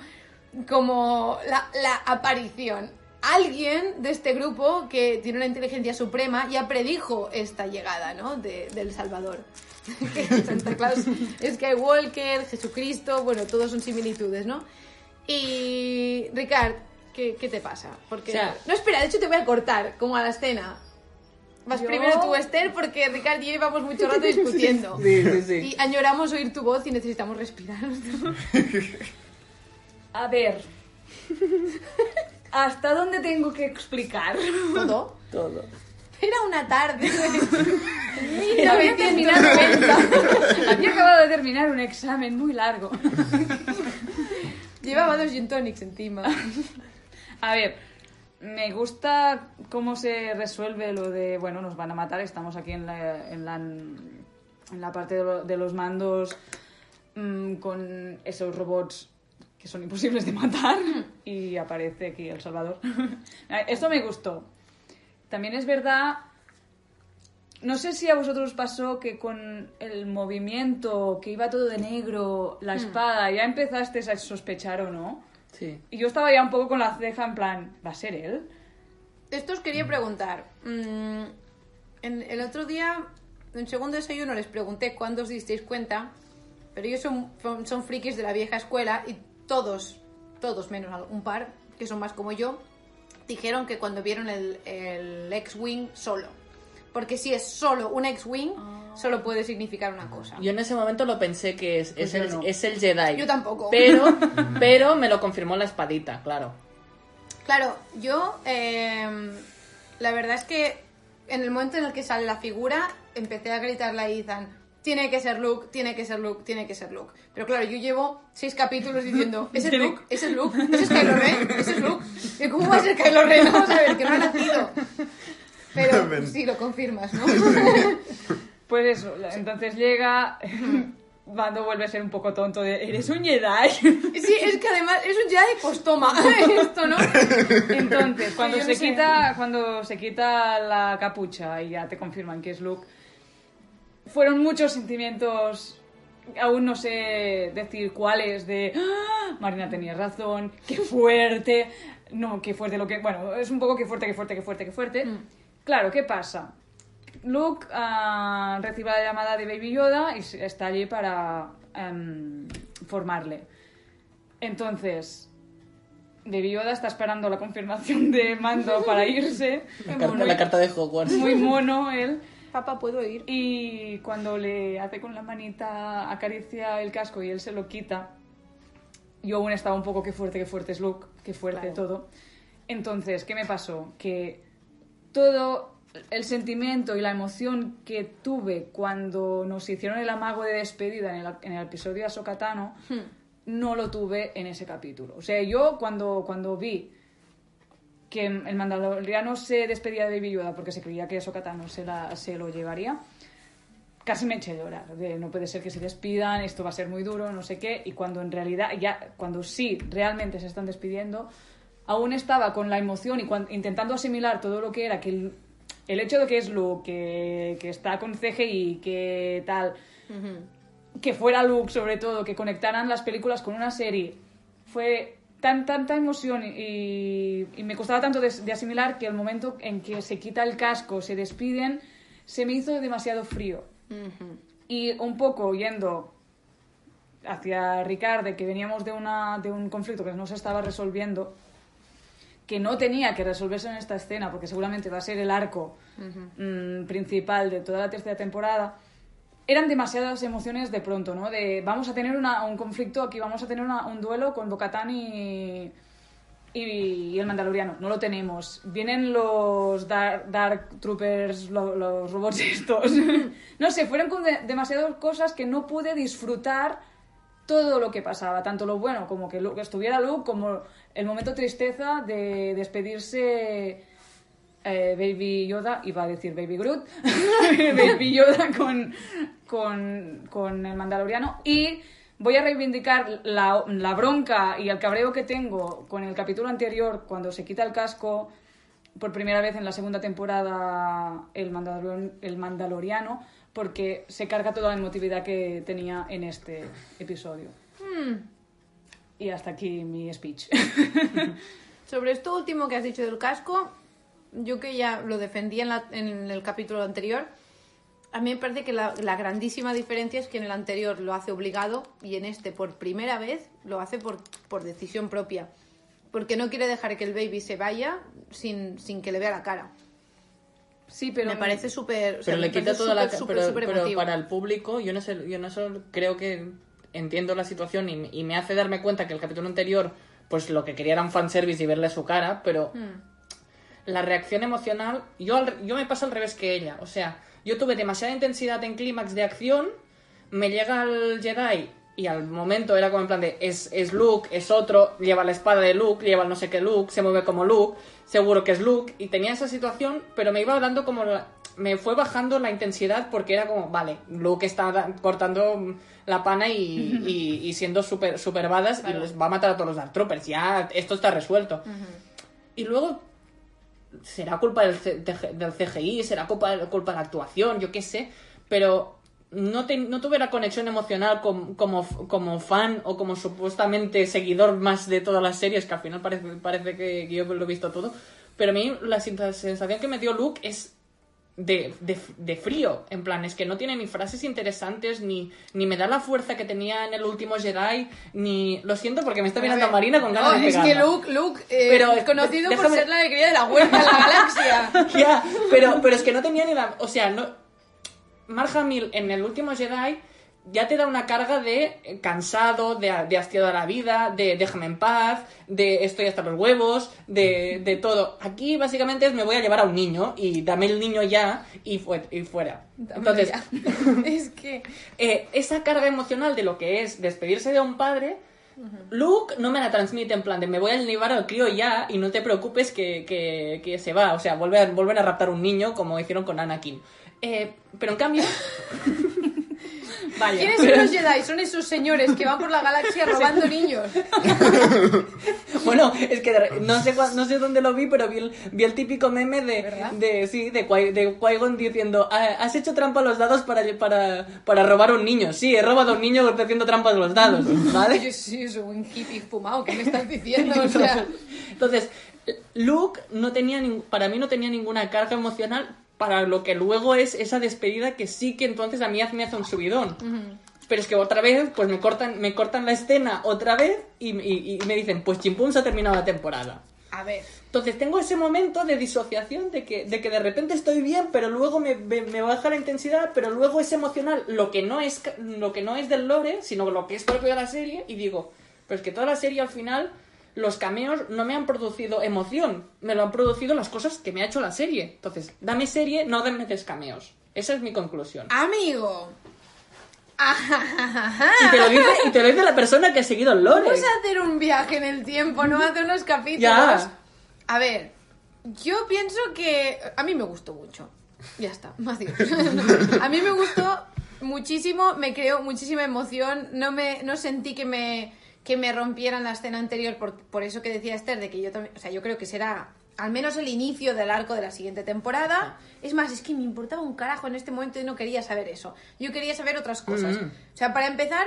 como la, la aparición. Alguien de este grupo que tiene una inteligencia suprema ya predijo esta llegada, ¿no? De- del Salvador. Santa Claus Skywalker, Jesucristo, bueno, todos son similitudes, ¿no? Y Ricard, ¿qué, qué te pasa? Porque O sea- no espera, de hecho te voy a cortar como a la escena. Vas Yo- primero tú, Esther, porque Ricard y yo llevamos mucho rato discutiendo. Sí, sí, sí. Y añoramos oír tu voz y necesitamos respirar. A ver. ¿Hasta dónde tengo que explicar? Todo. Todo. Era una tarde. Había terminado, 1990. había acabado de terminar un examen muy largo. Llevaba dos gin tonics encima. A ver, me gusta cómo se resuelve lo de, bueno, nos van a matar, estamos aquí en la, en la, en la parte de, lo- de los mandos mm, con esos robots que son imposibles de matar y aparece aquí El Salvador. Esto me gustó. También es verdad, no sé si a vosotros os pasó que con el movimiento, que iba todo de negro, la espada, ya empezasteis a sospechar o no. Sí. Y yo estaba ya un poco con la ceja en plan, ¿va a ser él? Esto os quería preguntar. Mm, en el otro día, en segundo desayuno, les pregunté cuándo os disteis cuenta, pero ellos son, son, son frikis de la vieja escuela y todos, todos menos un par, que son más como yo, dijeron que cuando vieron el, el X-Wing solo. Porque si es solo un X-Wing, solo puede significar una cosa. Yo en ese momento lo pensé que es, Pues es, el, no. es el Jedi. Yo tampoco. Pero, pero me lo confirmó la espadita, claro. Claro, yo eh, la verdad es que en el momento en el que sale la figura empecé a gritarle a Ethan, tiene que ser Luke, tiene que ser Luke, tiene que ser Luke. Pero claro, yo llevo seis capítulos diciendo, ese es Luke, ese es Luke, ese es Kylo Ren, ese es Luke. Y ¿Cómo va a ser Kylo Ren? Vamos a ver, que no ha nacido. Pero Ven. sí, lo confirmas, ¿no? Pues eso, entonces llega, Mando vuelve a ser un poco tonto de, ¿eres un Jedi? Sí, es que además es un Jedi, pues toma, esto, ¿no? Entonces, cuando no se sé. quita, cuando se quita la capucha y ya te confirman que es Luke, fueron muchos sentimientos, aún no sé decir cuáles, de "Ah, Marina tenía razón, qué fuerte, no, qué fuerte lo que, bueno, es un poco qué fuerte, qué fuerte, qué fuerte, qué fuerte. Claro, ¿qué pasa? Luke ah, recibe la llamada de Baby Yoda y está allí para em, formarle. Entonces, Baby Yoda está esperando la confirmación de Mando para irse. La carta, la carta de Hogwarts. Muy mono él. Papá, ¿puedo ir? Y cuando le hace con la manita, acaricia el casco y él se lo quita, yo aún estaba un poco que fuerte, que fuerte es Luke, que fuerte Claro. todo. Entonces, ¿qué me pasó? Que todo el sentimiento y la emoción que tuve cuando nos hicieron el amago de despedida en el, en el episodio de Ahsoka Tano, no lo tuve en ese capítulo. O sea, yo cuando, cuando vi que el mandaloriano se despedía de Baby Yoda porque se creía que Ahsoka Tano se, la, se lo llevaría, casi me eché a llorar. De, no puede ser que se despidan, esto va a ser muy duro, no sé qué. Y cuando en realidad, ya, cuando sí realmente se están despidiendo, aún estaba con la emoción y cuan- intentando asimilar todo lo que era, que el, el hecho de que es Luke, que, que está con CGI, que tal, que fuera Luke sobre todo, que conectaran las películas con una serie, fue tan, tanta emoción y, y me costaba tanto de, de asimilar que el momento en que se quita el casco, se despiden, se me hizo demasiado frío. Y un poco yendo hacia Ricard, de que veníamos de, una, de un conflicto que no se estaba resolviendo, que no tenía que resolverse en esta escena, porque seguramente va a ser el arco mm, principal de toda la tercera temporada, eran demasiadas emociones de pronto, ¿no? De vamos a tener una- un conflicto aquí, vamos a tener una- un duelo con Bocatán y, y, el Mandaloriano. No lo tenemos. Vienen los Dark, Dark Troopers, lo- los robots estos. no sé, fueron de- demasiadas cosas que no pude disfrutar todo lo que pasaba, tanto lo bueno como que Luke- estuviera Luke, como el momento tristeza de despedirse eh, Baby Yoda, iba a decir Baby Groot, Baby Yoda con, con, con el Mandaloriano. Y voy a reivindicar la, la bronca y el cabreo que tengo con el capítulo anterior, cuando se quita el casco por primera vez en la segunda temporada el, Mandalor- el Mandaloriano, porque se carga toda la emotividad que tenía en este episodio. Y hasta aquí mi speech. Sobre esto último que has dicho del casco, yo que ya lo defendí en, la- en el capítulo anterior, a mí me parece que la, la grandísima diferencia es que en el anterior lo hace obligado y en este por primera vez lo hace por, por decisión propia. Porque no quiere dejar que el baby se vaya sin, sin que le vea la cara. Sí, pero me parece súper... o sea, pero le quita toda la súper, pero, súper pero para el público yo no sé yo no solo creo que entiendo la situación y, y me hace darme cuenta que el capítulo anterior pues lo que quería era un fanservice y verle su cara pero Hmm. La reacción emocional yo al- yo me pasa al revés que ella. O sea yo tuve demasiada intensidad en clímax de acción me llega el Jedi y al momento era como en plan de es, es Luke, es otro, lleva la espada de Luke, lleva el no sé qué Luke, se mueve como Luke, seguro que es Luke, y tenía esa situación, pero me iba dando como la- me fue bajando la intensidad porque era como, vale, Luke está cortando la pana y, y- y siendo super, super badass y les va a matar a todos los Dark Troopers, ya esto está resuelto. Y luego será culpa del, del CGI, será culpa, culpa de la actuación, yo qué sé, pero no, te- no tuve la conexión emocional com- como, como fan o como supuestamente seguidor más de todas las series, que al final parece, parece que, yo lo he visto todo, pero a mí la sen- sensación que me dio Luke es de, de, de frío, en plan, es que no tiene ni frases interesantes, ni, ni me da la fuerza que tenía en el último Jedi, ni... Lo siento porque me está mirando A ver, Marina con ganas no, de es que. Luke, Luke eh, Pero es conocido por ser la alegría de la huerta en la galaxia. Ya, pero, pero es que no tenía ni la... O sea, no... Mark Hamill en el último Jedi ya te da una carga de eh, cansado, de, de hastiado de la vida, de déjame en paz, de estoy hasta los huevos, de, de todo. Aquí básicamente es me voy a llevar a un niño y dame el niño ya y, fue- y fuera. Entonces, es que... eh, esa carga emocional de lo que es despedirse de un padre, Luke no me la transmite en plan de me voy a llevar al crío ya y no te preocupes que, que- que se va. O sea, vuelve a, vuelven a raptar un niño como hicieron con Anakin. Eh, pero en cambio... Vaya. ¿Quiénes son los Jedi? Son esos señores que van por la galaxia robando niños. Bueno, es que de- no sé cua- no sé dónde lo vi, pero vi el, vi el típico meme de, ¿Verdad? de sí, de, Qui- de Qui-Gon diciendo, "Ah, has hecho trampa a los dados para, para, para robar un niño. Sí, he robado a un niño haciendo trampas a los dados, ¿vale? Yo sí, soy un hippie fumado, ¿qué me estás diciendo? O sea, Entonces, Luke no tenía nin- para mí no tenía ninguna carga emocional para lo que luego es esa despedida que sí que entonces a mí me hace un subidón. Pero es que otra vez, pues me cortan, me cortan la escena otra vez y, y- y me dicen, pues chimpún se ha terminado la temporada. a ver, Entonces tengo ese momento de disociación de que de, que de repente estoy bien, pero luego me, me- me baja la intensidad, pero luego es emocional, lo que no es lo que no es del lore, sino lo que es propio de la serie, y digo, pues que toda la serie al final, los cameos no me han producido emoción, me lo han producido las cosas que me ha hecho la serie. Entonces, dame serie, no dame des cameos. Esa es mi conclusión. amigo. Y te lo dice, y te lo dice la persona que ha seguido el lore. Vamos a hacer un viaje en el tiempo, no hacer unos capítulos. Ya. A ver, yo pienso que a mí me gustó mucho. Ya está, más digo. A mí me gustó muchísimo, me creó muchísima emoción, no me no sentí que me que me rompieran la escena anterior por, por eso que decía Esther de que yo también, o sea, yo creo que será al menos el inicio del arco de la siguiente temporada. Es más, es que me importaba un carajo en este momento y no quería saber eso. Yo quería saber otras cosas. Mm. O sea, para empezar,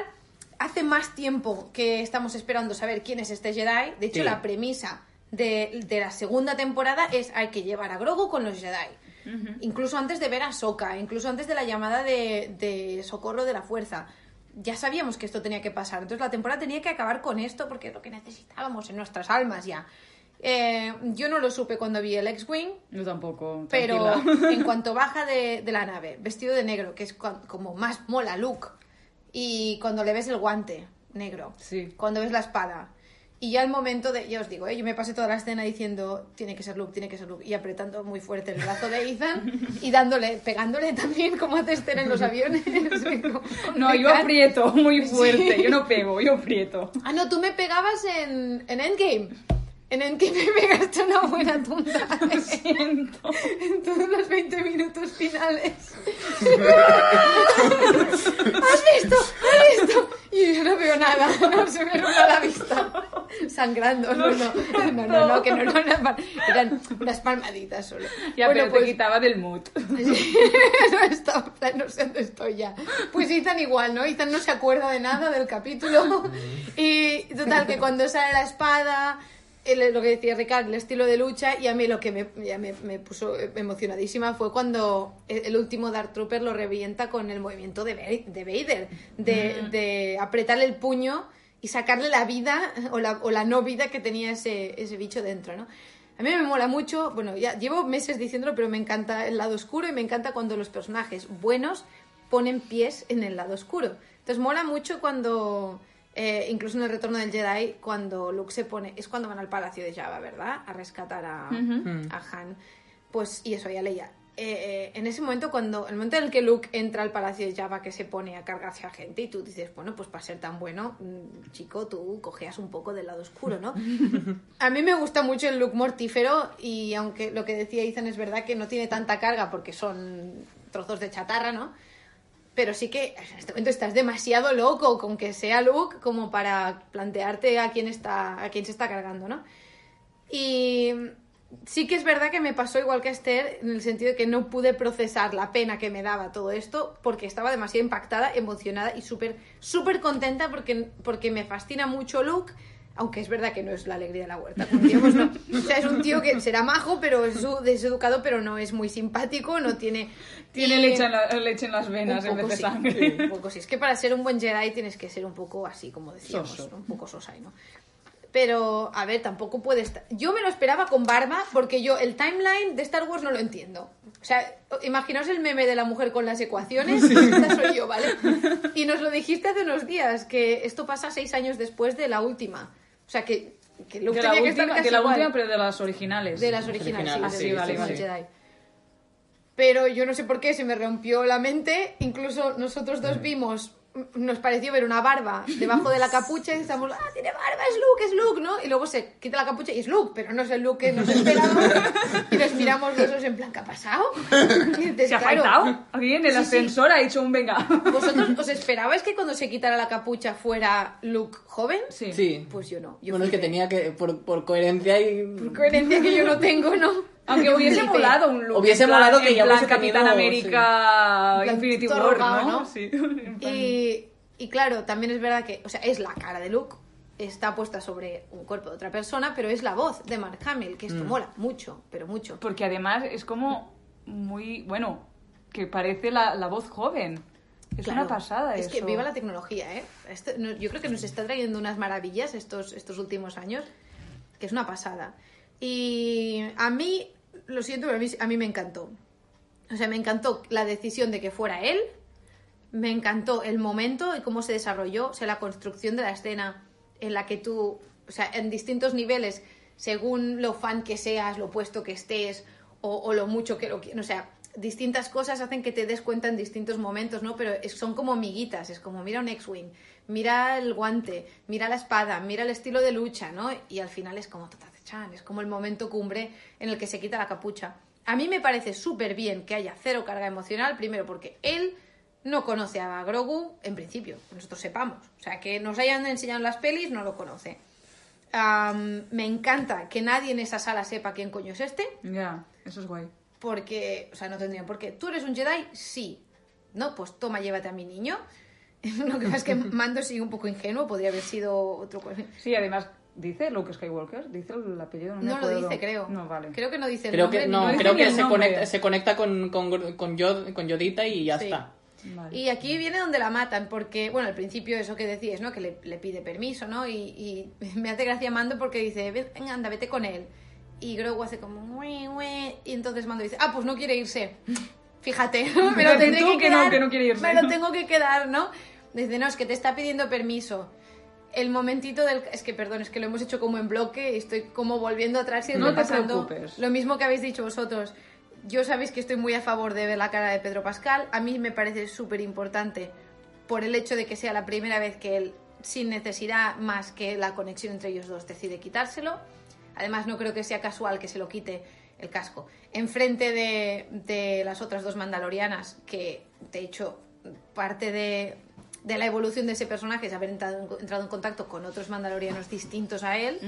hace más tiempo que estamos esperando saber quién es este Jedi. De hecho, Sí. la premisa de, de la segunda temporada es hay que llevar a Grogu con los Jedi. Incluso antes de ver a Sokka, incluso antes de la llamada de, de socorro de la fuerza. Ya sabíamos que esto tenía que pasar. Entonces la temporada tenía que acabar con esto porque es lo que necesitábamos en nuestras almas ya. Eh, yo no lo supe cuando vi el X-Wing, Yo tampoco. pero en cuanto baja de, de la nave, vestido de negro, que es como más mola Luke, y cuando le ves el guante negro, Sí. cuando ves la espada, y ya el momento de, ya os digo, ¿eh? yo me pasé toda la escena diciendo, tiene que ser Luke, tiene que ser Luke, y apretando muy fuerte el brazo de Ethan, y dándole, pegándole también como hace Esther en los aviones. No, yo aprieto muy fuerte. Yo no pego, yo aprieto. Ah, no, tú me pegabas en, en Endgame. En Endgame me pegaste una buena tunda. Siento. en todos los 20 minutos finales. ¿Has visto? ¿Has visto? Y yo no veo nada, no se me nubla la vista. Sangrando, no, no, no, no, no, que no, no, eran, eran unas palmaditas solo. Ya, bueno, pero pues te quitaba del mood. no, plan, no sé dónde estoy ya. Pues Ethan igual, ¿no? Ethan no se acuerda de nada del capítulo. Y total, que cuando sale la espada, el- lo que decía Ricardo, el estilo de lucha, y a mí lo que me, ya me, me puso emocionadísima fue cuando el, último Dark Trooper lo revienta con el movimiento de, de Vader, de, de apretarle el puño y sacarle la vida o la, o la no vida que tenía ese, ese bicho dentro, ¿no? A mí me mola mucho, bueno, ya llevo meses diciéndolo, pero me encanta el lado oscuro y me encanta cuando los personajes buenos ponen pies en el lado oscuro. Entonces mola mucho cuando, eh, incluso en el retorno del Jedi, cuando Luke se pone, es cuando van al palacio de Java, ¿verdad? A rescatar a, a Han. Pues, y eso, ya leía. Eh, eh, en ese momento, cuando el momento en el que Luke entra al palacio de Java, que se pone a cargarse a gente, y tú dices, bueno, pues para ser tan bueno, mm, chico, tú cogeas un poco del lado oscuro, ¿no? A mí me gusta mucho el look mortífero y aunque lo que decía Ethan es verdad que no tiene tanta carga porque son trozos de chatarra, ¿no? Pero sí que en este momento estás demasiado loco con que sea Luke como para plantearte a quién está a quién se está cargando, ¿no? Y sí que es verdad que me pasó igual que a Esther en el sentido de que no pude procesar la pena que me daba todo esto porque estaba demasiado impactada, emocionada y súper súper contenta porque, porque me fascina mucho Luke. Aunque es verdad que no es la alegría de la huerta. como digamos, no. O sea, es un tío que será majo, pero es deseducado, pero no es muy simpático, no tiene... Tiene leche en, la- leche en las venas en vez de sí, sangre. un poco sí. Es que para ser un buen Jedi tienes que ser un poco así, como decíamos, Soso. un poco sosai, ¿no? Pero, a ver, tampoco puede estar... Yo me lo esperaba con barba porque yo el timeline de Star Wars no lo entiendo. O sea, imaginaos el meme de la mujer con las ecuaciones, esta soy yo, ¿vale? Y nos lo dijiste hace unos días, que esto pasa seis años después de la última. O sea, que, que Luke De la, tenía que estar última, casi de la igual. última, pero de las originales. De las originales, originales, sí, sí, de vale, Jedi. Pero yo no sé por qué se me rompió la mente. Incluso nosotros dos vimos, nos pareció ver una barba debajo de la capucha y estamos, ah, tiene barba, es Luke, es Luke, ¿no? Y luego se quita la capucha y es Luke, pero no es el Luke que nos esperábamos. y nos miramos los dos en plan, ¿qué ha pasado? Dices, ¿Se ha claro, faltado? Alguien en el Sí, sí. ascensor ha hecho un venga. ¿Vosotros os esperabais que cuando se quitara la capucha fuera Luke joven? Sí. Sí. Pues yo no. Yo bueno, es que tenía que, por, por coherencia y... Coherencia que yo no tengo, ¿no? Aunque hubiese molado un look. Hubiese en plan- molado que en ya plan Capitán tenido, América Infinity War, rogado, ¿no? Y, y claro, también es verdad que, o sea, es la cara de Luke, está puesta sobre un cuerpo de otra persona, pero es la voz de Mark Hamill, que esto Mm. mola mucho, pero mucho. Porque además es como muy, bueno, que parece la, la voz joven. Es Claro, una pasada Es eso. que viva la tecnología, ¿eh? Esto- no- yo creo que nos está trayendo unas maravillas estos, estos últimos años, que es una pasada. Y a mí, lo siento, pero a mí, a me encantó. O sea, me encantó la decisión de que fuera él, me encantó el momento y cómo se desarrolló, o sea, la construcción de la escena en la que tú, o sea, en distintos niveles, según lo fan que seas, lo puesto que estés o, lo mucho que lo quieras, o sea, distintas cosas hacen que te des cuenta en distintos momentos, ¿no? Pero son como miguitas, es como mira un X-Wing, mira el guante, mira la espada, mira el estilo de lucha, ¿no? Y al final es como chan, es como el momento cumbre en el que se quita la capucha. A mí me parece súper bien que haya cero carga emocional, primero porque él no conoce a Grogu en principio, nosotros sepamos. O sea, que nos hayan enseñado en las pelis, no lo conoce. Am, me encanta que nadie en esa sala sepa quién coño es este, Ya, eso es guay. porque, o sea, no tendrían por qué. ¿Tú eres un Jedi? Sí. No, pues toma, llévate a mi niño. Lo que pasa es que Mando sigue un poco ingenuo, podría haber sido otro... Sí, además, ¿dice Luke Skywalker? ¿Dice el apellido? No, me No lo acuerdo. dice, creo. No, vale. Creo que no dice el Creo nombre que no, dice creo que se conecta, se conecta con, con, con, Yod- con Yodita y ya Sí. está. Vale. Y aquí viene donde la matan, porque, bueno, al principio eso que decías, ¿no? Que le, le pide permiso, ¿no? Y, y me hace gracia Mando porque dice, "Ven, venga, anda, vete con él. Y Grogu hace como, "Ue, ue", y entonces Mando dice, ah, pues no quiere irse. Fíjate, me lo tendré que que no, quedar. que no quiere irse. Me lo tengo que quedar, ¿no? Dice, no, es que te está pidiendo permiso. El momentito del... Es que, perdón, es que lo hemos hecho como en bloque y estoy como volviendo atrás y No repasando lo mismo que habéis dicho vosotros. Yo sabéis que estoy muy a favor de ver la cara de Pedro Pascal. A mí me parece súper importante por el hecho de que sea la primera vez que él, sin necesidad más que la conexión entre ellos dos, decide quitárselo. Además, no creo que sea casual que se lo quite el casco. Enfrente de, de las otras dos mandalorianas, que de hecho parte de, de la evolución de ese personaje es haber entrado, en- entrado en contacto con otros mandalorianos distintos a él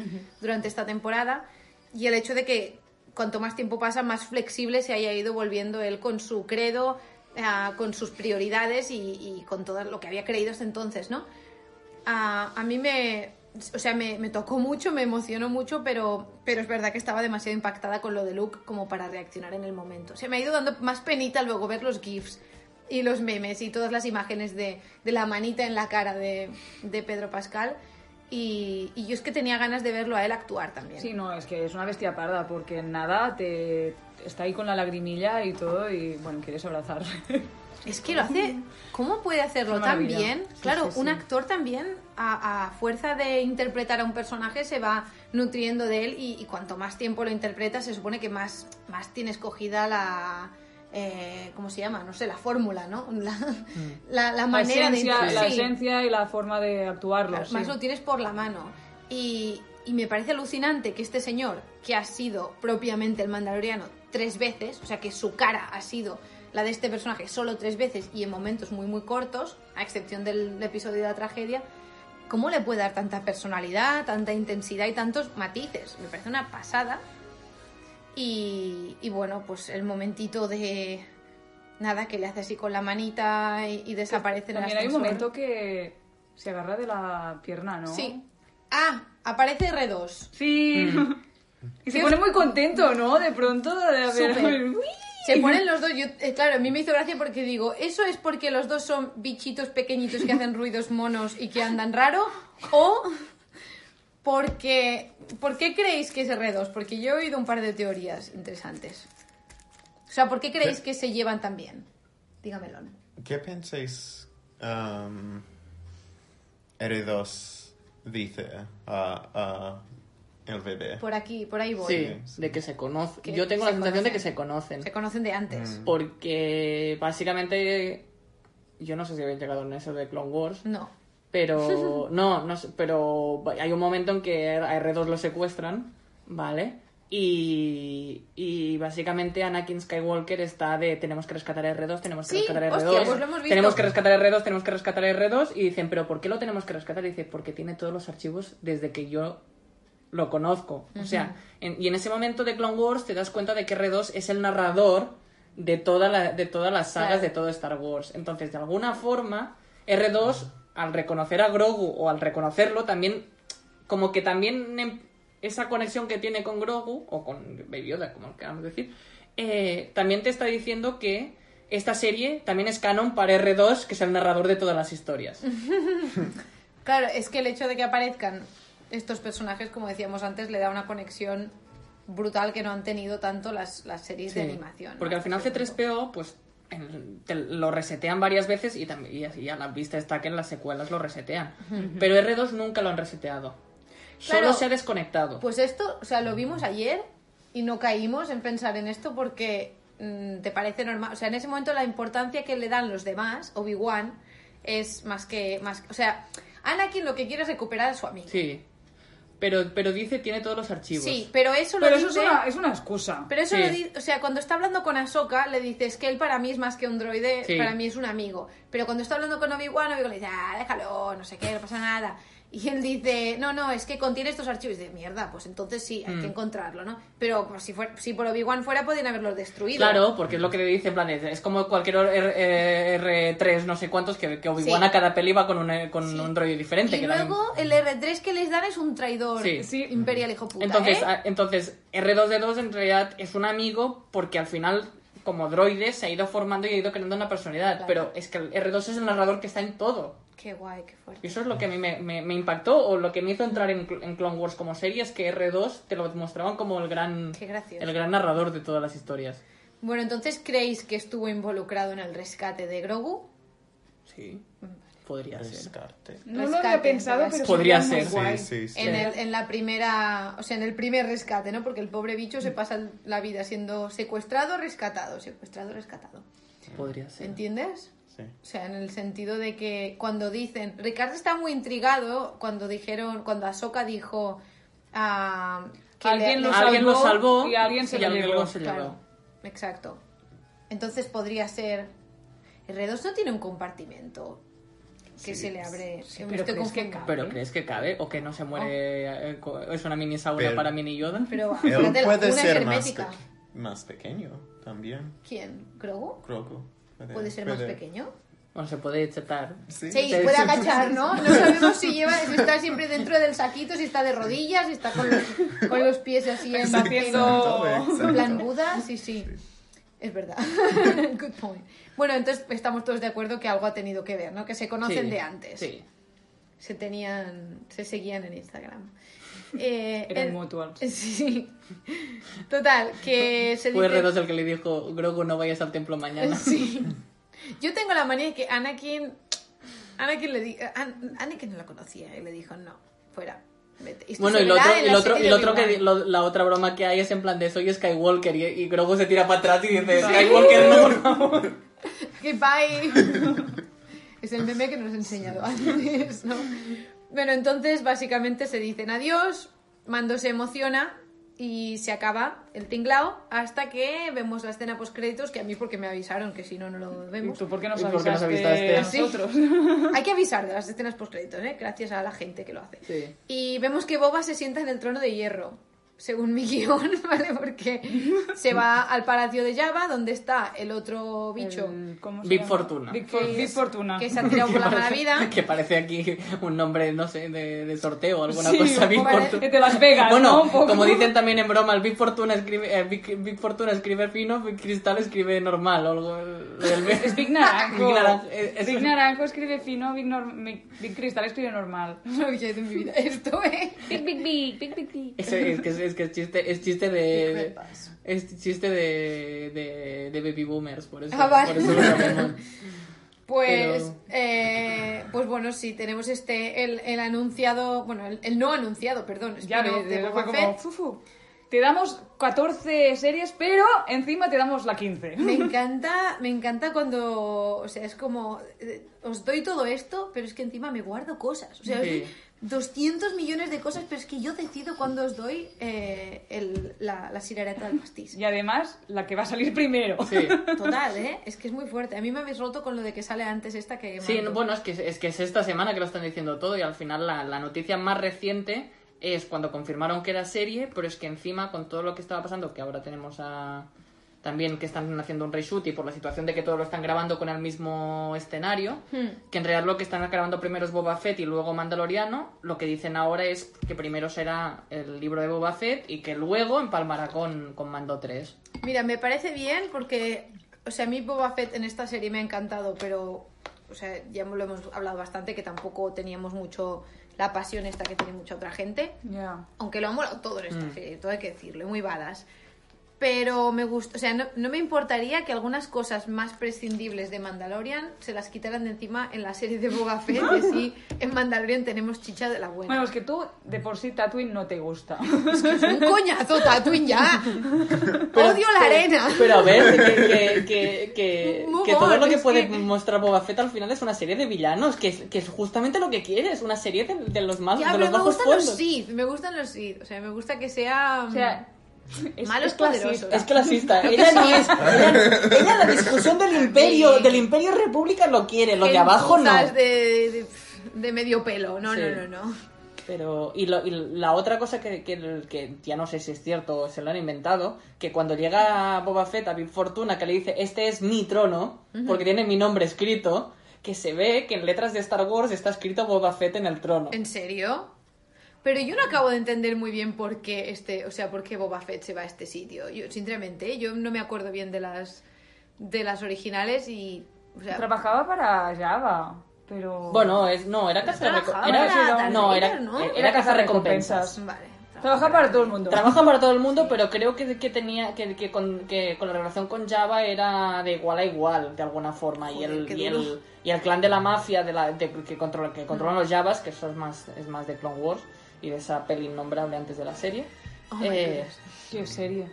durante esta temporada. Y el hecho de que cuanto más tiempo pasa, más flexible se haya ido volviendo él con su credo, ah, con sus prioridades y, y con todo lo que había creído hasta entonces, ¿no? a, a mí me, o sea, me, me tocó mucho, me emocionó mucho, pero, pero es verdad que estaba demasiado impactada con lo de Luke como para reaccionar en el momento. Se me ha ido dando más penita luego ver los GIFs y los memes y todas las imágenes de, de la manita en la cara de, de Pedro Pascal. Y, y yo es que tenía ganas de verlo a él actuar también. Sí, no, es que es una bestia parda, porque en nada te está ahí con la lagrimilla y todo, y bueno, quieres abrazar. Es que lo hace. ¿Cómo puede hacerlo tan bien? Sí, claro, sí, un sí. actor también, a, a fuerza de interpretar a un personaje, se va nutriendo de él y, y cuanto más tiempo lo interpreta, se supone que más, más tienes cogida la. Eh, ¿Cómo se llama? No sé, la fórmula, ¿no? La, la- la La manera esencia, de la sí. esencia y la forma de actuarlo. Claro, sí. Más lo tienes por la mano. Y, y me parece alucinante que este señor, que ha sido propiamente el mandaloriano tres veces, o sea que su cara ha sido la de este personaje solo tres veces y en momentos muy muy cortos, a excepción del episodio de la tragedia, ¿cómo le puede dar tanta personalidad, tanta intensidad y tantos matices? Me parece una pasada. Y, y bueno, pues el momentito de... Nada, que le hace así con la manita y, y desaparece el También hay un momento que se agarra de la pierna, ¿no? Sí. Ah, aparece R2. Sí. Y se ¿Qué pone muy contento, ¿no? De pronto, de haber... Se ponen los dos, yo, eh, claro, a mí me hizo gracia porque digo, ¿eso es porque los dos son bichitos pequeñitos que hacen ruidos monos y que andan raro? ¿O porque... ¿Por qué creéis que es R2? Porque yo he oído un par de teorías interesantes. O sea, ¿por qué creéis que se llevan tan bien? Dígamelo. ¿Qué pensáis um, R2 dice a, a el bebé? Por aquí, por ahí voy. Sí, sí. de que se conocen. Yo tengo la sensación de que se conocen. Se conocen de antes. Porque básicamente. Yo no sé si habéis llegado en eso de Clone Wars. No. Pero. No, no sé. Pero hay un momento en que a R2 lo secuestran. ¿Vale? Y, y básicamente Anakin Skywalker está de tenemos que rescatar a R2, tenemos que Sí, rescatar a R2. hostia, pues lo hemos visto. Tenemos que rescatar a R2, tenemos que rescatar a R2. Y dicen, ¿pero por qué lo tenemos que rescatar? Y dice, porque tiene todos los archivos desde que yo lo conozco. O sea, en- y en ese momento de Clone Wars te das cuenta de que R2 es el narrador de, toda la- de todas las sagas Claro. de todo Star Wars. Entonces, de alguna forma, R2, al reconocer a Grogu o al reconocerlo, también, como que también em- esa conexión que tiene con Grogu, o con Baby Yoda, como queramos decir, eh, también te está diciendo que esta serie también es canon para R2, que es el narrador de todas las historias. Claro, es que el hecho de que aparezcan estos personajes, como decíamos antes, le da una conexión brutal que no han tenido tanto las, las series de animación. ¿no? Porque al final Hasta ese punto. C3PO, pues en- te lo resetean varias veces y, también, y a la vista está que en las secuelas lo resetean. Pero R2 nunca lo han reseteado. Claro. Solo se ha desconectado. Pues esto, o sea, lo vimos ayer y no caímos en pensar en esto porque mm, te parece normal. O sea, en ese momento la importancia que le dan los demás, Obi-Wan, es más que. más O sea, Anakin lo que quiere es recuperar a su amigo. Sí. Pero, pero dice tiene todos los archivos. Sí, pero eso lo Pero eso es una, es una excusa. Pero eso Sí. lo dice, o sea, cuando está hablando con Ahsoka, le dices que él para mí es más que un droide, Sí. para mí es un amigo. Pero cuando está hablando con Obi-Wan, Obi-Wan le dice, ah, déjalo, no sé qué, no pasa nada. Y él dice, no, no, es que contiene estos archivos. de mierda, pues entonces sí, hay que Mm. encontrarlo, ¿no? Pero pues, si, fuera, si por Obi-Wan fuera, podrían haberlos destruido. Claro, porque es lo que le dice en plan, es, es como cualquier R, 3 no sé cuántos, que, que Obi-Wan Sí. a cada peli va con un, con Sí. un rollo diferente. Y que luego el R3 que les dan es un traidor Sí. Sí. imperial, hijo puta. Entonces, ¿eh? a- entonces, R2D2 en realidad es un amigo porque al final, como droide, se ha ido formando y ha ido creando una personalidad. Claro. Pero es que el R2 es el narrador que está en todo. Qué guay, qué fuerte. Y eso es lo que a mí me, me- me impactó o lo que me hizo entrar en, en Clone Wars como serie es que R2 te lo mostraban como el gran, el gran narrador de todas las historias. Bueno, entonces, ¿creéis que estuvo involucrado en el rescate de Grogu? Sí, podría ser. No lo había pensado, pero Podría sería muy ser. guay. Sí, sí, sí. En, el- en la primera, o sea, en el primer rescate, ¿no? Porque el pobre bicho se pasa la vida siendo secuestrado, rescatado, secuestrado, rescatado. Podría ser. ¿Entiendes? Sí. O sea, en el sentido de que cuando dicen, Ricardo está muy intrigado cuando dijeron, cuando Ahsoka dijo ah, que Alguien le- lo salvó y alguien se lo llevó. se Claro, llevó. exacto. Entonces podría ser R2 no tiene un compartimento que se le abre. me pero ¿crees que confundiendo. Pero ¿crees que cabe? ¿O que no se muere? co- ¿Es una mini sauna Pero- para mini Yoda? Pero Él puede ser más, hermética. pe- más pequeño también, ¿Quién? ¿Grogu? Grogu. ¿Puede ser más pequeño? Bueno, se puede chetar. Sí. Sí, Sí. puede agachar, ¿no? No sabemos si lleva, si está siempre dentro del saquito, si está de rodillas, si está con los, con los pies así en, haciendo- plan. Buda, sí, sí. Es verdad. Good point. Bueno, entonces estamos todos de acuerdo que algo ha tenido que ver, ¿no? Que se conocen Sí, de antes. Sí. Se tenían, se seguían en Instagram. Eh, Eran el- mutuals. Sí. Total, que se Fue dice... R2 el que le dijo, Grogu, no vayas al templo mañana. Sí. Yo tengo la manía de que Anakin. Anakin le dijo. Anakin no la conocía y le dijo, no, fuera. Esto Bueno, y lo otro, y otro, y otro que Obi-Wan. lo- la otra broma que hay es en plan de soy Skywalker y, y Grogu se tira para atrás y dice Skywalker no, por favor. Que bye. es el meme que nos ha enseñado antes, ¿no? Bueno, entonces básicamente se dicen adiós, Mando se emociona y se acaba el tinglao hasta que vemos la escena post créditos que a mí porque me avisaron que si no no lo ¿Y vemos. tú por qué nos ¿Y por qué nos avisaste a nosotros? Hay que avisar de las escenas post créditos, ¿eh? Gracias a la gente que lo hace. Sí. Y vemos que Boba se sienta en el trono de hierro, según mi guion, ¿vale? Porque se va al palacio de Java, donde está el otro bicho El- ¿cómo se Big llama? Fortuna. Big, For- Que Big es- Fortuna. que se ha tirado por la mala vida. Que parece aquí un nombre, no sé, de, de sorteo o alguna Sí, cosa. Big Fortuna. de Las Vegas, Bueno, ¿no? Como dicen también en broma, el Big Fortuna escribe, eh, Big, Big Fortuna escribe fino, Big Cristal escribe normal o algo. lo del- Es Big Naranjo. Big Naranjo, eh, eso Big es- Naranjo escribe fino, Big, nor- Big, Big Cristal escribe normal. No había en mi vida esto, ¿eh? Big, Big, Big, Big, Big, Big. Es, es que, es que es chiste, es chiste de. Es chiste de, de, de baby boomers, por eso, Ah, vale. por eso lo sabemos. Pues, Pero- eh, pues bueno, sí, tenemos este, el, el anunciado, bueno, el, el no anunciado, perdón, Ya de Boba como... Fufu. Te damos 14 series, pero encima te damos la 15. Me encanta, me encanta cuando, o sea, es como, eh, os doy todo esto, pero es que encima me guardo cosas. O sea, os Sí. 200 millones de cosas, pero es que yo decido cuándo os doy eh, el- la, la sirareta del pastis. Y además, la que va a salir primero. Sí. Total, ¿eh? Es que es muy fuerte. A mí me habéis roto con lo de que sale antes esta que... Sí, no, bueno, es que, es que es esta semana que lo están diciendo todo y al final la, la noticia más reciente es cuando confirmaron que era serie, pero es que encima con todo lo que estaba pasando, que ahora tenemos a... También que están haciendo un reshoot y por la situación de que todo lo están grabando con el mismo escenario, Hmm. que en realidad lo que están grabando primero es Boba Fett y luego Mandaloriano, lo que dicen ahora es que primero será el libro de Boba Fett y que luego empalmará con, con Mando 3. Mira, me parece bien porque, o sea, a mí Boba Fett en esta serie me ha encantado, pero, o sea, ya lo hemos hablado bastante, que tampoco teníamos mucho la pasión esta que tiene mucha otra gente. Ya. Aunque lo ha molado todo en esta Mm. serie, todo hay que decirlo, muy badass. Pero me gusta, o sea, no, no me importaría que algunas cosas más prescindibles de Mandalorian se las quitaran de encima en la serie de Boba Fett, que sí, en Mandalorian tenemos chicha de la buena. Bueno, es que tú de por sí Tatooine no te gusta. Es que es un coñazo, Tatooine ya. Odio la arena. Pero a ver, que, que, que, que, todo lo que puede que- mostrar Boba Fett al final es una serie de villanos, que es, que es justamente lo que quiere, es una serie de, de los más Ya, de pero los me bajos gustan los. Sith, me gustan los Sith. O sea, me gusta que sea... O sea, es, Malos es. Es clasista. Ella no es. Ella, ella la discusión del imperio, Sí. del imperio república lo quiere, lo de abajo no. de, de- de medio pelo. No, Sí. no, no, no. Pero, y, lo- y la otra cosa que, que, que ya no sé si es cierto o se lo han inventado, que cuando llega Boba Fett a Big Fortuna, que le dice, este es mi trono, porque tiene mi nombre escrito, que se ve que en letras de Star Wars está escrito Boba Fett en el trono. ¿En serio? Pero yo no acabo de entender muy bien por qué este, o sea, por qué Boba Fett se va a este sitio. Yo, sinceramente, yo no me acuerdo bien de las de las originales y o sea, Trabajaba para Java, pero... Bueno, es, no, era casa Trabajaba era, no, era, Vader, ¿no? era Era casa recompensas. recompensas. vale. Trabaja para todo el mundo. Trabaja para todo el mundo, pero creo que, que tenía que, que con, que con la relación con Java era de igual a igual, de alguna forma. y, el, y, el, y el clan de la mafia de la, de- que, controla, que controlan los Javas, que eso es más, es más de Clone Wars y de esa peli innombrable antes de la serie. Oh Eh. Qué serie.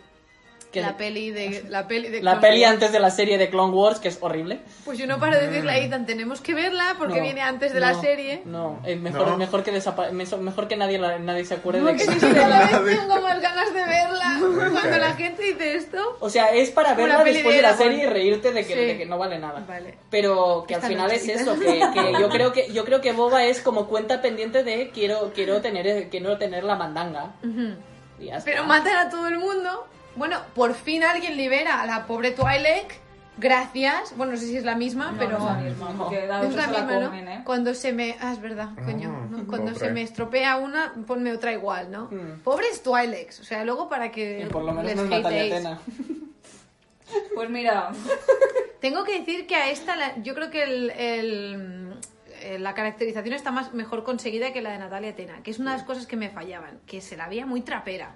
Que- la peli de la peli de la Clone peli Wars. antes de la serie de Clone Wars, que es horrible. Pues yo no paro de decirle a Ethan, tenemos que verla porque No, viene antes de la no, serie. No, es mejor, No. mejor que desapa- mejor que nadie, la- nadie se acuerde No, de que siquiera la vez tengo más ganas de verla. Cuando la gente dice esto. O sea, es para verla después de de la serie y reírte de que, Sí. de que no vale nada. Vale. Pero que al final es eso, que, que yo creo que yo creo que Boba es como cuenta pendiente de quiero quiero tener quiero tener la mandanga. Ya está. Pero matan a todo el mundo. Bueno, por fin alguien libera a la pobre Twilight. Gracias. Bueno, no sé si es la misma, No, pero. no es la misma, porque la Es otra la se la misma, comen, ¿no? ¿eh? Cuando se me. Ah, es verdad, coño. Ah, ¿no? Cuando pobre. se me estropea una, ponme otra igual, ¿no? Mm. Pobres Twilex. O sea, luego para que. Y por lo menos les no. Pues mira, Tengo que decir que a esta, la- yo creo que el, el- eh, la caracterización está más mejor conseguida que la de Natalia Tena, que es una de las cosas que me fallaban, que se la veía muy trapera.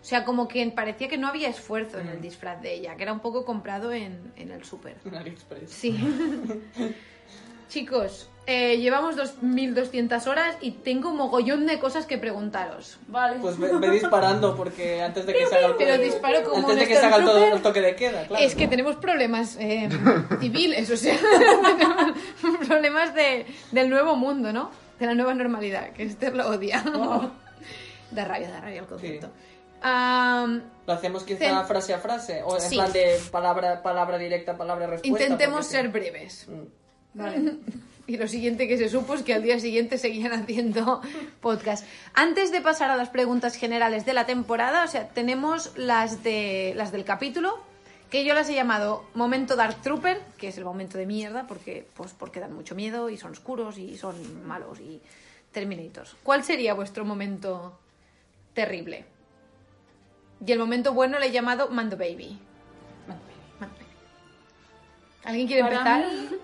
O sea, como que parecía que no había esfuerzo en el disfraz de ella, que era un poco comprado en, en el súper. En AliExpress. Sí. Chicos, eh, llevamos 2.200 horas y tengo un mogollón de cosas que preguntaros. vale. Pues ve, ve disparando porque antes de que se haga el, Pero disparo como antes de que se haga el, to- Stormtrooper. el toque de queda, claro. Es que tenemos problemas eh, civiles, o sea, problemas de, del nuevo mundo, ¿no? De la nueva normalidad, que Esther lo odia. Da rabia, da rabia el concepto. Sí. Lo hacemos quizá Ten- frase a frase o en Sí. plan de palabra palabra directa, palabra respuesta. intentemos ser sí. breves. Vale. Y lo siguiente que se supo es que al día siguiente seguían haciendo podcast. Antes de pasar a las preguntas generales de la temporada, o sea, tenemos las de las del capítulo, que yo las he llamado momento Dark Trooper, que es el momento de mierda, porque, pues, porque dan mucho miedo y son oscuros y son malos y Terminators. ¿Cuál sería vuestro momento terrible? Y el momento bueno le he llamado Mando Baby. Mando Baby. ¿Alguien quiere Para empezar? mí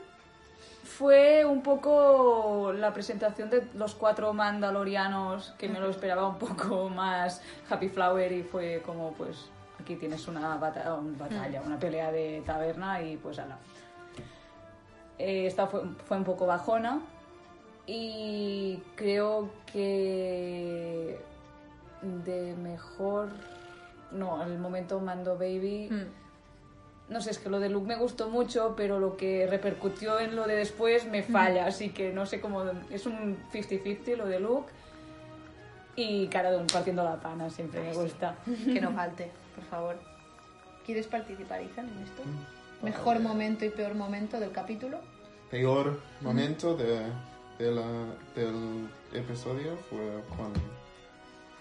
fue un poco la presentación de los cuatro mandalorianos que me lo esperaba un poco más happy flower y fue como pues aquí tienes una, bata- una batalla, una pelea de taberna y pues ala. Eh, esta fue, fue un poco bajona y creo que de mejor no el momento mando baby Mm. no sé, es que lo de Luke me gustó mucho, pero lo que repercutió en lo de después me falla, así que no sé cómo... Es un 50-50 lo de Luke. Y cara de un partiendo la pana, siempre me gusta. Que no falte, por favor. ¿Quieres participar, Ethan, en esto? Mejor momento y peor momento del capítulo. peor momento de, de la- del episodio fue cuando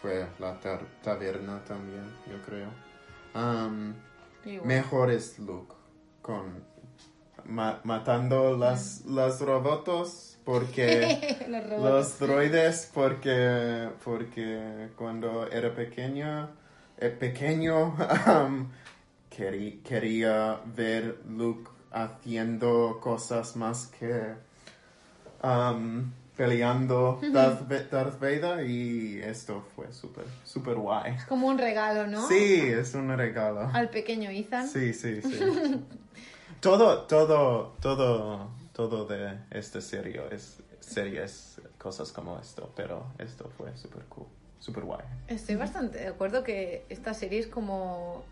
fue la taberna también, yo creo. Am, Igual. mejor es Luke con ma- matando las, las robots porque Los robots. los droides porque porque cuando era pequeño eh, pequeño querí- quería ver Luke haciendo cosas más que peleando Darth, Darth Vader y esto fue súper súper guay Es como un regalo, ¿no? sí es un regalo Al pequeño Ethan. Sí, sí, sí. todo, todo, todo, todo de esta serie es, serie es cosas como esto, pero esto fue súper cool, súper guay. Estoy bastante de acuerdo que esta serie es como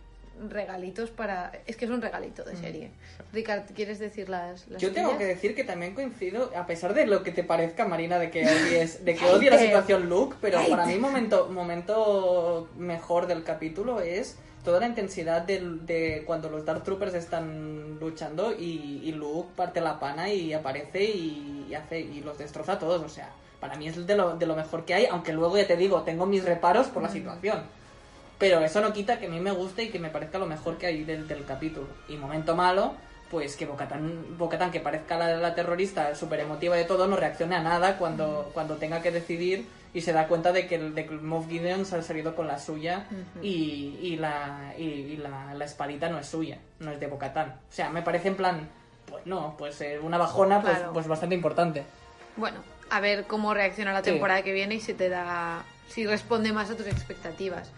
regalitos para... Es que es un regalito de serie. Ricard, ¿quieres decir las, las Yo tengo tuyas? que decir que también coincido, a pesar de lo que te parezca, Marina, de que odies, de que odie la situación Luke, pero para mí momento, momento mejor del capítulo es toda la intensidad de cuando los Dark Troopers están luchando y, y Luke parte la pana y aparece y, y hace y los destroza a todos. O sea, para mí es de lo, de lo mejor que hay, aunque luego ya te digo, tengo mis reparos por la situación. Pero eso no quita que a mí me guste y que me parezca lo mejor que hay del, del capítulo. Y momento malo, pues que Bocatán, Bocatán que parezca la, la terrorista súper emotiva de todo, no reaccione a nada cuando, cuando tenga que decidir y se da cuenta de que el, de Moff Gideon se ha salido con la suya y, y la, y, y la, la espadita no es suya, no es de Bocatán. O sea, me parece en plan, pues no, pues eh, una bajona pues, Claro. pues bastante importante. Bueno, a ver cómo reacciona la Sí. temporada que viene y si te da... Si responde más a tus expectativas.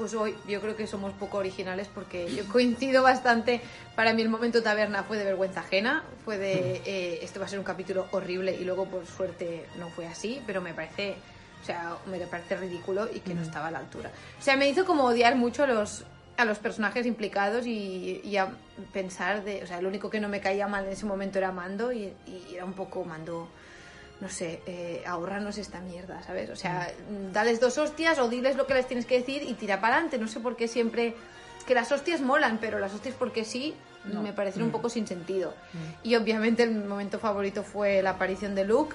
Pues hoy yo creo que somos poco originales porque yo coincido bastante. Para mí el momento taberna fue de vergüenza ajena, fue de eh, este va a ser un capítulo horrible y luego por suerte no fue así, pero me parece, o sea, me parece ridículo y que no estaba a la altura. O sea, me hizo como odiar mucho a los a los personajes implicados y, y a pensar de, o sea, lo único que no me caía mal en ese momento era Mando y, y era un poco Mando no sé, eh, ahorrarnos esta mierda, ¿sabes? O sea, Mm. dales dos hostias o diles lo que les tienes que decir y tira para adelante. No sé por qué siempre... Que las hostias molan, pero las hostias porque sí me parecen Mm. un poco sin sentido. Y obviamente el momento favorito fue la aparición de Luke.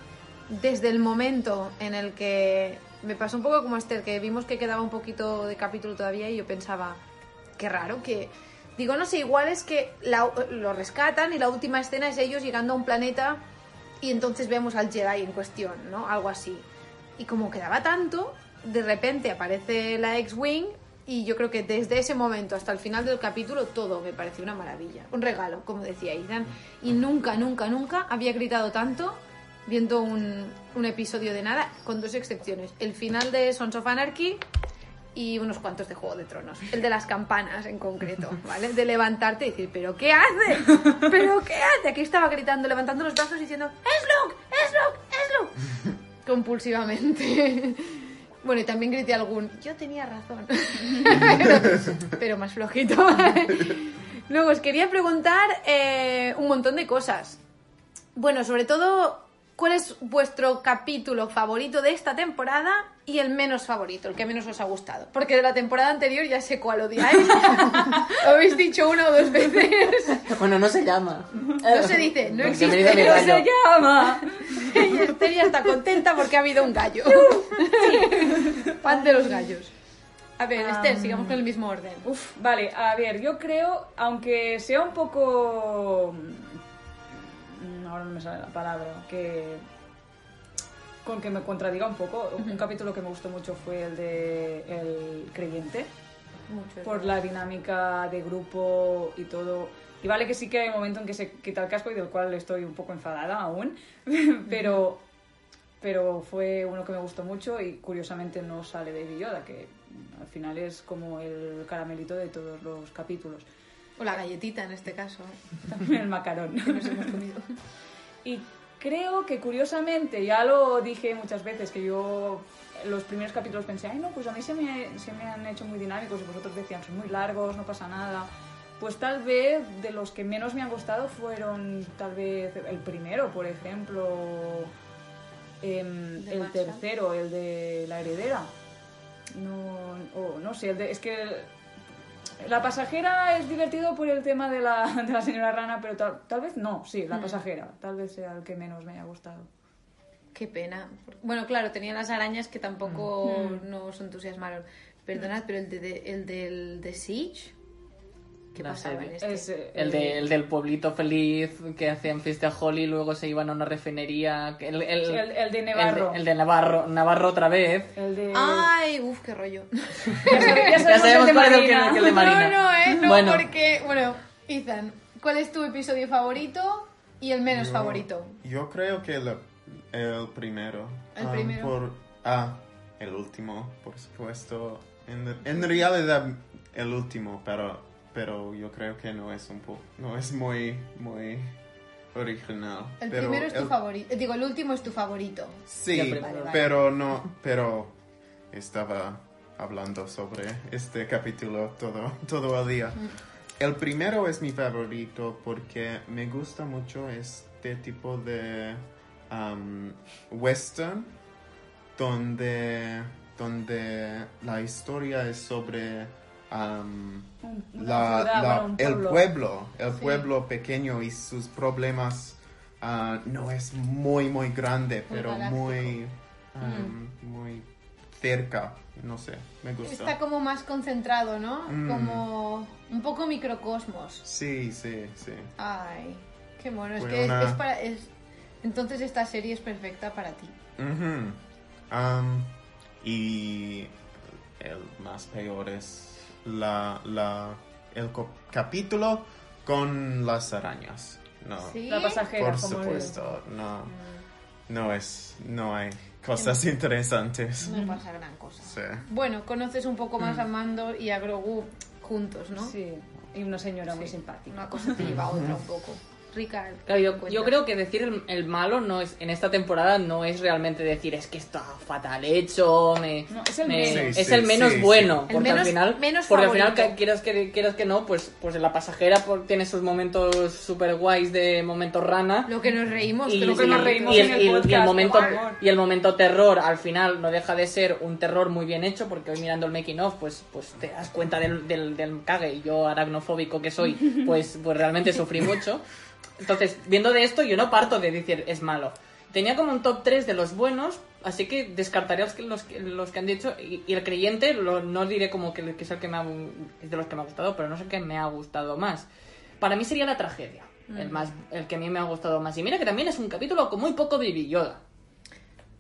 Desde el momento en el que me pasó un poco como Esther, que vimos que quedaba un poquito de capítulo todavía y yo pensaba, qué raro que... Digo, no sé, igual es que la- lo rescatan y la última escena es ellos llegando a un planeta y entonces vemos al Jedi en cuestión, ¿no? Algo así. Y como quedaba tanto, de repente aparece la X-Wing y yo creo que desde ese momento hasta el final del capítulo todo me pareció una maravilla. Un regalo, como decía Ethan. Y nunca, nunca, nunca había gritado tanto viendo un, un episodio de nada, con dos excepciones. El final de Sons of Anarchy y unos cuantos de Juego de Tronos. El de las campanas en concreto, ¿vale? De levantarte y decir, ¿pero qué hace? ¿Pero qué hace? Aquí estaba gritando, levantando los brazos diciendo, ¡Es Luke! ¡Es Luke! ¡Es Luke! Compulsivamente. Bueno, y también grité algún, yo tenía razón. pero, pero más flojito. Luego os quería preguntar eh, un montón de cosas. Bueno, sobre todo, ¿cuál es vuestro capítulo favorito de esta temporada y el menos favorito, el que menos os ha gustado? Porque de la temporada anterior ya sé cuál odiáis. Lo habéis dicho una o dos veces. Bueno, no se llama. No se dice, no Porque existe, no gallo. se llama. Y Esther ya está contenta porque ha habido un gallo. Fan de los gallos. A ver, Esther, sigamos con el mismo orden. Uf, vale, a ver, yo creo, aunque sea un poco... Ahora no me sale la palabra, que... Con que me contradiga un poco, un capítulo que me gustó mucho fue el de El Creyente, por la dinámica de grupo y todo. Y vale que sí que hay un momento en que se quita el casco y del cual estoy un poco enfadada aún, pero, pero fue uno que me gustó mucho y curiosamente no sale Baby Yoda, que al final es como el caramelito de todos los capítulos. O la galletita en este caso. También el macarón. Que nos hemos comido. Y creo que curiosamente, ya lo dije muchas veces, que yo los primeros capítulos pensé, ay no, pues a mí se me, se me han hecho muy dinámicos y vosotros decían, son muy largos, no pasa nada. Pues tal vez de los que menos me han gustado fueron tal vez el primero, por ejemplo, em, ¿De el tercero, el de la heredera. No, o no sé, el de- es que el- la pasajera es divertido por el tema de la, de la señora rana, pero tal, tal vez no, sí, la pasajera, tal vez sea el que menos me haya gustado. Qué pena. Bueno, claro, tenía las arañas que tampoco nos entusiasmaron. Perdonad, pero el, de, de- el del de Siege, ¿qué La serie. este? Es, eh, El, de- el del pueblito feliz que hacían fiesta Holly y luego se iban a una refinería. El, el, Sí, el- el de Navarro. El de, el de Navarro, Navarro otra vez. el de... Ay, uff, qué rollo. ya, sabe- ya sabemos cuál es el que, el de Marina. No, no, eh, no, Bueno. porque, bueno, Ethan, ¿cuál es tu episodio favorito y el menos Yo- favorito? Yo creo que el, el primero. El Ah, primero. por- ah, el último, por supuesto. En, en realidad el último, pero, pero yo creo que no es un po no es muy, muy original. El Pero primero es tu el- favorito. Digo, el último es tu favorito. Sí, pero no, pero estaba hablando sobre este capítulo todo, todo el día. El primero es mi favorito porque me gusta mucho este tipo de um, western donde, donde la historia es sobre um, la- ciudad, la- bueno, un el pueblo. el pueblo pequeño y sus problemas. ah, no es muy, muy grande, Muy pero galáctico. muy, um, muy cerca. No sé, me gusta. Está como más concentrado, ¿no? Mm. Como un poco microcosmos. Sí, sí, sí. Ay, qué bueno. Es que es- una- es, para... es- Entonces esta serie es perfecta para ti. Y el más peor es la, la, el co- capítulo con las arañas. No, ¿Sí? La pasajera, por como el- supuesto, no, no es, no hay cosas interesantes. No pasa gran cosa. Sí. Bueno, conoces un poco más a Mando y a Grogu juntos, ¿no? Sí, y una señora muy simpática. Una cosa te lleva a otra un poco. Rica. Claro, yo, creo que decir el, el malo no es en esta temporada no es realmente decir es que está fatal hecho, me, No, es el me- menos. Sí, es sí, el menos sí, bueno, sí. El porque menos- al final, menos porque al final quieras que quieras que no, pues pues la pasajera por- tiene sus momentos super guays de momentos rana. Lo que nos reímos. Y, lo que y- nos reímos y en el, el y el- y el podcast, momento y el momento terror al final no deja de ser un terror muy bien hecho porque hoy mirando el making of pues pues te das cuenta del, del, del cague y yo aracnofóbico que soy pues pues realmente sufrí mucho entonces viendo de esto yo no parto de decir es malo tenía como un top 3 de los buenos así que descartaré los que, los, que- los que han dicho y, y el creyente lo- no diré como que, que es el que me ha, es de los que me ha gustado pero no sé qué me ha gustado más para mí sería la tragedia el más el que a mí me ha gustado más y mira que también es un capítulo con muy poco Baby Yoda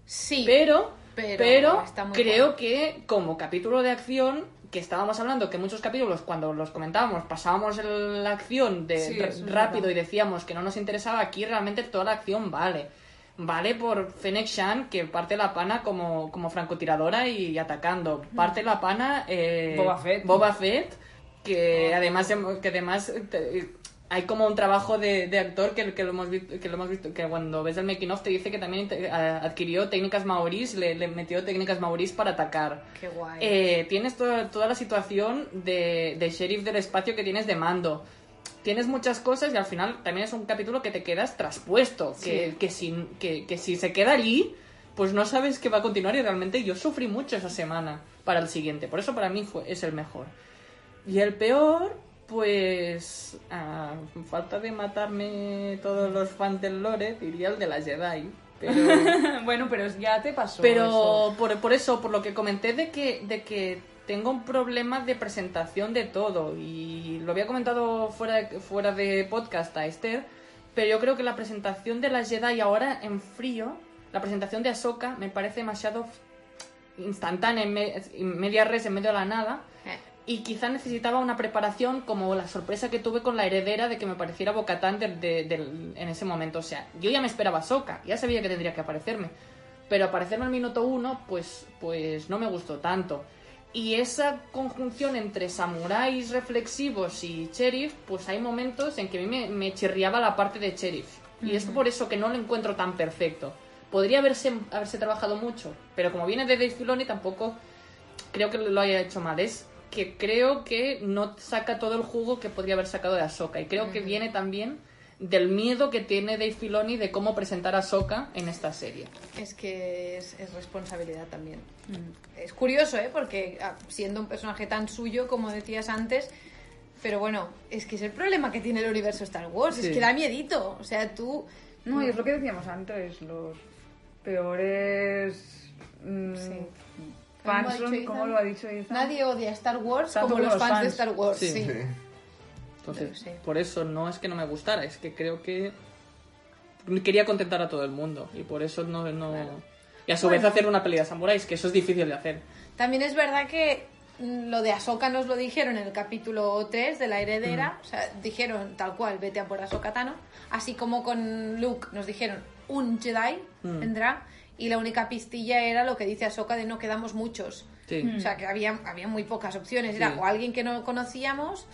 Sí. pero, pero creo bueno. que como capítulo de acción, que estábamos hablando que muchos capítulos cuando los comentábamos pasábamos la acción de Sí, rápido verdad. y decíamos que no nos interesaba, aquí realmente toda la acción vale. Vale por Fennec Shan que parte la pana como, como francotiradora y atacando. Parte la pana eh, Boba Fett. Boba Fett, que además que además hay como un trabajo de, de actor que, que lo hemos visto que lo hemos visto que cuando ves el making of te dice que también adquirió técnicas maorís le, le metió técnicas maorís para atacar. Qué guay. Eh, tienes toda, toda la situación de, de sheriff del espacio que tienes de mando. Tienes muchas cosas y al final también es un capítulo que te quedas traspuesto que, que, si, que, que si se queda allí pues no sabes qué va a continuar y realmente yo sufrí mucho esa semana para el siguiente. Por eso para mí fue, es el mejor. Y el peor, pues. a falta de matarme todos los fans del lore, diría el de la Jedi. Pero, bueno, pero ya te pasó. pero eso. por, por eso, por lo que comenté de que, de que tengo un problema de presentación de todo. Y lo había comentado fuera de, fuera de podcast a Esther. Pero yo creo que la presentación de la Jedi ahora en frío, la presentación de Ahsoka, me parece demasiado instantánea, en, me- en media res, en medio de la nada. Y quizá necesitaba una preparación como la sorpresa que tuve con la heredera de que me pareciera Bocatán de, de- en ese momento. O sea, yo ya me esperaba Soka, ya sabía que tendría que aparecerme. Pero aparecerme al minuto uno, pues, pues no me gustó tanto. Y esa conjunción entre samuráis reflexivos y sheriff, pues hay momentos en que a mí me, me chirriaba la parte de sheriff. Y es por eso que no lo encuentro tan perfecto. Podría haberse, haberse trabajado mucho, pero como viene de Dave Filoni tampoco creo que lo haya hecho mal. Es que creo que no saca todo el jugo que podría haber sacado de Ahsoka. Y creo que viene también del miedo que tiene Dave Filoni de cómo presentar a Ahsoka en esta serie. Es que es, es responsabilidad también. Es curioso, ¿eh? Porque ah, siendo un personaje tan suyo, como decías antes, pero bueno, es que es el problema que tiene el universo Star Wars, Sí. es que da miedito. O sea, tú... No, y es lo que decíamos antes, los peores mm, Sí. Fans ¿Cómo lo ha dicho Ethan? Nadie odia Star Wars Tanto como los los fans, de. Star Wars. Sí. Sí. Sí. Entonces, Sí. por eso no es que no me gustara, es que creo que quería contentar a todo el mundo. Y por eso no... no... Y a su vez hacer una pelea de samuráis, que eso es difícil de hacer. También es verdad que mm, lo de Ahsoka nos lo dijeron en el capítulo 3 de la heredera, o sea, dijeron tal cual, vete a por Ahsoka Tano, así como con Luke nos dijeron un Jedi Mm. vendrá y la única pistilla era lo que dice Ahsoka de no quedamos muchos. Sí. O sea, que había, había muy pocas opciones, era Sí. o alguien que no conocíamos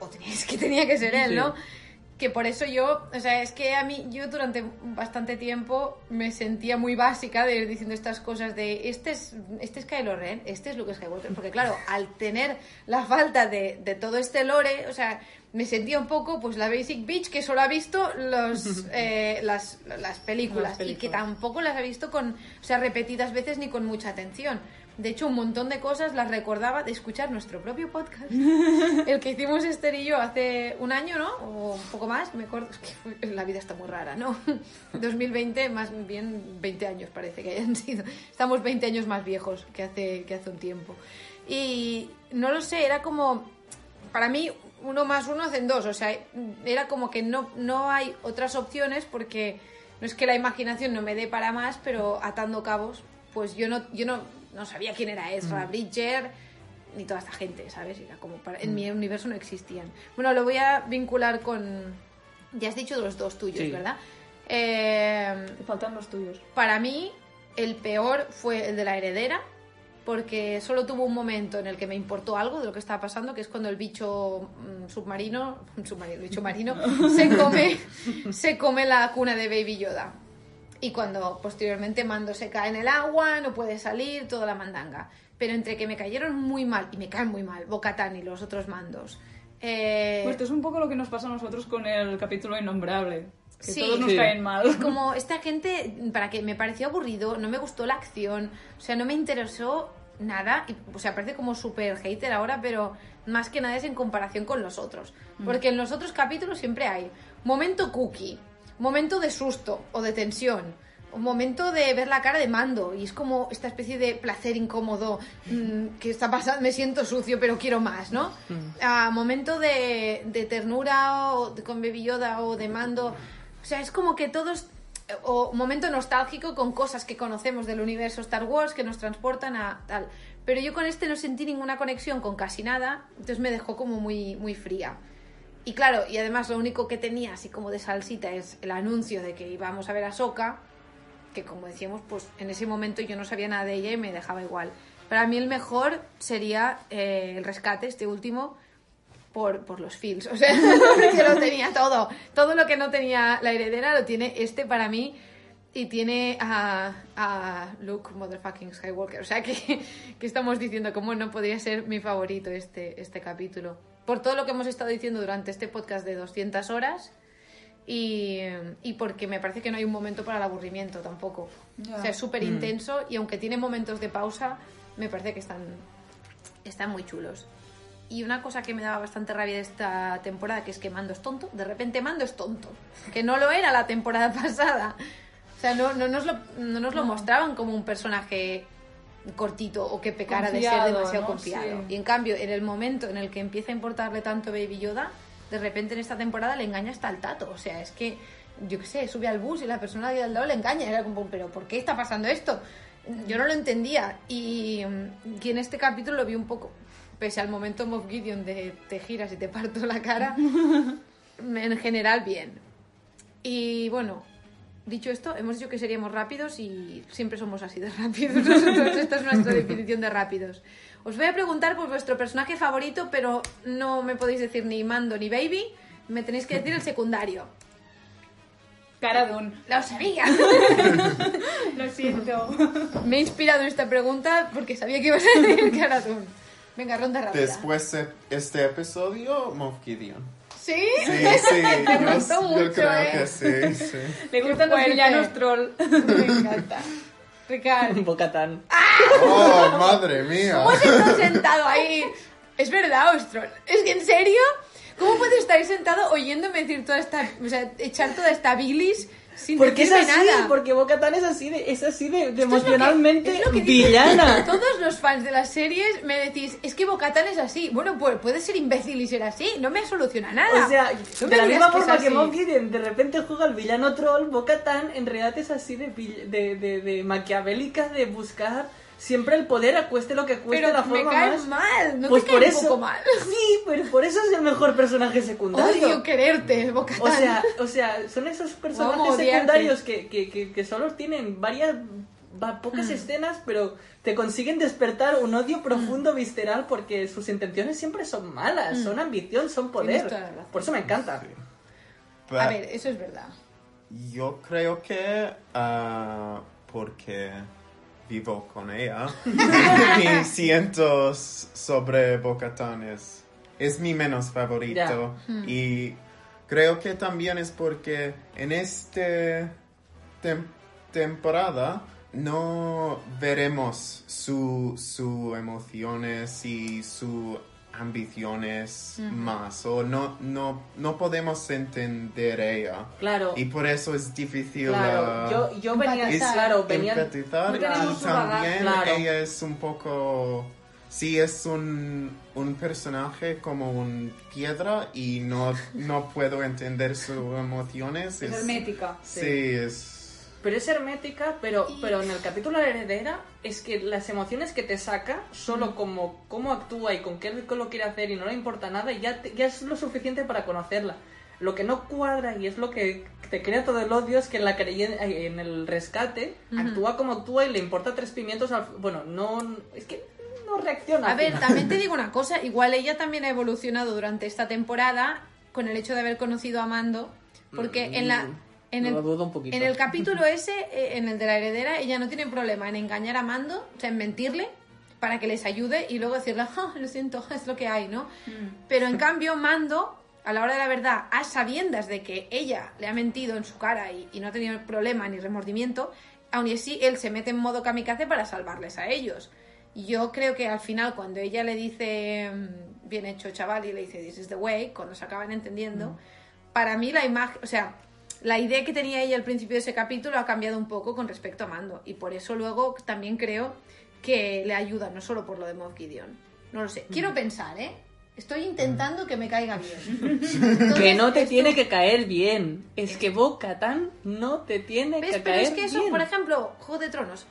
o tenía, es que tenía que ser él, Sí. ¿no? Que por eso yo, o sea, es que a mí, yo durante bastante tiempo me sentía muy básica de ir diciendo estas cosas de, este es, este es Kylo Ren, este es Luke Skywalker, porque claro, al tener la falta de, de todo este lore, o sea, me sentía un poco pues la basic bitch que solo ha visto los, eh, las, las películas Las y que películas. tampoco las ha visto con, o sea, repetidas veces ni con mucha atención. De hecho, un montón de cosas las recordaba de escuchar nuestro propio podcast, el que hicimos Esther y yo hace un año, ¿no? O un poco más, me acuerdo, es que la vida está muy rara, ¿no? 2020, más bien 20 años parece que hayan sido. Estamos 20 años más viejos que hace, que hace un tiempo. Y no lo sé, era como, para mí, uno más uno hacen dos, o sea, era como que no, no hay otras opciones porque no es que la imaginación no me dé para más, pero atando cabos, pues yo no, yo no, no sabía quién era Ezra Bridger ni toda esta gente, ¿sabes? Era como para, en mi universo no existían. Bueno, lo voy a vincular con, ya has dicho los dos tuyos, Sí. ¿verdad? Eh, Te faltan los tuyos. para mí, el peor fue el de la heredera, porque solo tuvo un momento en el que me importó algo de lo que estaba pasando, que es cuando el bicho mm, submarino, submarino, el bicho marino, se come, se come la cuna de Baby Yoda. Y cuando posteriormente Mando se cae en el agua, no puede salir, toda la mandanga. Pero entre que me cayeron muy mal, y me caen muy mal, Bocatán y los otros mandos. eh, Pues esto es un poco lo que nos pasa a nosotros con el capítulo innombrable. Que Sí. todos nos Sí. caen mal. Es como esta gente, para que me pareció aburrido, no me gustó la acción, o sea, no me interesó nada, y, o sea, parece como súper hater ahora, pero más que nada es en comparación con los otros. Porque en los otros capítulos siempre hay momento cookie, momento de susto o de tensión, un momento de ver la cara de mando, y es como esta especie de placer incómodo mm, que está pasando, me siento sucio, pero quiero más, ¿no? Ah, momento de, de ternura o de- con Baby Yoda o de mando. O sea, es como que todos. O momento nostálgico con cosas que conocemos del universo Star Wars que nos transportan a tal. Pero yo con este no sentí ninguna conexión con casi nada, entonces me dejó como muy, muy fría. Y claro, y además lo único que tenía así como de salsita es el anuncio de que íbamos a ver a Soka, que como decíamos, pues en ese momento yo no sabía nada de ella y me dejaba igual. Para mí el mejor sería eh, el rescate, este último, por, por los feels. O sea, que lo tenía todo. Todo lo que no tenía la heredera lo tiene este para mí. Y tiene a, a Luke Motherfucking Skywalker. O sea, que, que estamos diciendo cómo no podría ser mi favorito este, este capítulo. Por todo lo que hemos estado diciendo durante este podcast de 200 horas. Y, y porque me parece que no hay un momento para el aburrimiento tampoco. O sea, es súper intenso y aunque tiene momentos de pausa, me parece que están, están muy chulos. Y una cosa que me daba bastante rabia de esta temporada, que es que Mando es tonto. De repente Mando es tonto. Que no lo era la temporada pasada. O sea, no, no, nos, lo, no nos lo mostraban como un personaje cortito o que pecara de ser demasiado ¿no? confiado. Sí. Y en cambio, en el momento en el que empieza a importarle tanto Baby Yoda, de repente en esta temporada le engaña hasta el tato. O sea, es que, yo qué sé, sube al bus y la persona de al lado le engaña. Era como, pero ¿por qué está pasando esto? Yo no lo entendía. Y, mm, y en este capítulo lo vi un poco, pese al momento Moff Gideon de te giras y te parto la cara, en general bien. Y bueno, dicho esto, hemos dicho que seríamos rápidos y siempre somos así de rápidos. Nosotros, esta es nuestra definición de rápidos. Os voy a preguntar por vuestro personaje favorito, pero no me podéis decir ni Mando ni Baby. Me tenéis que decir el secundario. Cara Dune. ¡Lo sabía! Lo siento. Me he inspirado en esta pregunta porque sabía que ibas a decir Cara Dune. Venga, ronda rápida. Después de este episodio, Moff Gideon. ¿Sí? Sí, sí, yo, gustó yo mucho, creo ¿eh? que sí, sí. Le gustan los villanos troll. Me encanta. Ricardo. Bocatán. Oh, madre mía. ¿Cómo has estado sentado ahí? Es verdad, Ostron. ¿Es que en serio? ¿Cómo puedes estar ahí sentado oyéndome decir toda esta. O sea, echar toda esta bilis sin Porque es así, nada? porque Bocatán es así de, es así de, es que- emocionalmente es que villana. Todos los fans de las series me decís, es que Bocatán es así. Bueno, pues puede ser imbécil y ser así. No me soluciona nada. O sea, No de la misma que forma que Gideon de repente juega al villano troll, Bo-Katan en realidad es así de, de, de maquiavélica, de buscar siempre el poder, acueste lo que cueste Pero la me forma cae más... mal. No pues te por cae eso, un poco mal. Sí, pero por eso es el mejor personaje secundario. Odio quererte, Bocatán. O sea, o sea, son esos personajes secundarios que, que, que, que solo tienen varias, va- pocas Mm. escenas, pero te consiguen despertar un odio profundo, visceral, porque sus intenciones siempre son malas, son ambición, son poder. Mm. Por eso me encanta. A ver, eso es verdad. Yo creo que ah, porque vivo con ella, mis cientos sobre Bocatán es, es mi menos favorito. Y creo que también es porque en esta temporada no veremos su, su emociones y sus ambiciones más o no, no, no podemos entender ella Claro. y por eso es difícil Claro, ah, yo, yo venía, es claro, venía, empatizar no tenemos y bagaje. también Claro. ella es un poco sí es un, un personaje como un piedra y no, no puedo entender sus emociones Es hermética. sí es Pero es hermética, pero, pero en el capítulo de la heredera es que las emociones que te saca, solo como cómo actúa y con qué lo quiere hacer y no le importa nada, ya, te- ya es lo suficiente para conocerla. Lo que no cuadra y es lo que te crea todo el odio es que en, la en el rescate actúa como actúa y le importa tres pimientos al... Bueno, no... Es que no reacciona. A ver, también te digo una cosa, igual ella también ha evolucionado durante esta temporada con el hecho de haber conocido a Mando, porque en la en el, Mm, Lo dudo un poquito. en el capítulo ese, eh, en el de la heredera, ella no tiene problema en engañar a Mando, o sea, en mentirle para que les ayude y luego decirle, "Ah, lo siento, es lo que hay, ¿no? Pero en cambio, Mando, a la hora de la verdad, a sabiendas de que ella le ha mentido en su cara y, y no ha tenido problema ni remordimiento, aún y así él se mete en modo kamikaze para salvarles a ellos. Yo creo que al final, cuando ella le dice, mm, bien hecho chaval, y le dice, this is the way, cuando se acaban entendiendo, para mí la imagen, o sea, la idea que tenía ella al principio de ese capítulo ha cambiado un poco con respecto a Mando. Y por eso luego también creo que le ayuda, no solo por lo de Moff Gideon. No lo sé. Quiero pensar, ¿eh? Estoy intentando que me caiga bien. Que no te tiene que caer bien. Es que Bo-Katan no te tiene ¿Ves? que Pero caer es que eso, bien. por ejemplo, Juego de Tronos,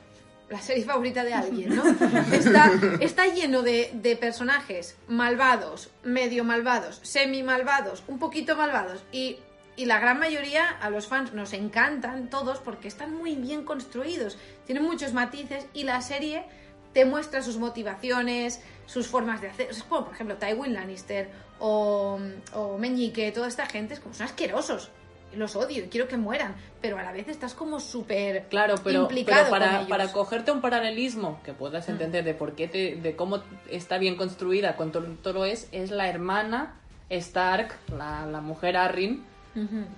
la serie favorita de alguien, ¿no? Está, está lleno de, de personajes malvados, medio malvados, semi malvados, un poquito malvados y, y la gran mayoría a los fans nos encantan todos porque están muy bien construidos, tienen muchos matices y la serie te muestra sus motivaciones, sus formas de hacer. Como, por ejemplo, Tywin Lannister o, o Meñique, toda esta gente es como son asquerosos. Los odio y quiero que mueran, pero a la vez estás como súper Claro, pero, implicado pero con para, ellos. Mm. para cogerte un paralelismo que puedas entender de por qué te, de cómo está bien construida con todo, todo es, es la hermana Stark, la, la mujer Arryn,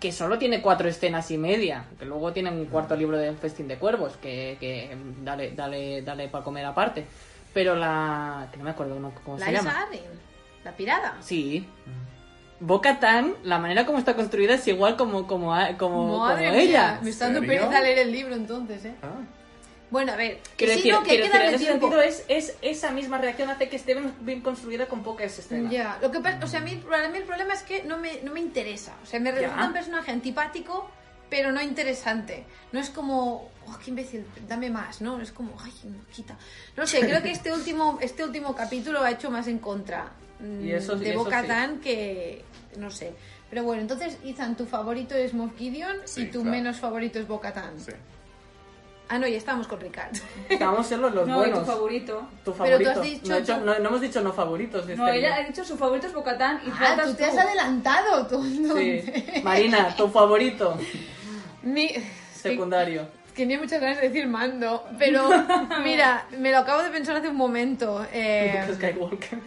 Que solo tiene cuatro escenas y media, que luego tiene un cuarto libro del Festín de Cuervos, que, que dale, dale, dale para comer aparte. Pero la... que no me acuerdo cómo se llama. La pirada. Sí. Boca-Tan, la manera como está construida es igual como, como, como, Madre como mía, ella. me está dando pereza leer el libro entonces, ¿eh? Ah. Bueno, a ver, sí, decir, no, que hay quiero que decir, en ese tiempo. sentido es, es esa misma reacción hace que esté bien, construida con pocas escenas. Ya, lo que pasa, o sea, a mí, para mí el problema es que no me, no me interesa. O sea, me resulta un personaje antipático, pero no interesante. No es como, oh, qué imbécil, dame más, ¿no? Es como, ay, no, quita. No sé, creo que este último, este último capítulo ha hecho más en contra mm, Y eso- de eso Bo-Katan que, no sé. Pero bueno, entonces, Ethan, tu favorito es Moff Gideon Sí, y tu claro. menos favorito es Bo-Katan. Sí. Ah, no, ya estamos con Ricard. Vamos a ser los, los No, y buenos. tu favorito. Tu Pero tú favorito. has dicho no, he dicho- tu- no- no hemos dicho no favoritos. No, ella ha dicho su favorito es Bocatán y Ah, faltas tú te has adelantado, tú. Sí. Marina, tu favorito Mi- secundario. Tenía muchas ganas de decir mando, pero mira, me lo acabo de pensar hace un momento. eh, Skywalker.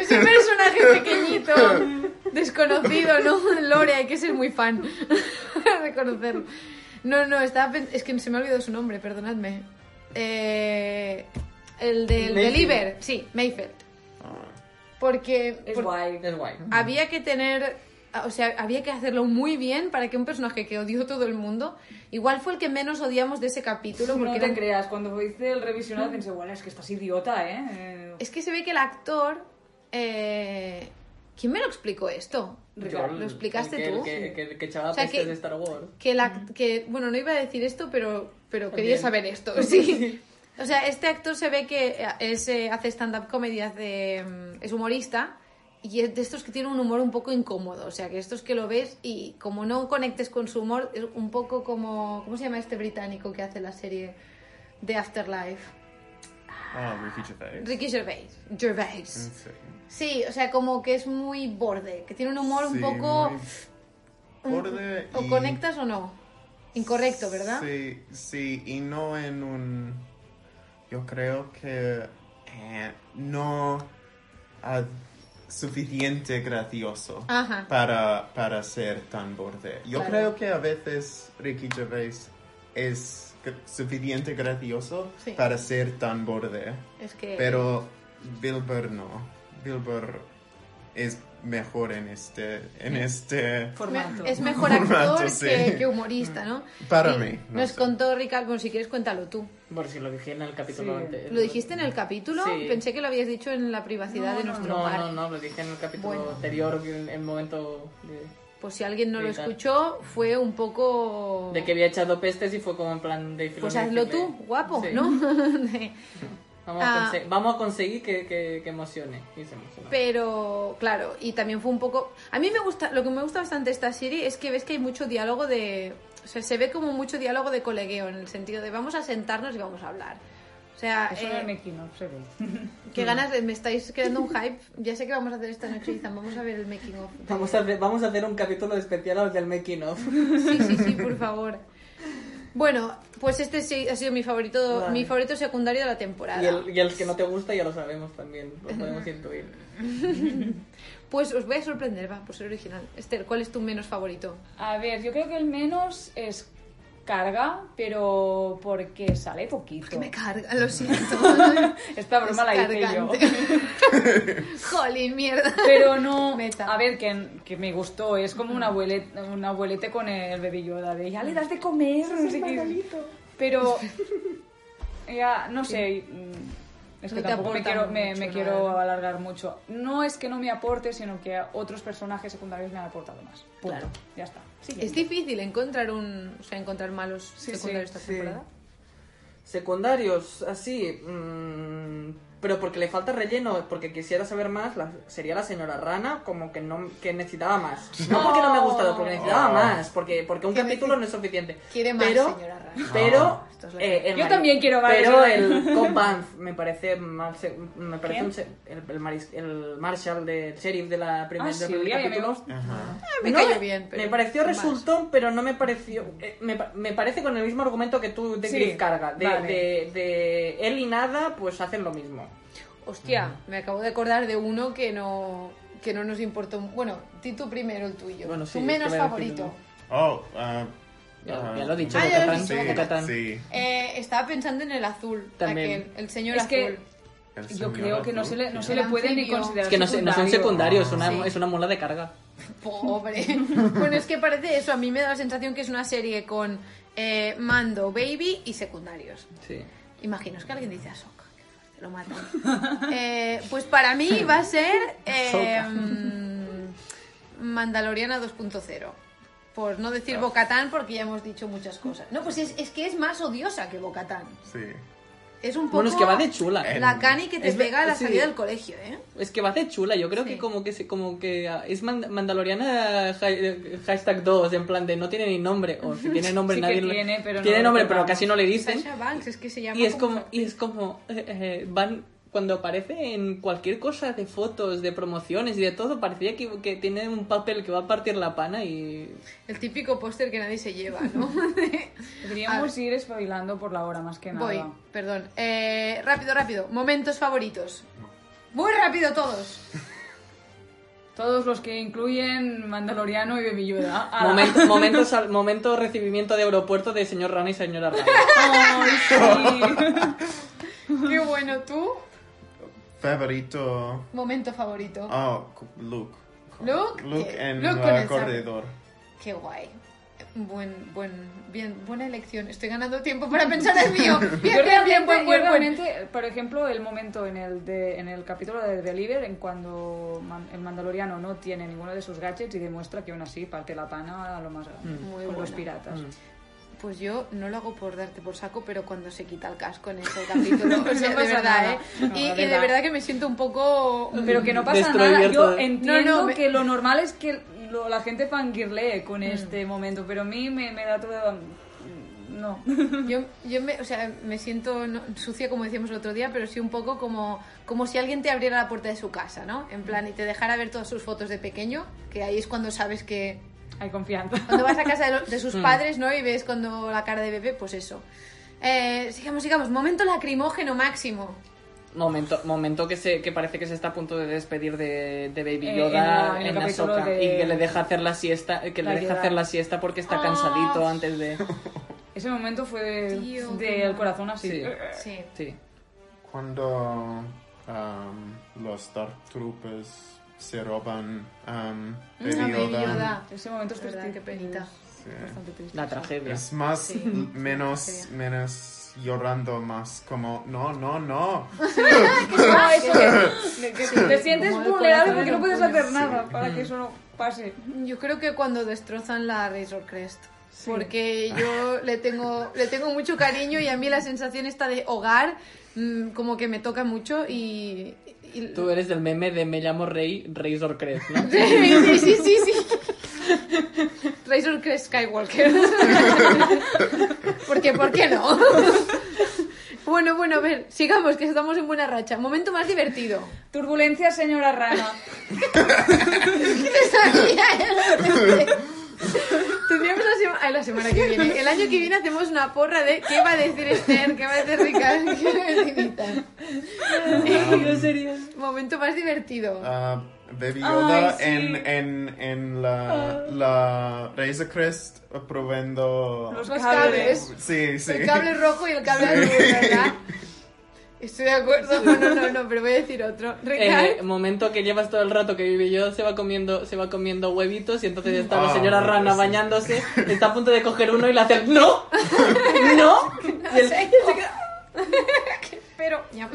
es un personaje pequeñito, desconocido, ¿no? Lore, hay que ser muy fan de conocerlo. No, no, estaba pen- es que se me ha olvidado su nombre, perdonadme. Eh, el del Mayfield. Deliver, sí, Mayfield. Porque, Es por- guay. Es guay. había que tener o sea había que hacerlo muy bien para que un personaje que odió todo el mundo igual fue el que menos odiamos de ese capítulo No porque te creas, cuando hice el revisionado pensé, bueno, es que estás idiota, ¿eh? Eh, es que se ve que el actor eh, quién me lo explicó esto Ricardo, lo explicaste el que, tú El que, que, que echaba O sea, que- de Star Wars. que el act- que bueno no iba a decir esto pero pero quería Bien. saber esto sí o sea este actor se ve que es, eh, hace stand up comedy hace mm, es humorista y es de estos que tiene un humor un poco incómodo o sea que estos que lo ves y como no conectes con su humor es un poco como cómo se llama este británico que hace la serie de Afterlife Ah, Ricky Gervais. Ricky Gervais Gervais Sí. Sí o sea como que es muy borde que tiene un humor un poco borde. O y- conectas o no. Incorrecto, ¿verdad? Sí, sí, y no en un... Yo creo que eh, no ah, suficiente gracioso Ajá. para, para ser tan borde. Yo Claro. creo que a veces Ricky Gervais es suficiente gracioso Sí. para ser tan borde, Es que. pero Bill Burr no. Bill Burr es mejor en este, en este... me- Formato. es mejor actor Formato, sí. que, que humorista, ¿no? Para Y mí, no Nos sé. contó Ricardo, bueno, si quieres cuéntalo tú. Bueno, si lo dije en el capítulo Sí. antes. ¿Lo dijiste en el capítulo? Sí. Pensé que lo habías dicho en la privacidad de nuestro No, hogar. no, no, lo dije en el capítulo Bueno. anterior, en el momento de, Pues si alguien no lo escuchó, fue un poco... de que había echado pestes y fue como en plan de Pues hazlo tú, guapo, Sí. ¿no? Vamos, Ah. a conse- vamos a conseguir que, que, que emocione. Y se emocionó. Pero, claro, y también fue un poco... A mí me gusta, lo que me gusta bastante de esta serie es que ves que hay mucho diálogo de... O sea, se ve como mucho diálogo de colegueo, en el sentido de vamos a sentarnos y vamos a hablar. O sea, Eso eh, el making of se ve. qué ganas de... Me estáis creando un hype. Ya sé que vamos a hacer esta noche, Izan, vamos a ver el making of. Vamos a, hacer, vamos a hacer un capítulo especial al del making of. Sí, sí, sí, por favor. Bueno, pues este sí ha sido mi favorito, Vale. mi favorito secundario de la temporada. Y el, y el que no te gusta ya lo sabemos también, lo podemos intuir. Pues os voy a sorprender, va, por ser original. Esther, ¿cuál es tu menos favorito? A ver, yo creo que el menos es carga, pero porque sale poquito. Me carga, lo siento. Esta broma la hice yo. Jolín, mierda. Pero no. Meta. A ver, que, que me gustó. Es como un abuelete, un abuelete con el bebé Yoda de ya le das de comer, no sé qué. Pero. Ya, no sé. mm, Es que No tampoco me quiero, me, mucho, me la quiero alargar mucho. No es que no me aporte, sino que otros personajes secundarios me han aportado más. Punto. Claro. Ya está. Es difícil encontrar un, o sea, encontrar malos Sí, secundarios sí, esta sí. temporada. Secundarios, así. mm, pero porque le falta relleno, porque quisiera saber más, la- sería la señora Rana, como que no que necesitaba más. No porque no me ha gustado, porque necesitaba Oh. más, porque, porque un capítulo no es suficiente. Quiere más, pero, señora Rana. Pero, eh, el Yo también quiero más, Pero eso. el Cobb Vanth me parece mal, se- me parece un se- el, el, maris- el Marshall del sheriff de la primera Ah, sí, me capítulo. Ajá. Me No, cayó bien, pero me pareció más. resultón, pero no me pareció. eh, me, me parece con el mismo argumento que tú de Sí, Griff Carga. De, vale. de, de él y nada, pues hacen lo mismo. Hostia, me acabo de acordar de uno que no que no nos importó. Bueno, di tú primero el tuyo. Bueno, sí, tu menos favorito. decirlo, Oh, ah, Ya, ya lo he dicho, Ah, lo has Bocatán, dicho, Sí, Bocatán. sí. Eh, estaba pensando en el azul, También. aquel, el señor Es azul. que El yo creo que no se le, no se El le puede ni considerar Es que no, son secundario. secundarios, es una, Sí. es una mula de carga. Pobre. bueno, es que parece eso. A mí me da la sensación que es una serie con eh, mando, baby y secundarios. Sí. Imagino, es que alguien dice Ahsoka. Lo matan. Eh, pues para mí va a ser eh, mm, Mandaloriana 2.0. Por no decir Bocatán, porque ya hemos dicho muchas cosas. No, pues es, es que es más odiosa que Bocatán. Sí. Es un poco Bueno, es que va de chula. la cani que te Es pega a la sí. salida del colegio, ¿eh? Es que va de chula, yo creo Sí. que como que se- como que es mand- Mandaloriana ha- hashtag 2, en plan de no tiene ni nombre, o si tiene nombre Sí nadie lo- tiene, pero tiene nombre, pero casi no le dicen. Sasha Banks, es que se llama Y es como- como, y es como eh, eh, van cuando aparece en cualquier cosa de fotos, de promociones y de todo, parecía que, que tiene un papel que va a partir la pana y El típico póster que nadie se lleva, ¿no? Deberíamos ir espabilando por la hora más que nada. Voy, perdón. Eh, rápido, rápido. Momentos favoritos. Muy rápido todos. Todos los que incluyen Mandaloriano y Baby Yoda. Ala. momento, momento, sal- momento recibimiento de aeropuerto de señor Rana y señora Rana. Ay, sí. Qué bueno, ¿tú? Favorito. Momento favorito. Oh, Luke. Luke, Luke ¿qué? en Luke el corredor. Qué guay. Buen, buen, bien, buena elección. Estoy ganando tiempo para pensar el mío. Bien, bien, bien, buen, buen, buen. por ejemplo, el momento en el, de, en el capítulo de Deliver, en cuando Man- el Mandaloriano no tiene ninguno de sus gadgets y demuestra que aún así parte la pana a lo más grande Muy con los piratas. Pues yo no lo hago por darte por saco, pero cuando se quita el casco en ese capítulo, o sea, No de pasa verdad, nada. ¿eh? No, y, de y de verdad. que me siento un poco... Pero que no pasa nada. Yo todo. entiendo No, no, me- que lo normal es que lo- la gente fangirlee con este momento, pero a mí me, me da todo... No. Yo, yo me, o sea, me siento no- sucia, como decíamos el otro día, pero sí un poco como, como si alguien te abriera la puerta de su casa, ¿no? En plan, y te dejara ver todas sus fotos de pequeño, que ahí es cuando sabes que, Hay confianza. Cuando vas a casa de, lo- de Mm. sus padres, ¿no? Y ves cuando la cara de bebé, pues eso. Eh, sigamos, sigamos. Momento lacrimógeno máximo. Momento, momento que se que parece que se está a punto de despedir de, de Baby Eh, Yoda en en, capítulo Ahsoka de- y que le deja hacer la siesta, que La le deja Yoda. hacer la siesta porque está Ah. cansadito antes de Ese momento fue del qué corazón así. Sí. Sí. sí. Cuando um, los Dark Troopers se roban um, Baby a Baby Yoda, Yoda. Ese momento es triste. qué penita. sí. Bastante triste. La tragedia. es más, Sí. menos, menos llorando, más como, no, no, no. Ah, eso que, que te sientes vulnerable porque no puedes hacer nada para que eso no pase. Yo creo que cuando destrozan la Razor Crest. Porque yo le tengo, le tengo mucho cariño y a mí la sensación esta de hogar mm, como que me toca mucho y... y- Tú eres del meme de me llamo Rey Razor Crest, ¿no? Sí, sí, sí, sí. Razor Crest Skywalker. Porque, ¿por qué no? Bueno, bueno, a ver, sigamos, que estamos en buena racha. Momento más divertido. Turbulencia, señora rana. ¿Qué sabía? Tendríamos la, sema- ay, la semana que viene. El año que viene hacemos una porra de qué va a decir Esther, qué va a decir Ricardo, qué va a decir Ethan. Momento más divertido. Ah, Baby Yoda Ay, sí. en, en, en la, la Razor Crest probando... Los Los cables. cables. Sí, sí. El cable rojo y el cable azul, ¿verdad? Estoy de acuerdo. No, no, no, no, pero voy a decir otro. Ricardo. Eh, momento que llevas todo el rato que vive yo se va comiendo se va comiendo huevitos y entonces está la Ah, señora bueno, rana sí. bañándose está a punto de coger uno y le hace no no y sé. Pero, ya.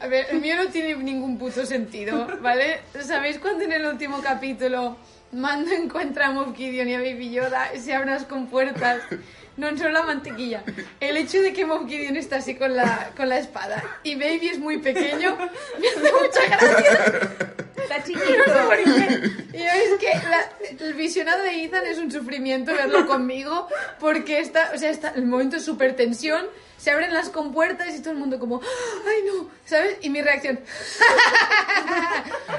A ver, el mío no tiene ningún puto sentido, ¿vale? ¿Sabéis cuando en el último capítulo Mando encuentra a Moff Gideon y a Baby Yoda y se abren las compuertas? No solo la mantequilla. El hecho de que Moff Gideon está así con la, con la espada y Baby es muy pequeño me hace mucha gracia. Está No sé chiquito. por qué. Y es que la- el visionado de Ethan es un sufrimiento verlo conmigo porque está, o sea, está el momento es súper tensión, se abren las compuertas y todo el mundo como, ay no, ¿sabes? Y mi reacción,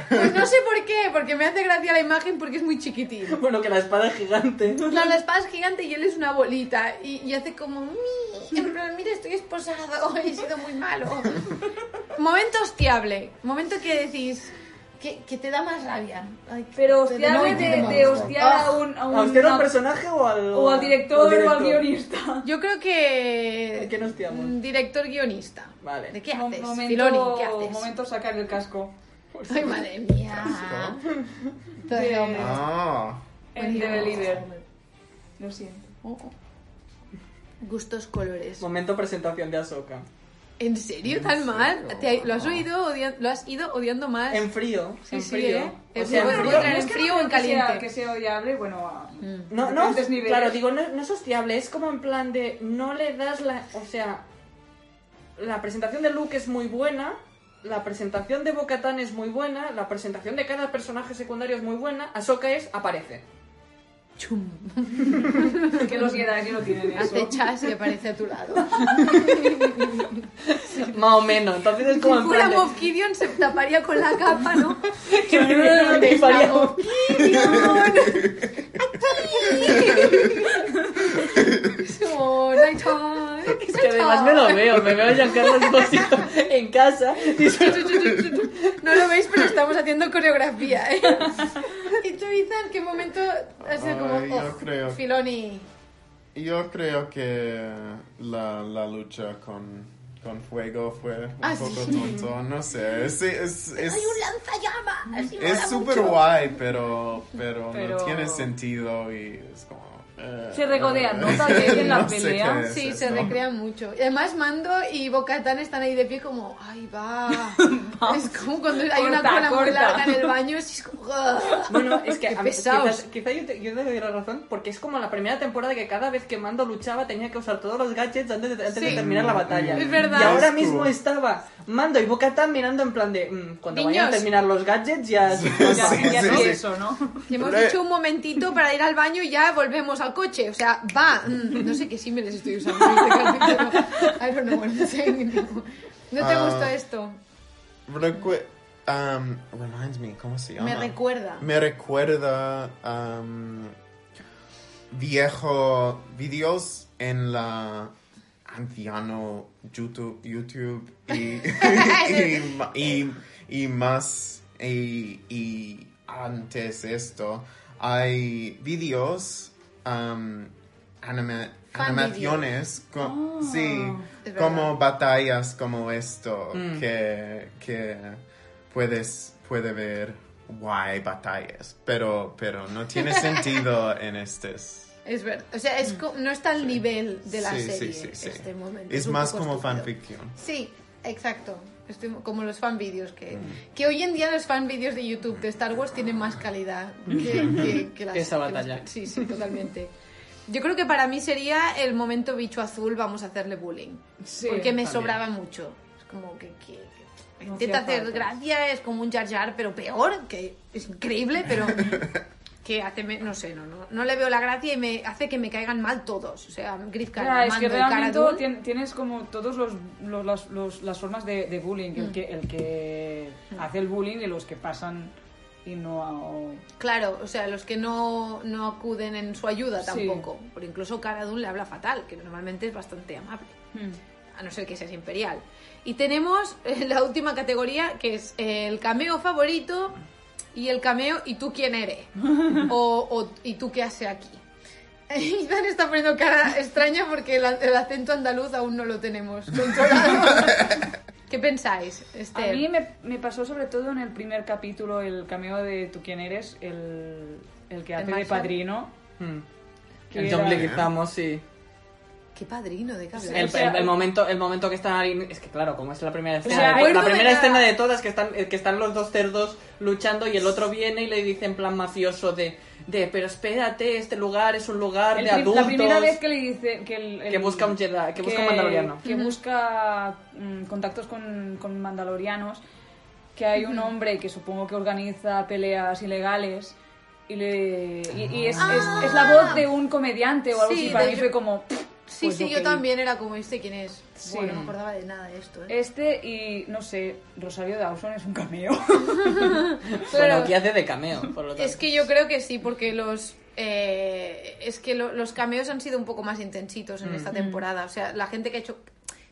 pues no sé por qué, porque me hace gracia la imagen porque es muy chiquitín. bueno que la espada es gigante Claro, la espada es gigante y él es una bolita y, y hace como, "Mi", en plan, mira, estoy esposado, he sido muy malo. Momento hostiable, momento que decís que, que te da más rabia. Ay, Pero hostiable de, de gusta. hostiar a Ah, un, a un- ¿A usted al una- personaje o al o al director o al guionista. Yo creo que... ¿A quién hostiamos? mm, Director guionista. Vale. ¿De qué Mo- haces? momento, Filoni, ¿qué haces? momento sacar el casco. Ay, madre mía. Todo de De- hombre. Ah, El de líder. Lo siento. Oh. Gustos colores. momento presentación de Ahsoka ¿En serio? ¿Tan ¿En mal? serio? ¿Te ha- ¿Lo has oído? odia- ¿Lo has ido odiando más? en frío Sí, en sí, frío ¿eh? o En sea, en frío, en es que frío no o en creo que sea- caliente. Que sea odiable, bueno, a No, no, diferentes niveles. claro, digo, no, no es hostiable, es como en plan de, no le das la, o sea, la presentación de Luke es muy buena, la presentación de Bo-Katan es muy buena, la presentación de cada personaje secundario es muy buena, Ahsoka es, aparece. Chum. que los Jedi que no tienen eso. Hace chas y aparece a tu lado. Más o menos, entonces es como Si fuera plan de... Moff Gideon se taparía con la capa, ¿no? ¿Dónde está está Moff Night time. Es que además me lo veo, me veo a Giancarlo Esposito en casa No lo veis, pero estamos haciendo coreografía, ¿eh? ¿Y tú, Ethan, qué momento ha sido como... Ay, yo "Oh, creo- Filoni. yo creo que la, la lucha con, con fuego fue un Ah, poco sí. tonto, no sé, es, es, es, ¡Hay un lanzallamas! es súper guay, pero, pero, Pero- no tiene sentido y es como... eh, Se regodean, ¿no? eh, Tal vez en la no pelea. es Sí, se eso. recrean mucho. Y además Mando y Bocatán están ahí de pie como, ¡ay, va! es como cuando hay una Corta, cola muy corta. larga en el baño, es como... "Ugh". Bueno, es que a mí- quizás, quizá yo, te, yo te doy la razón, porque es como la primera temporada que cada vez que Mando luchaba tenía que usar todos los gadgets antes de, antes de Sí. terminar la batalla. Es verdad. Y ahora Es mismo cool. estaba Mando y Bo-Katan mirando en plan de, "Mm, cuando vayan a Niños. terminar los gadgets ya... Ya, Sí, ya sí, no sí. eso, ¿no? Y hemos hecho un momentito para ir al baño y ya volvemos al coche. O sea, va. Mm, No sé qué símiles estoy usando. en este capítulo. I don't know, no sé. No te Ah. gustó esto. Recue- um, reminds me, ¿cómo se llama? Me recuerda. Me recuerda um, viejo vídeos en la anciano YouTube, YouTube y, y, y- y más y, y antes esto hay vídeos um, anima- animaciones co- sí Es como batallas como esto Mm. que, que puedes puede ver guay batallas pero pero no tiene sentido en estos Es verdad. O sea, es co- no está al nivel de la Mm. Sí, serie sí, sí, sí. este momento. es un más como fanfiction Sí, exacto. Estoy como los fanvídeos que, Mm. que hoy en día los fanvídeos de YouTube de Star Wars tienen más calidad que, que- que las Esa que las- batalla. sí, sí, totalmente. Yo creo que para mí sería el momento bicho azul, vamos a hacerle bullying. Sí, porque me también. sobraba mucho. Es como que, que- No intenta hacer falta. gracia, es como un Jar Jar, pero peor, que es increíble, pero que hace, me- no sé, no, no, no le veo la gracia y me hace que me caigan mal todos. O sea, Ya, Karn, es que realmente tien- tienes como todos los, los- las, los- las formas de, de bullying, Mm. el que, el que hace el bullying y los que pasan y no... Claro, o sea, los que no, no acuden en su ayuda Sí. tampoco. Porque incluso Cara Dune le habla fatal, que normalmente es bastante amable. A no ser que seas imperial. Y tenemos eh, la última categoría, que es el cameo favorito y el cameo ¿y tú quién eres? o, o ¿y tú qué haces aquí? Ethan está poniendo cara extraña porque el, el acento andaluz aún no lo tenemos controlado. ¿Qué pensáis, A Esther? mí me, me pasó sobre todo en el primer capítulo el cameo de ¿Tú quién eres? El, el que hace de Marshall? padrino. Mm. Que El era- John Leguizamo, sí. Qué padrino de hablas? El, momento, el momento que están ahí, es que claro, como es la primera escena, sea, la primera escena de todas que están, que están los dos cerdos luchando y el otro viene y le dice en plan mafioso de, de pero espérate, este lugar es un lugar el de adultos. la primera vez que le dice que, el, el- Que busca un Jedi, que busca un mandaloriano. que busca mm, contactos con, con mandalorianos que hay un hombre que supongo que organiza peleas ilegales y le y, y es, es- es la voz de un comediante o algo Sí, así para mí fue como Sí, pues sí, yo también era como este, ¿quién es? Sí. Bueno, no me acordaba de nada de esto, ¿eh? este y no sé Rosario Dawson es un cameo Bueno, Claro. aquí hace de cameo, por lo tanto. Es que yo creo que sí, porque los... eh, es que lo- los cameos han sido un poco más intensitos en Mm. esta temporada. O sea, la gente que ha hecho...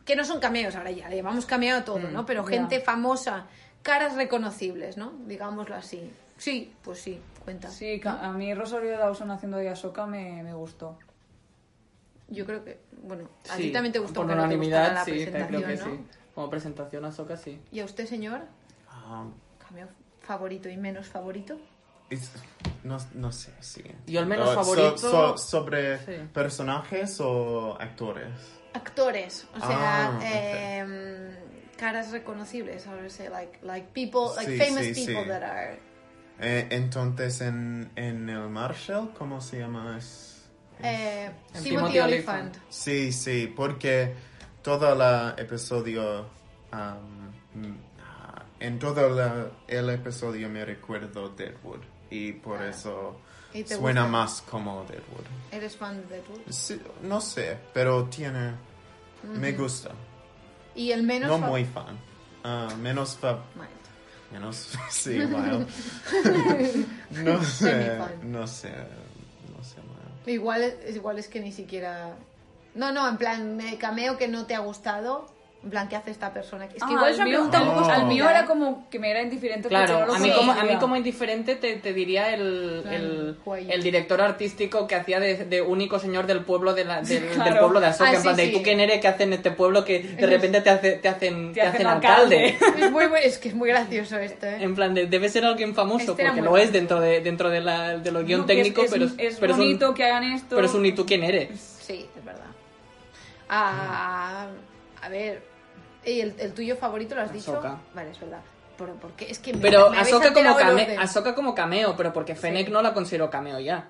Que no son cameos, ahora ya, le llamamos cameo a todo, ¿no? Pero gente famosa, caras reconocibles, ¿no? Digámoslo así. Sí, pues sí, cuenta. sí a mí Rosario Dawson haciendo de Ahsoka me, me gustó Yo creo que, bueno, a Sí, ti también te gustó por unanimidad, la sí, presentación, creo que ¿no? sí. Como presentación a Soka, sí. ¿Y a usted, señor? Um, ¿Cameo favorito y menos favorito? es- no, no sé, sí. Yo el menos Uh, so- favorito- so- ¿Sobre Sí. personajes o actores? Actores, o sea, Ah, em, caras reconocibles, I would say, like, like people, like Sí, famous sí, people sí. that are... Eh, entonces, en, en el Marshall, ¿cómo se llama? Es- Eh, Timothy Olyphant. Sí, sí, porque todo el episodio, um, ah, en todo la- el episodio me recuerdo Deadwood y por eso Ah. ¿Y te suena gusta? más como Deadwood. ¿Eres fan de Deadwood? Sí, no sé, pero tiene, me gusta. Y el menos No muy fan, Ah, menos fa, Mild. menos, sí, no sé, no sé. Igual, igual es que ni siquiera... No, no, en plan, eh, cameo que no te ha gustado, en plan, ¿qué hace esta persona? Es que Ah, igual es al una mío- pregunta un poco al mío era como que me era indiferente Claro, no lo a mí, como, a mí como indiferente te, te diría el, el, director artístico que hacía de, de único señor del pueblo de la- del, Claro. del pueblo de Ahsoka, Ah, en plan sí, de sí. ¿tú quién eres que hacen en este pueblo que de repente te, hace, te hacen, Te te hacen hacen alcalde? alcalde. Es, muy, es que es muy gracioso esto, ¿eh? En plan, de, debe ser alguien famoso, Este porque lo es dentro de, dentro de, la, de los guion No, técnico, es, pero, es pero bonito es un, que hagan esto pero es un ¿y tú quién eres? Sí, es verdad. Ah, a ver, ¿y el, el tuyo favorito lo has dicho? Ahsoka. Vale, es verdad. Por- porque es que me, Pero me Ahsoka como, alterado el came- orden. Ahsoka como cameo, pero porque Fennec no la considero cameo ya.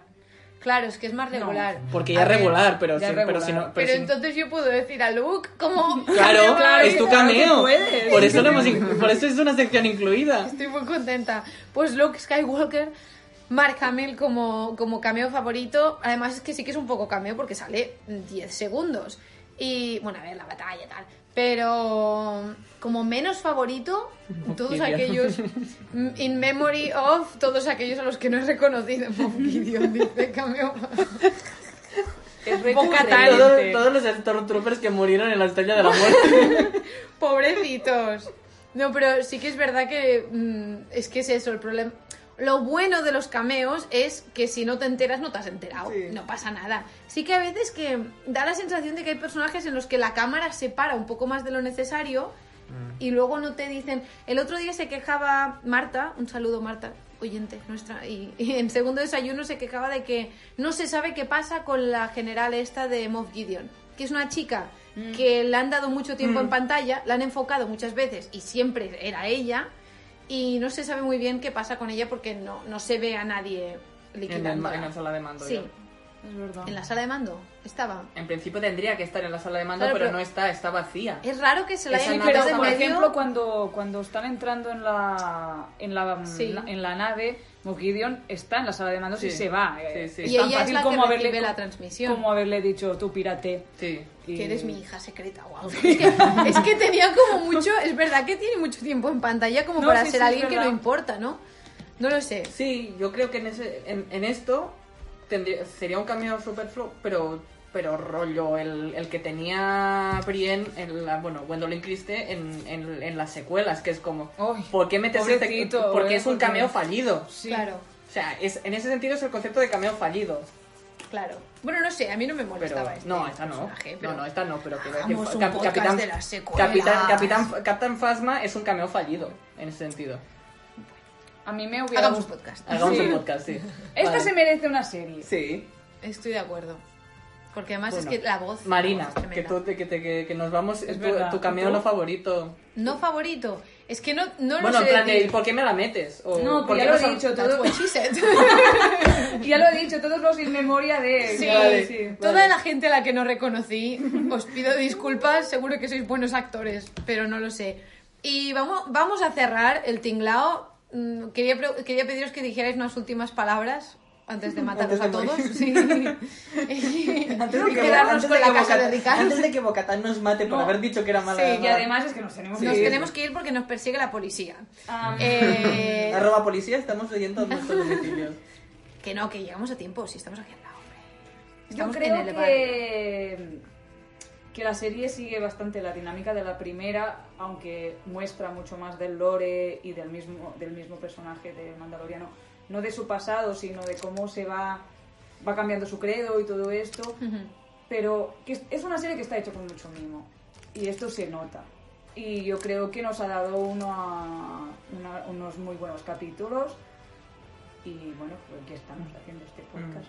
Claro, es que es más regular. Porque ya es regular, pero, pero si no... Pero pero si- entonces yo puedo decir a Luke como... Claro, Claro, es tu cameo. puedes. Por eso, lo hemos in- por eso es una sección incluida. Estoy muy contenta. Pues Luke Skywalker, Mark Hamill como, como cameo favorito. Además es que sí que es un poco cameo porque sale 10 segundos. Y bueno, a ver, la batalla y tal. Pero como menos favorito, todos aquellos. In memory of todos aquellos a los que no he reconocido. Moff Gideon dice cameo. Es. Todos, todos los Stormtroopers que murieron en la estrella de la muerte. Pobrecitos. No, pero sí que es verdad que mm, es que es eso el problema. Lo bueno de los cameos es que si no te enteras no te has enterado, Sí. no pasa nada. Sí que a veces que da la sensación de que hay personajes en los que la cámara se para un poco más de lo necesario y luego no te dicen. El otro día se quejaba Marta, un saludo Marta, oyente nuestra, y, y en segundo desayuno se quejaba de que no se sabe qué pasa con la general esta de Moff Gideon, que es una chica que le han dado mucho tiempo en pantalla, la han enfocado muchas veces y siempre era ella y no se sabe muy bien qué pasa con ella porque no, no se ve a nadie liquidándola. en la sala de mando. Sí, ya. Es verdad. en la sala de mando estaba. En principio tendría que estar en la sala de mando, Claro, pero, pero- no está, está vacía. Es raro que se la hayan quitado Pero, por medio. ejemplo, cuando, cuando están entrando en la, en la, Sí. en la nave, Moff Gideon está en la sala de mandos y Sí. se va. Eh, Sí, sí. Es Y tan ella es fácil que como haberle, la transmisión. Como haberle dicho, tú pirate. Sí. Y- Que eres mi hija secreta, guau. Es que, es que tenía como mucho, es verdad que tiene mucho tiempo en pantalla como No, para sí, ser sí, es alguien que no importa, ¿no? No lo sé. Sí, yo creo que en, ese, en, en esto tendría, sería un cameo superfluo, pero pero rollo el, el que tenía Brienne, en la, bueno, Gwendolyn Christie en, en, en las secuelas, que es como, ¿por qué metes este? Porque es un cameo fallido. Sí. Claro, O sea, es, en ese sentido es el concepto de cameo fallido. claro. Bueno, no sé, a mí no me Pero molestaba este no, esta no. pero- No, no, esta no, pero quiero Hagamos decir, un Cap- podcast Capitán, de las secuelas. Capitán, Capitán, Capitán Phasma es un cameo fallido en ese sentido. A mí me hubiera Hagamos gustado. podcast. Hagamos Sí. un podcast, sí. Esta Vale. se merece una serie. Sí. Estoy de acuerdo. Porque además Bueno, es que la voz... Marina, la voz es que, tremenda. tú, que, te- que, que nos vamos. Es tu, verdad. tu cameo ¿Tú? no favorito. No favorito. Es que no, no bueno, lo en sé plan de, decir. ¿y por qué me la metes? O, No, ¿por que qué ya lo he dicho, That's todo, what she said. ya lo he dicho, todos los in memoria de... Sí, Vale. toda la gente a la que no reconocí, os pido disculpas, seguro que sois buenos actores, pero no lo sé. Y vamos, vamos a cerrar el tinglao. Mm, Quería, quería pediros que dijerais unas últimas palabras antes de mataros Antes de a todos. Sí. Antes de que, Quedarnos antes con de la que casa de Bocata- Ricardo. antes de que Bocatán nos mate por No. haber dicho que era mala. Sí, Y además es que nos tenemos Nos que ir. tenemos que ir porque nos persigue la policía. Ah, Eh, Arroba policía, estamos leyendo nuestros domicilios. que no, que llegamos a tiempo, si estamos aquí al lado, hombre. Yo Estamos creo en el barrio. que, que la serie sigue bastante la dinámica de la primera, aunque muestra mucho más del lore y del mismo, del mismo personaje de Mandaloriano. No de su pasado, sino de cómo se va, va cambiando su credo y todo esto. Pero que es- una serie que está hecha con mucho mimo. Y esto se nota. Y yo creo que nos ha dado uno- una- unos muy buenos capítulos. Y bueno, pues aquí estamos haciendo este podcast.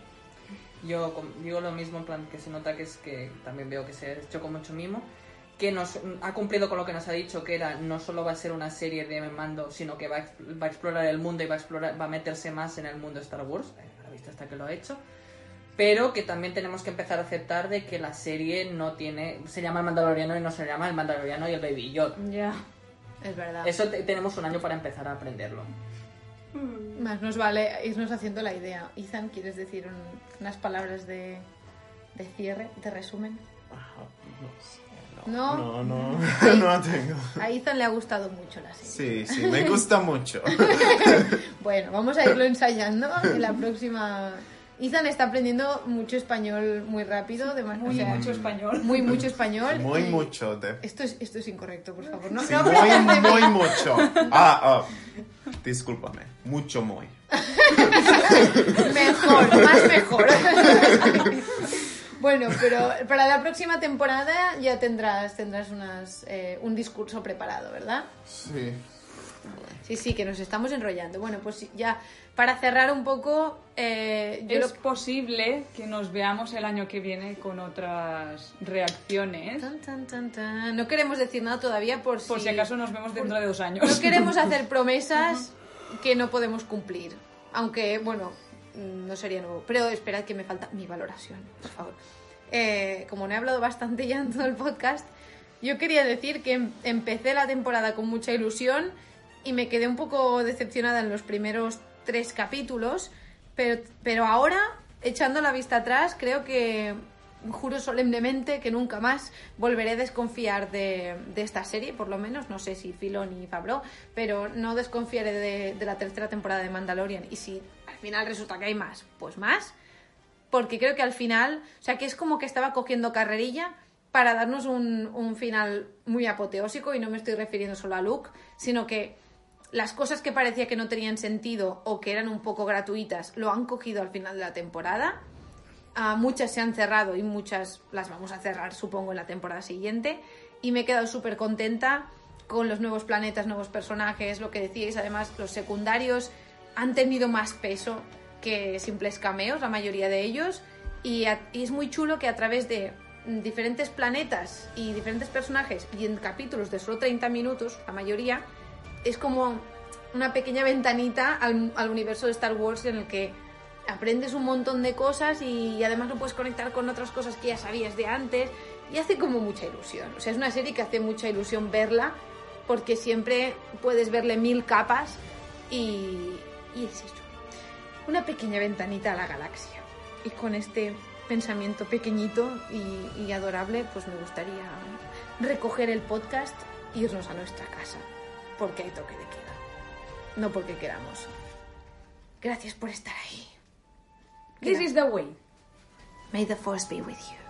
Yo digo lo mismo, en plan que se nota que es que también veo que se ha hecho con mucho mimo, que nos ha cumplido con lo que nos ha dicho, que era no solo va a ser una serie de mando, sino que va a, va a explorar el mundo y va a explorar, va a meterse más en el mundo de Star Wars, eh, a la vista hasta que lo ha hecho, pero que también tenemos que empezar a aceptar de que la serie no tiene, se llama el Mandaloriano y no se llama el Mandaloriano y el Baby Yoda. Ya. Es verdad. Eso te- tenemos un año para empezar a aprenderlo. Más nos vale irnos haciendo la idea. Ethan, ¿quieres decir un- unas palabras de, de cierre, de resumen? Ajá, no sé, No. No, no, Sí. no tengo. A Ethan le ha gustado mucho la serie. Sí, sí, me gusta mucho. Bueno, vamos a irlo ensayando en la próxima... Ethan está aprendiendo mucho español muy rápido. De Muy o sea, mucho español. Muy mucho español. Muy y- mucho de... Esto es, esto es incorrecto, por favor. No, Sí, no muy, muy mucho. Ah, ah, discúlpame. Mucho muy. Mejor, más mejor. bueno, pero para la próxima temporada ya tendrás, tendrás unas, eh, un discurso preparado, ¿verdad? Sí. Sí, sí, que nos estamos enrollando. Bueno, pues ya para cerrar un poco, eh, yo Es lo- posible que nos veamos el año que viene con otras reacciones. Tan, tan, tan, tan. No queremos decir nada todavía por, Por si acaso nos vemos dentro de dos años. No queremos hacer promesas que no podemos cumplir. Aunque, bueno, mm, no sería nuevo. Pero esperad que me falta mi valoración, por favor. Eh, como no he hablado bastante ya en todo el podcast, yo quería decir que em- empecé la temporada con mucha ilusión y me quedé un poco decepcionada en los primeros tres capítulos. Pero, pero ahora, echando la vista atrás, creo que juro solemnemente que nunca más volveré a desconfiar de, esta serie, por lo menos. No sé si Filón y Fabro, pero no desconfiaré de, de la tercera temporada de Mandalorian. Y si al final resulta que hay más, pues más. Porque creo que al final, o sea, que es como que estaba cogiendo carrerilla para darnos un, un final muy apoteósico. Y no me estoy refiriendo solo a Luke, sino que las cosas que parecía que no tenían sentido o que eran un poco gratuitas lo han cogido al final de la temporada. Muchas se han cerrado y muchas las vamos a cerrar, supongo, en la temporada siguiente. Y me he quedado súper contenta con los nuevos planetas, nuevos personajes, lo que decíais. Además, los secundarios han tenido más peso que simples cameos, la mayoría de ellos. Y, es muy chulo que a través de diferentes planetas y diferentes personajes y en capítulos de solo 30 minutos, la mayoría, es como una pequeña ventanita al, al universo de Star Wars en el que aprendes un montón de cosas y, además lo puedes conectar con otras cosas que ya sabías de antes y hace como mucha ilusión. O sea, es una serie que hace mucha ilusión verla porque siempre puedes verle mil capas y, es eso. Una pequeña ventanita a la galaxia. Y con este pensamiento pequeñito y, y adorable, pues me gustaría recoger el podcast e irnos a nuestra casa. Porque hay toque de queda. No porque queramos. Gracias por estar ahí. This is the way. May the force be with you.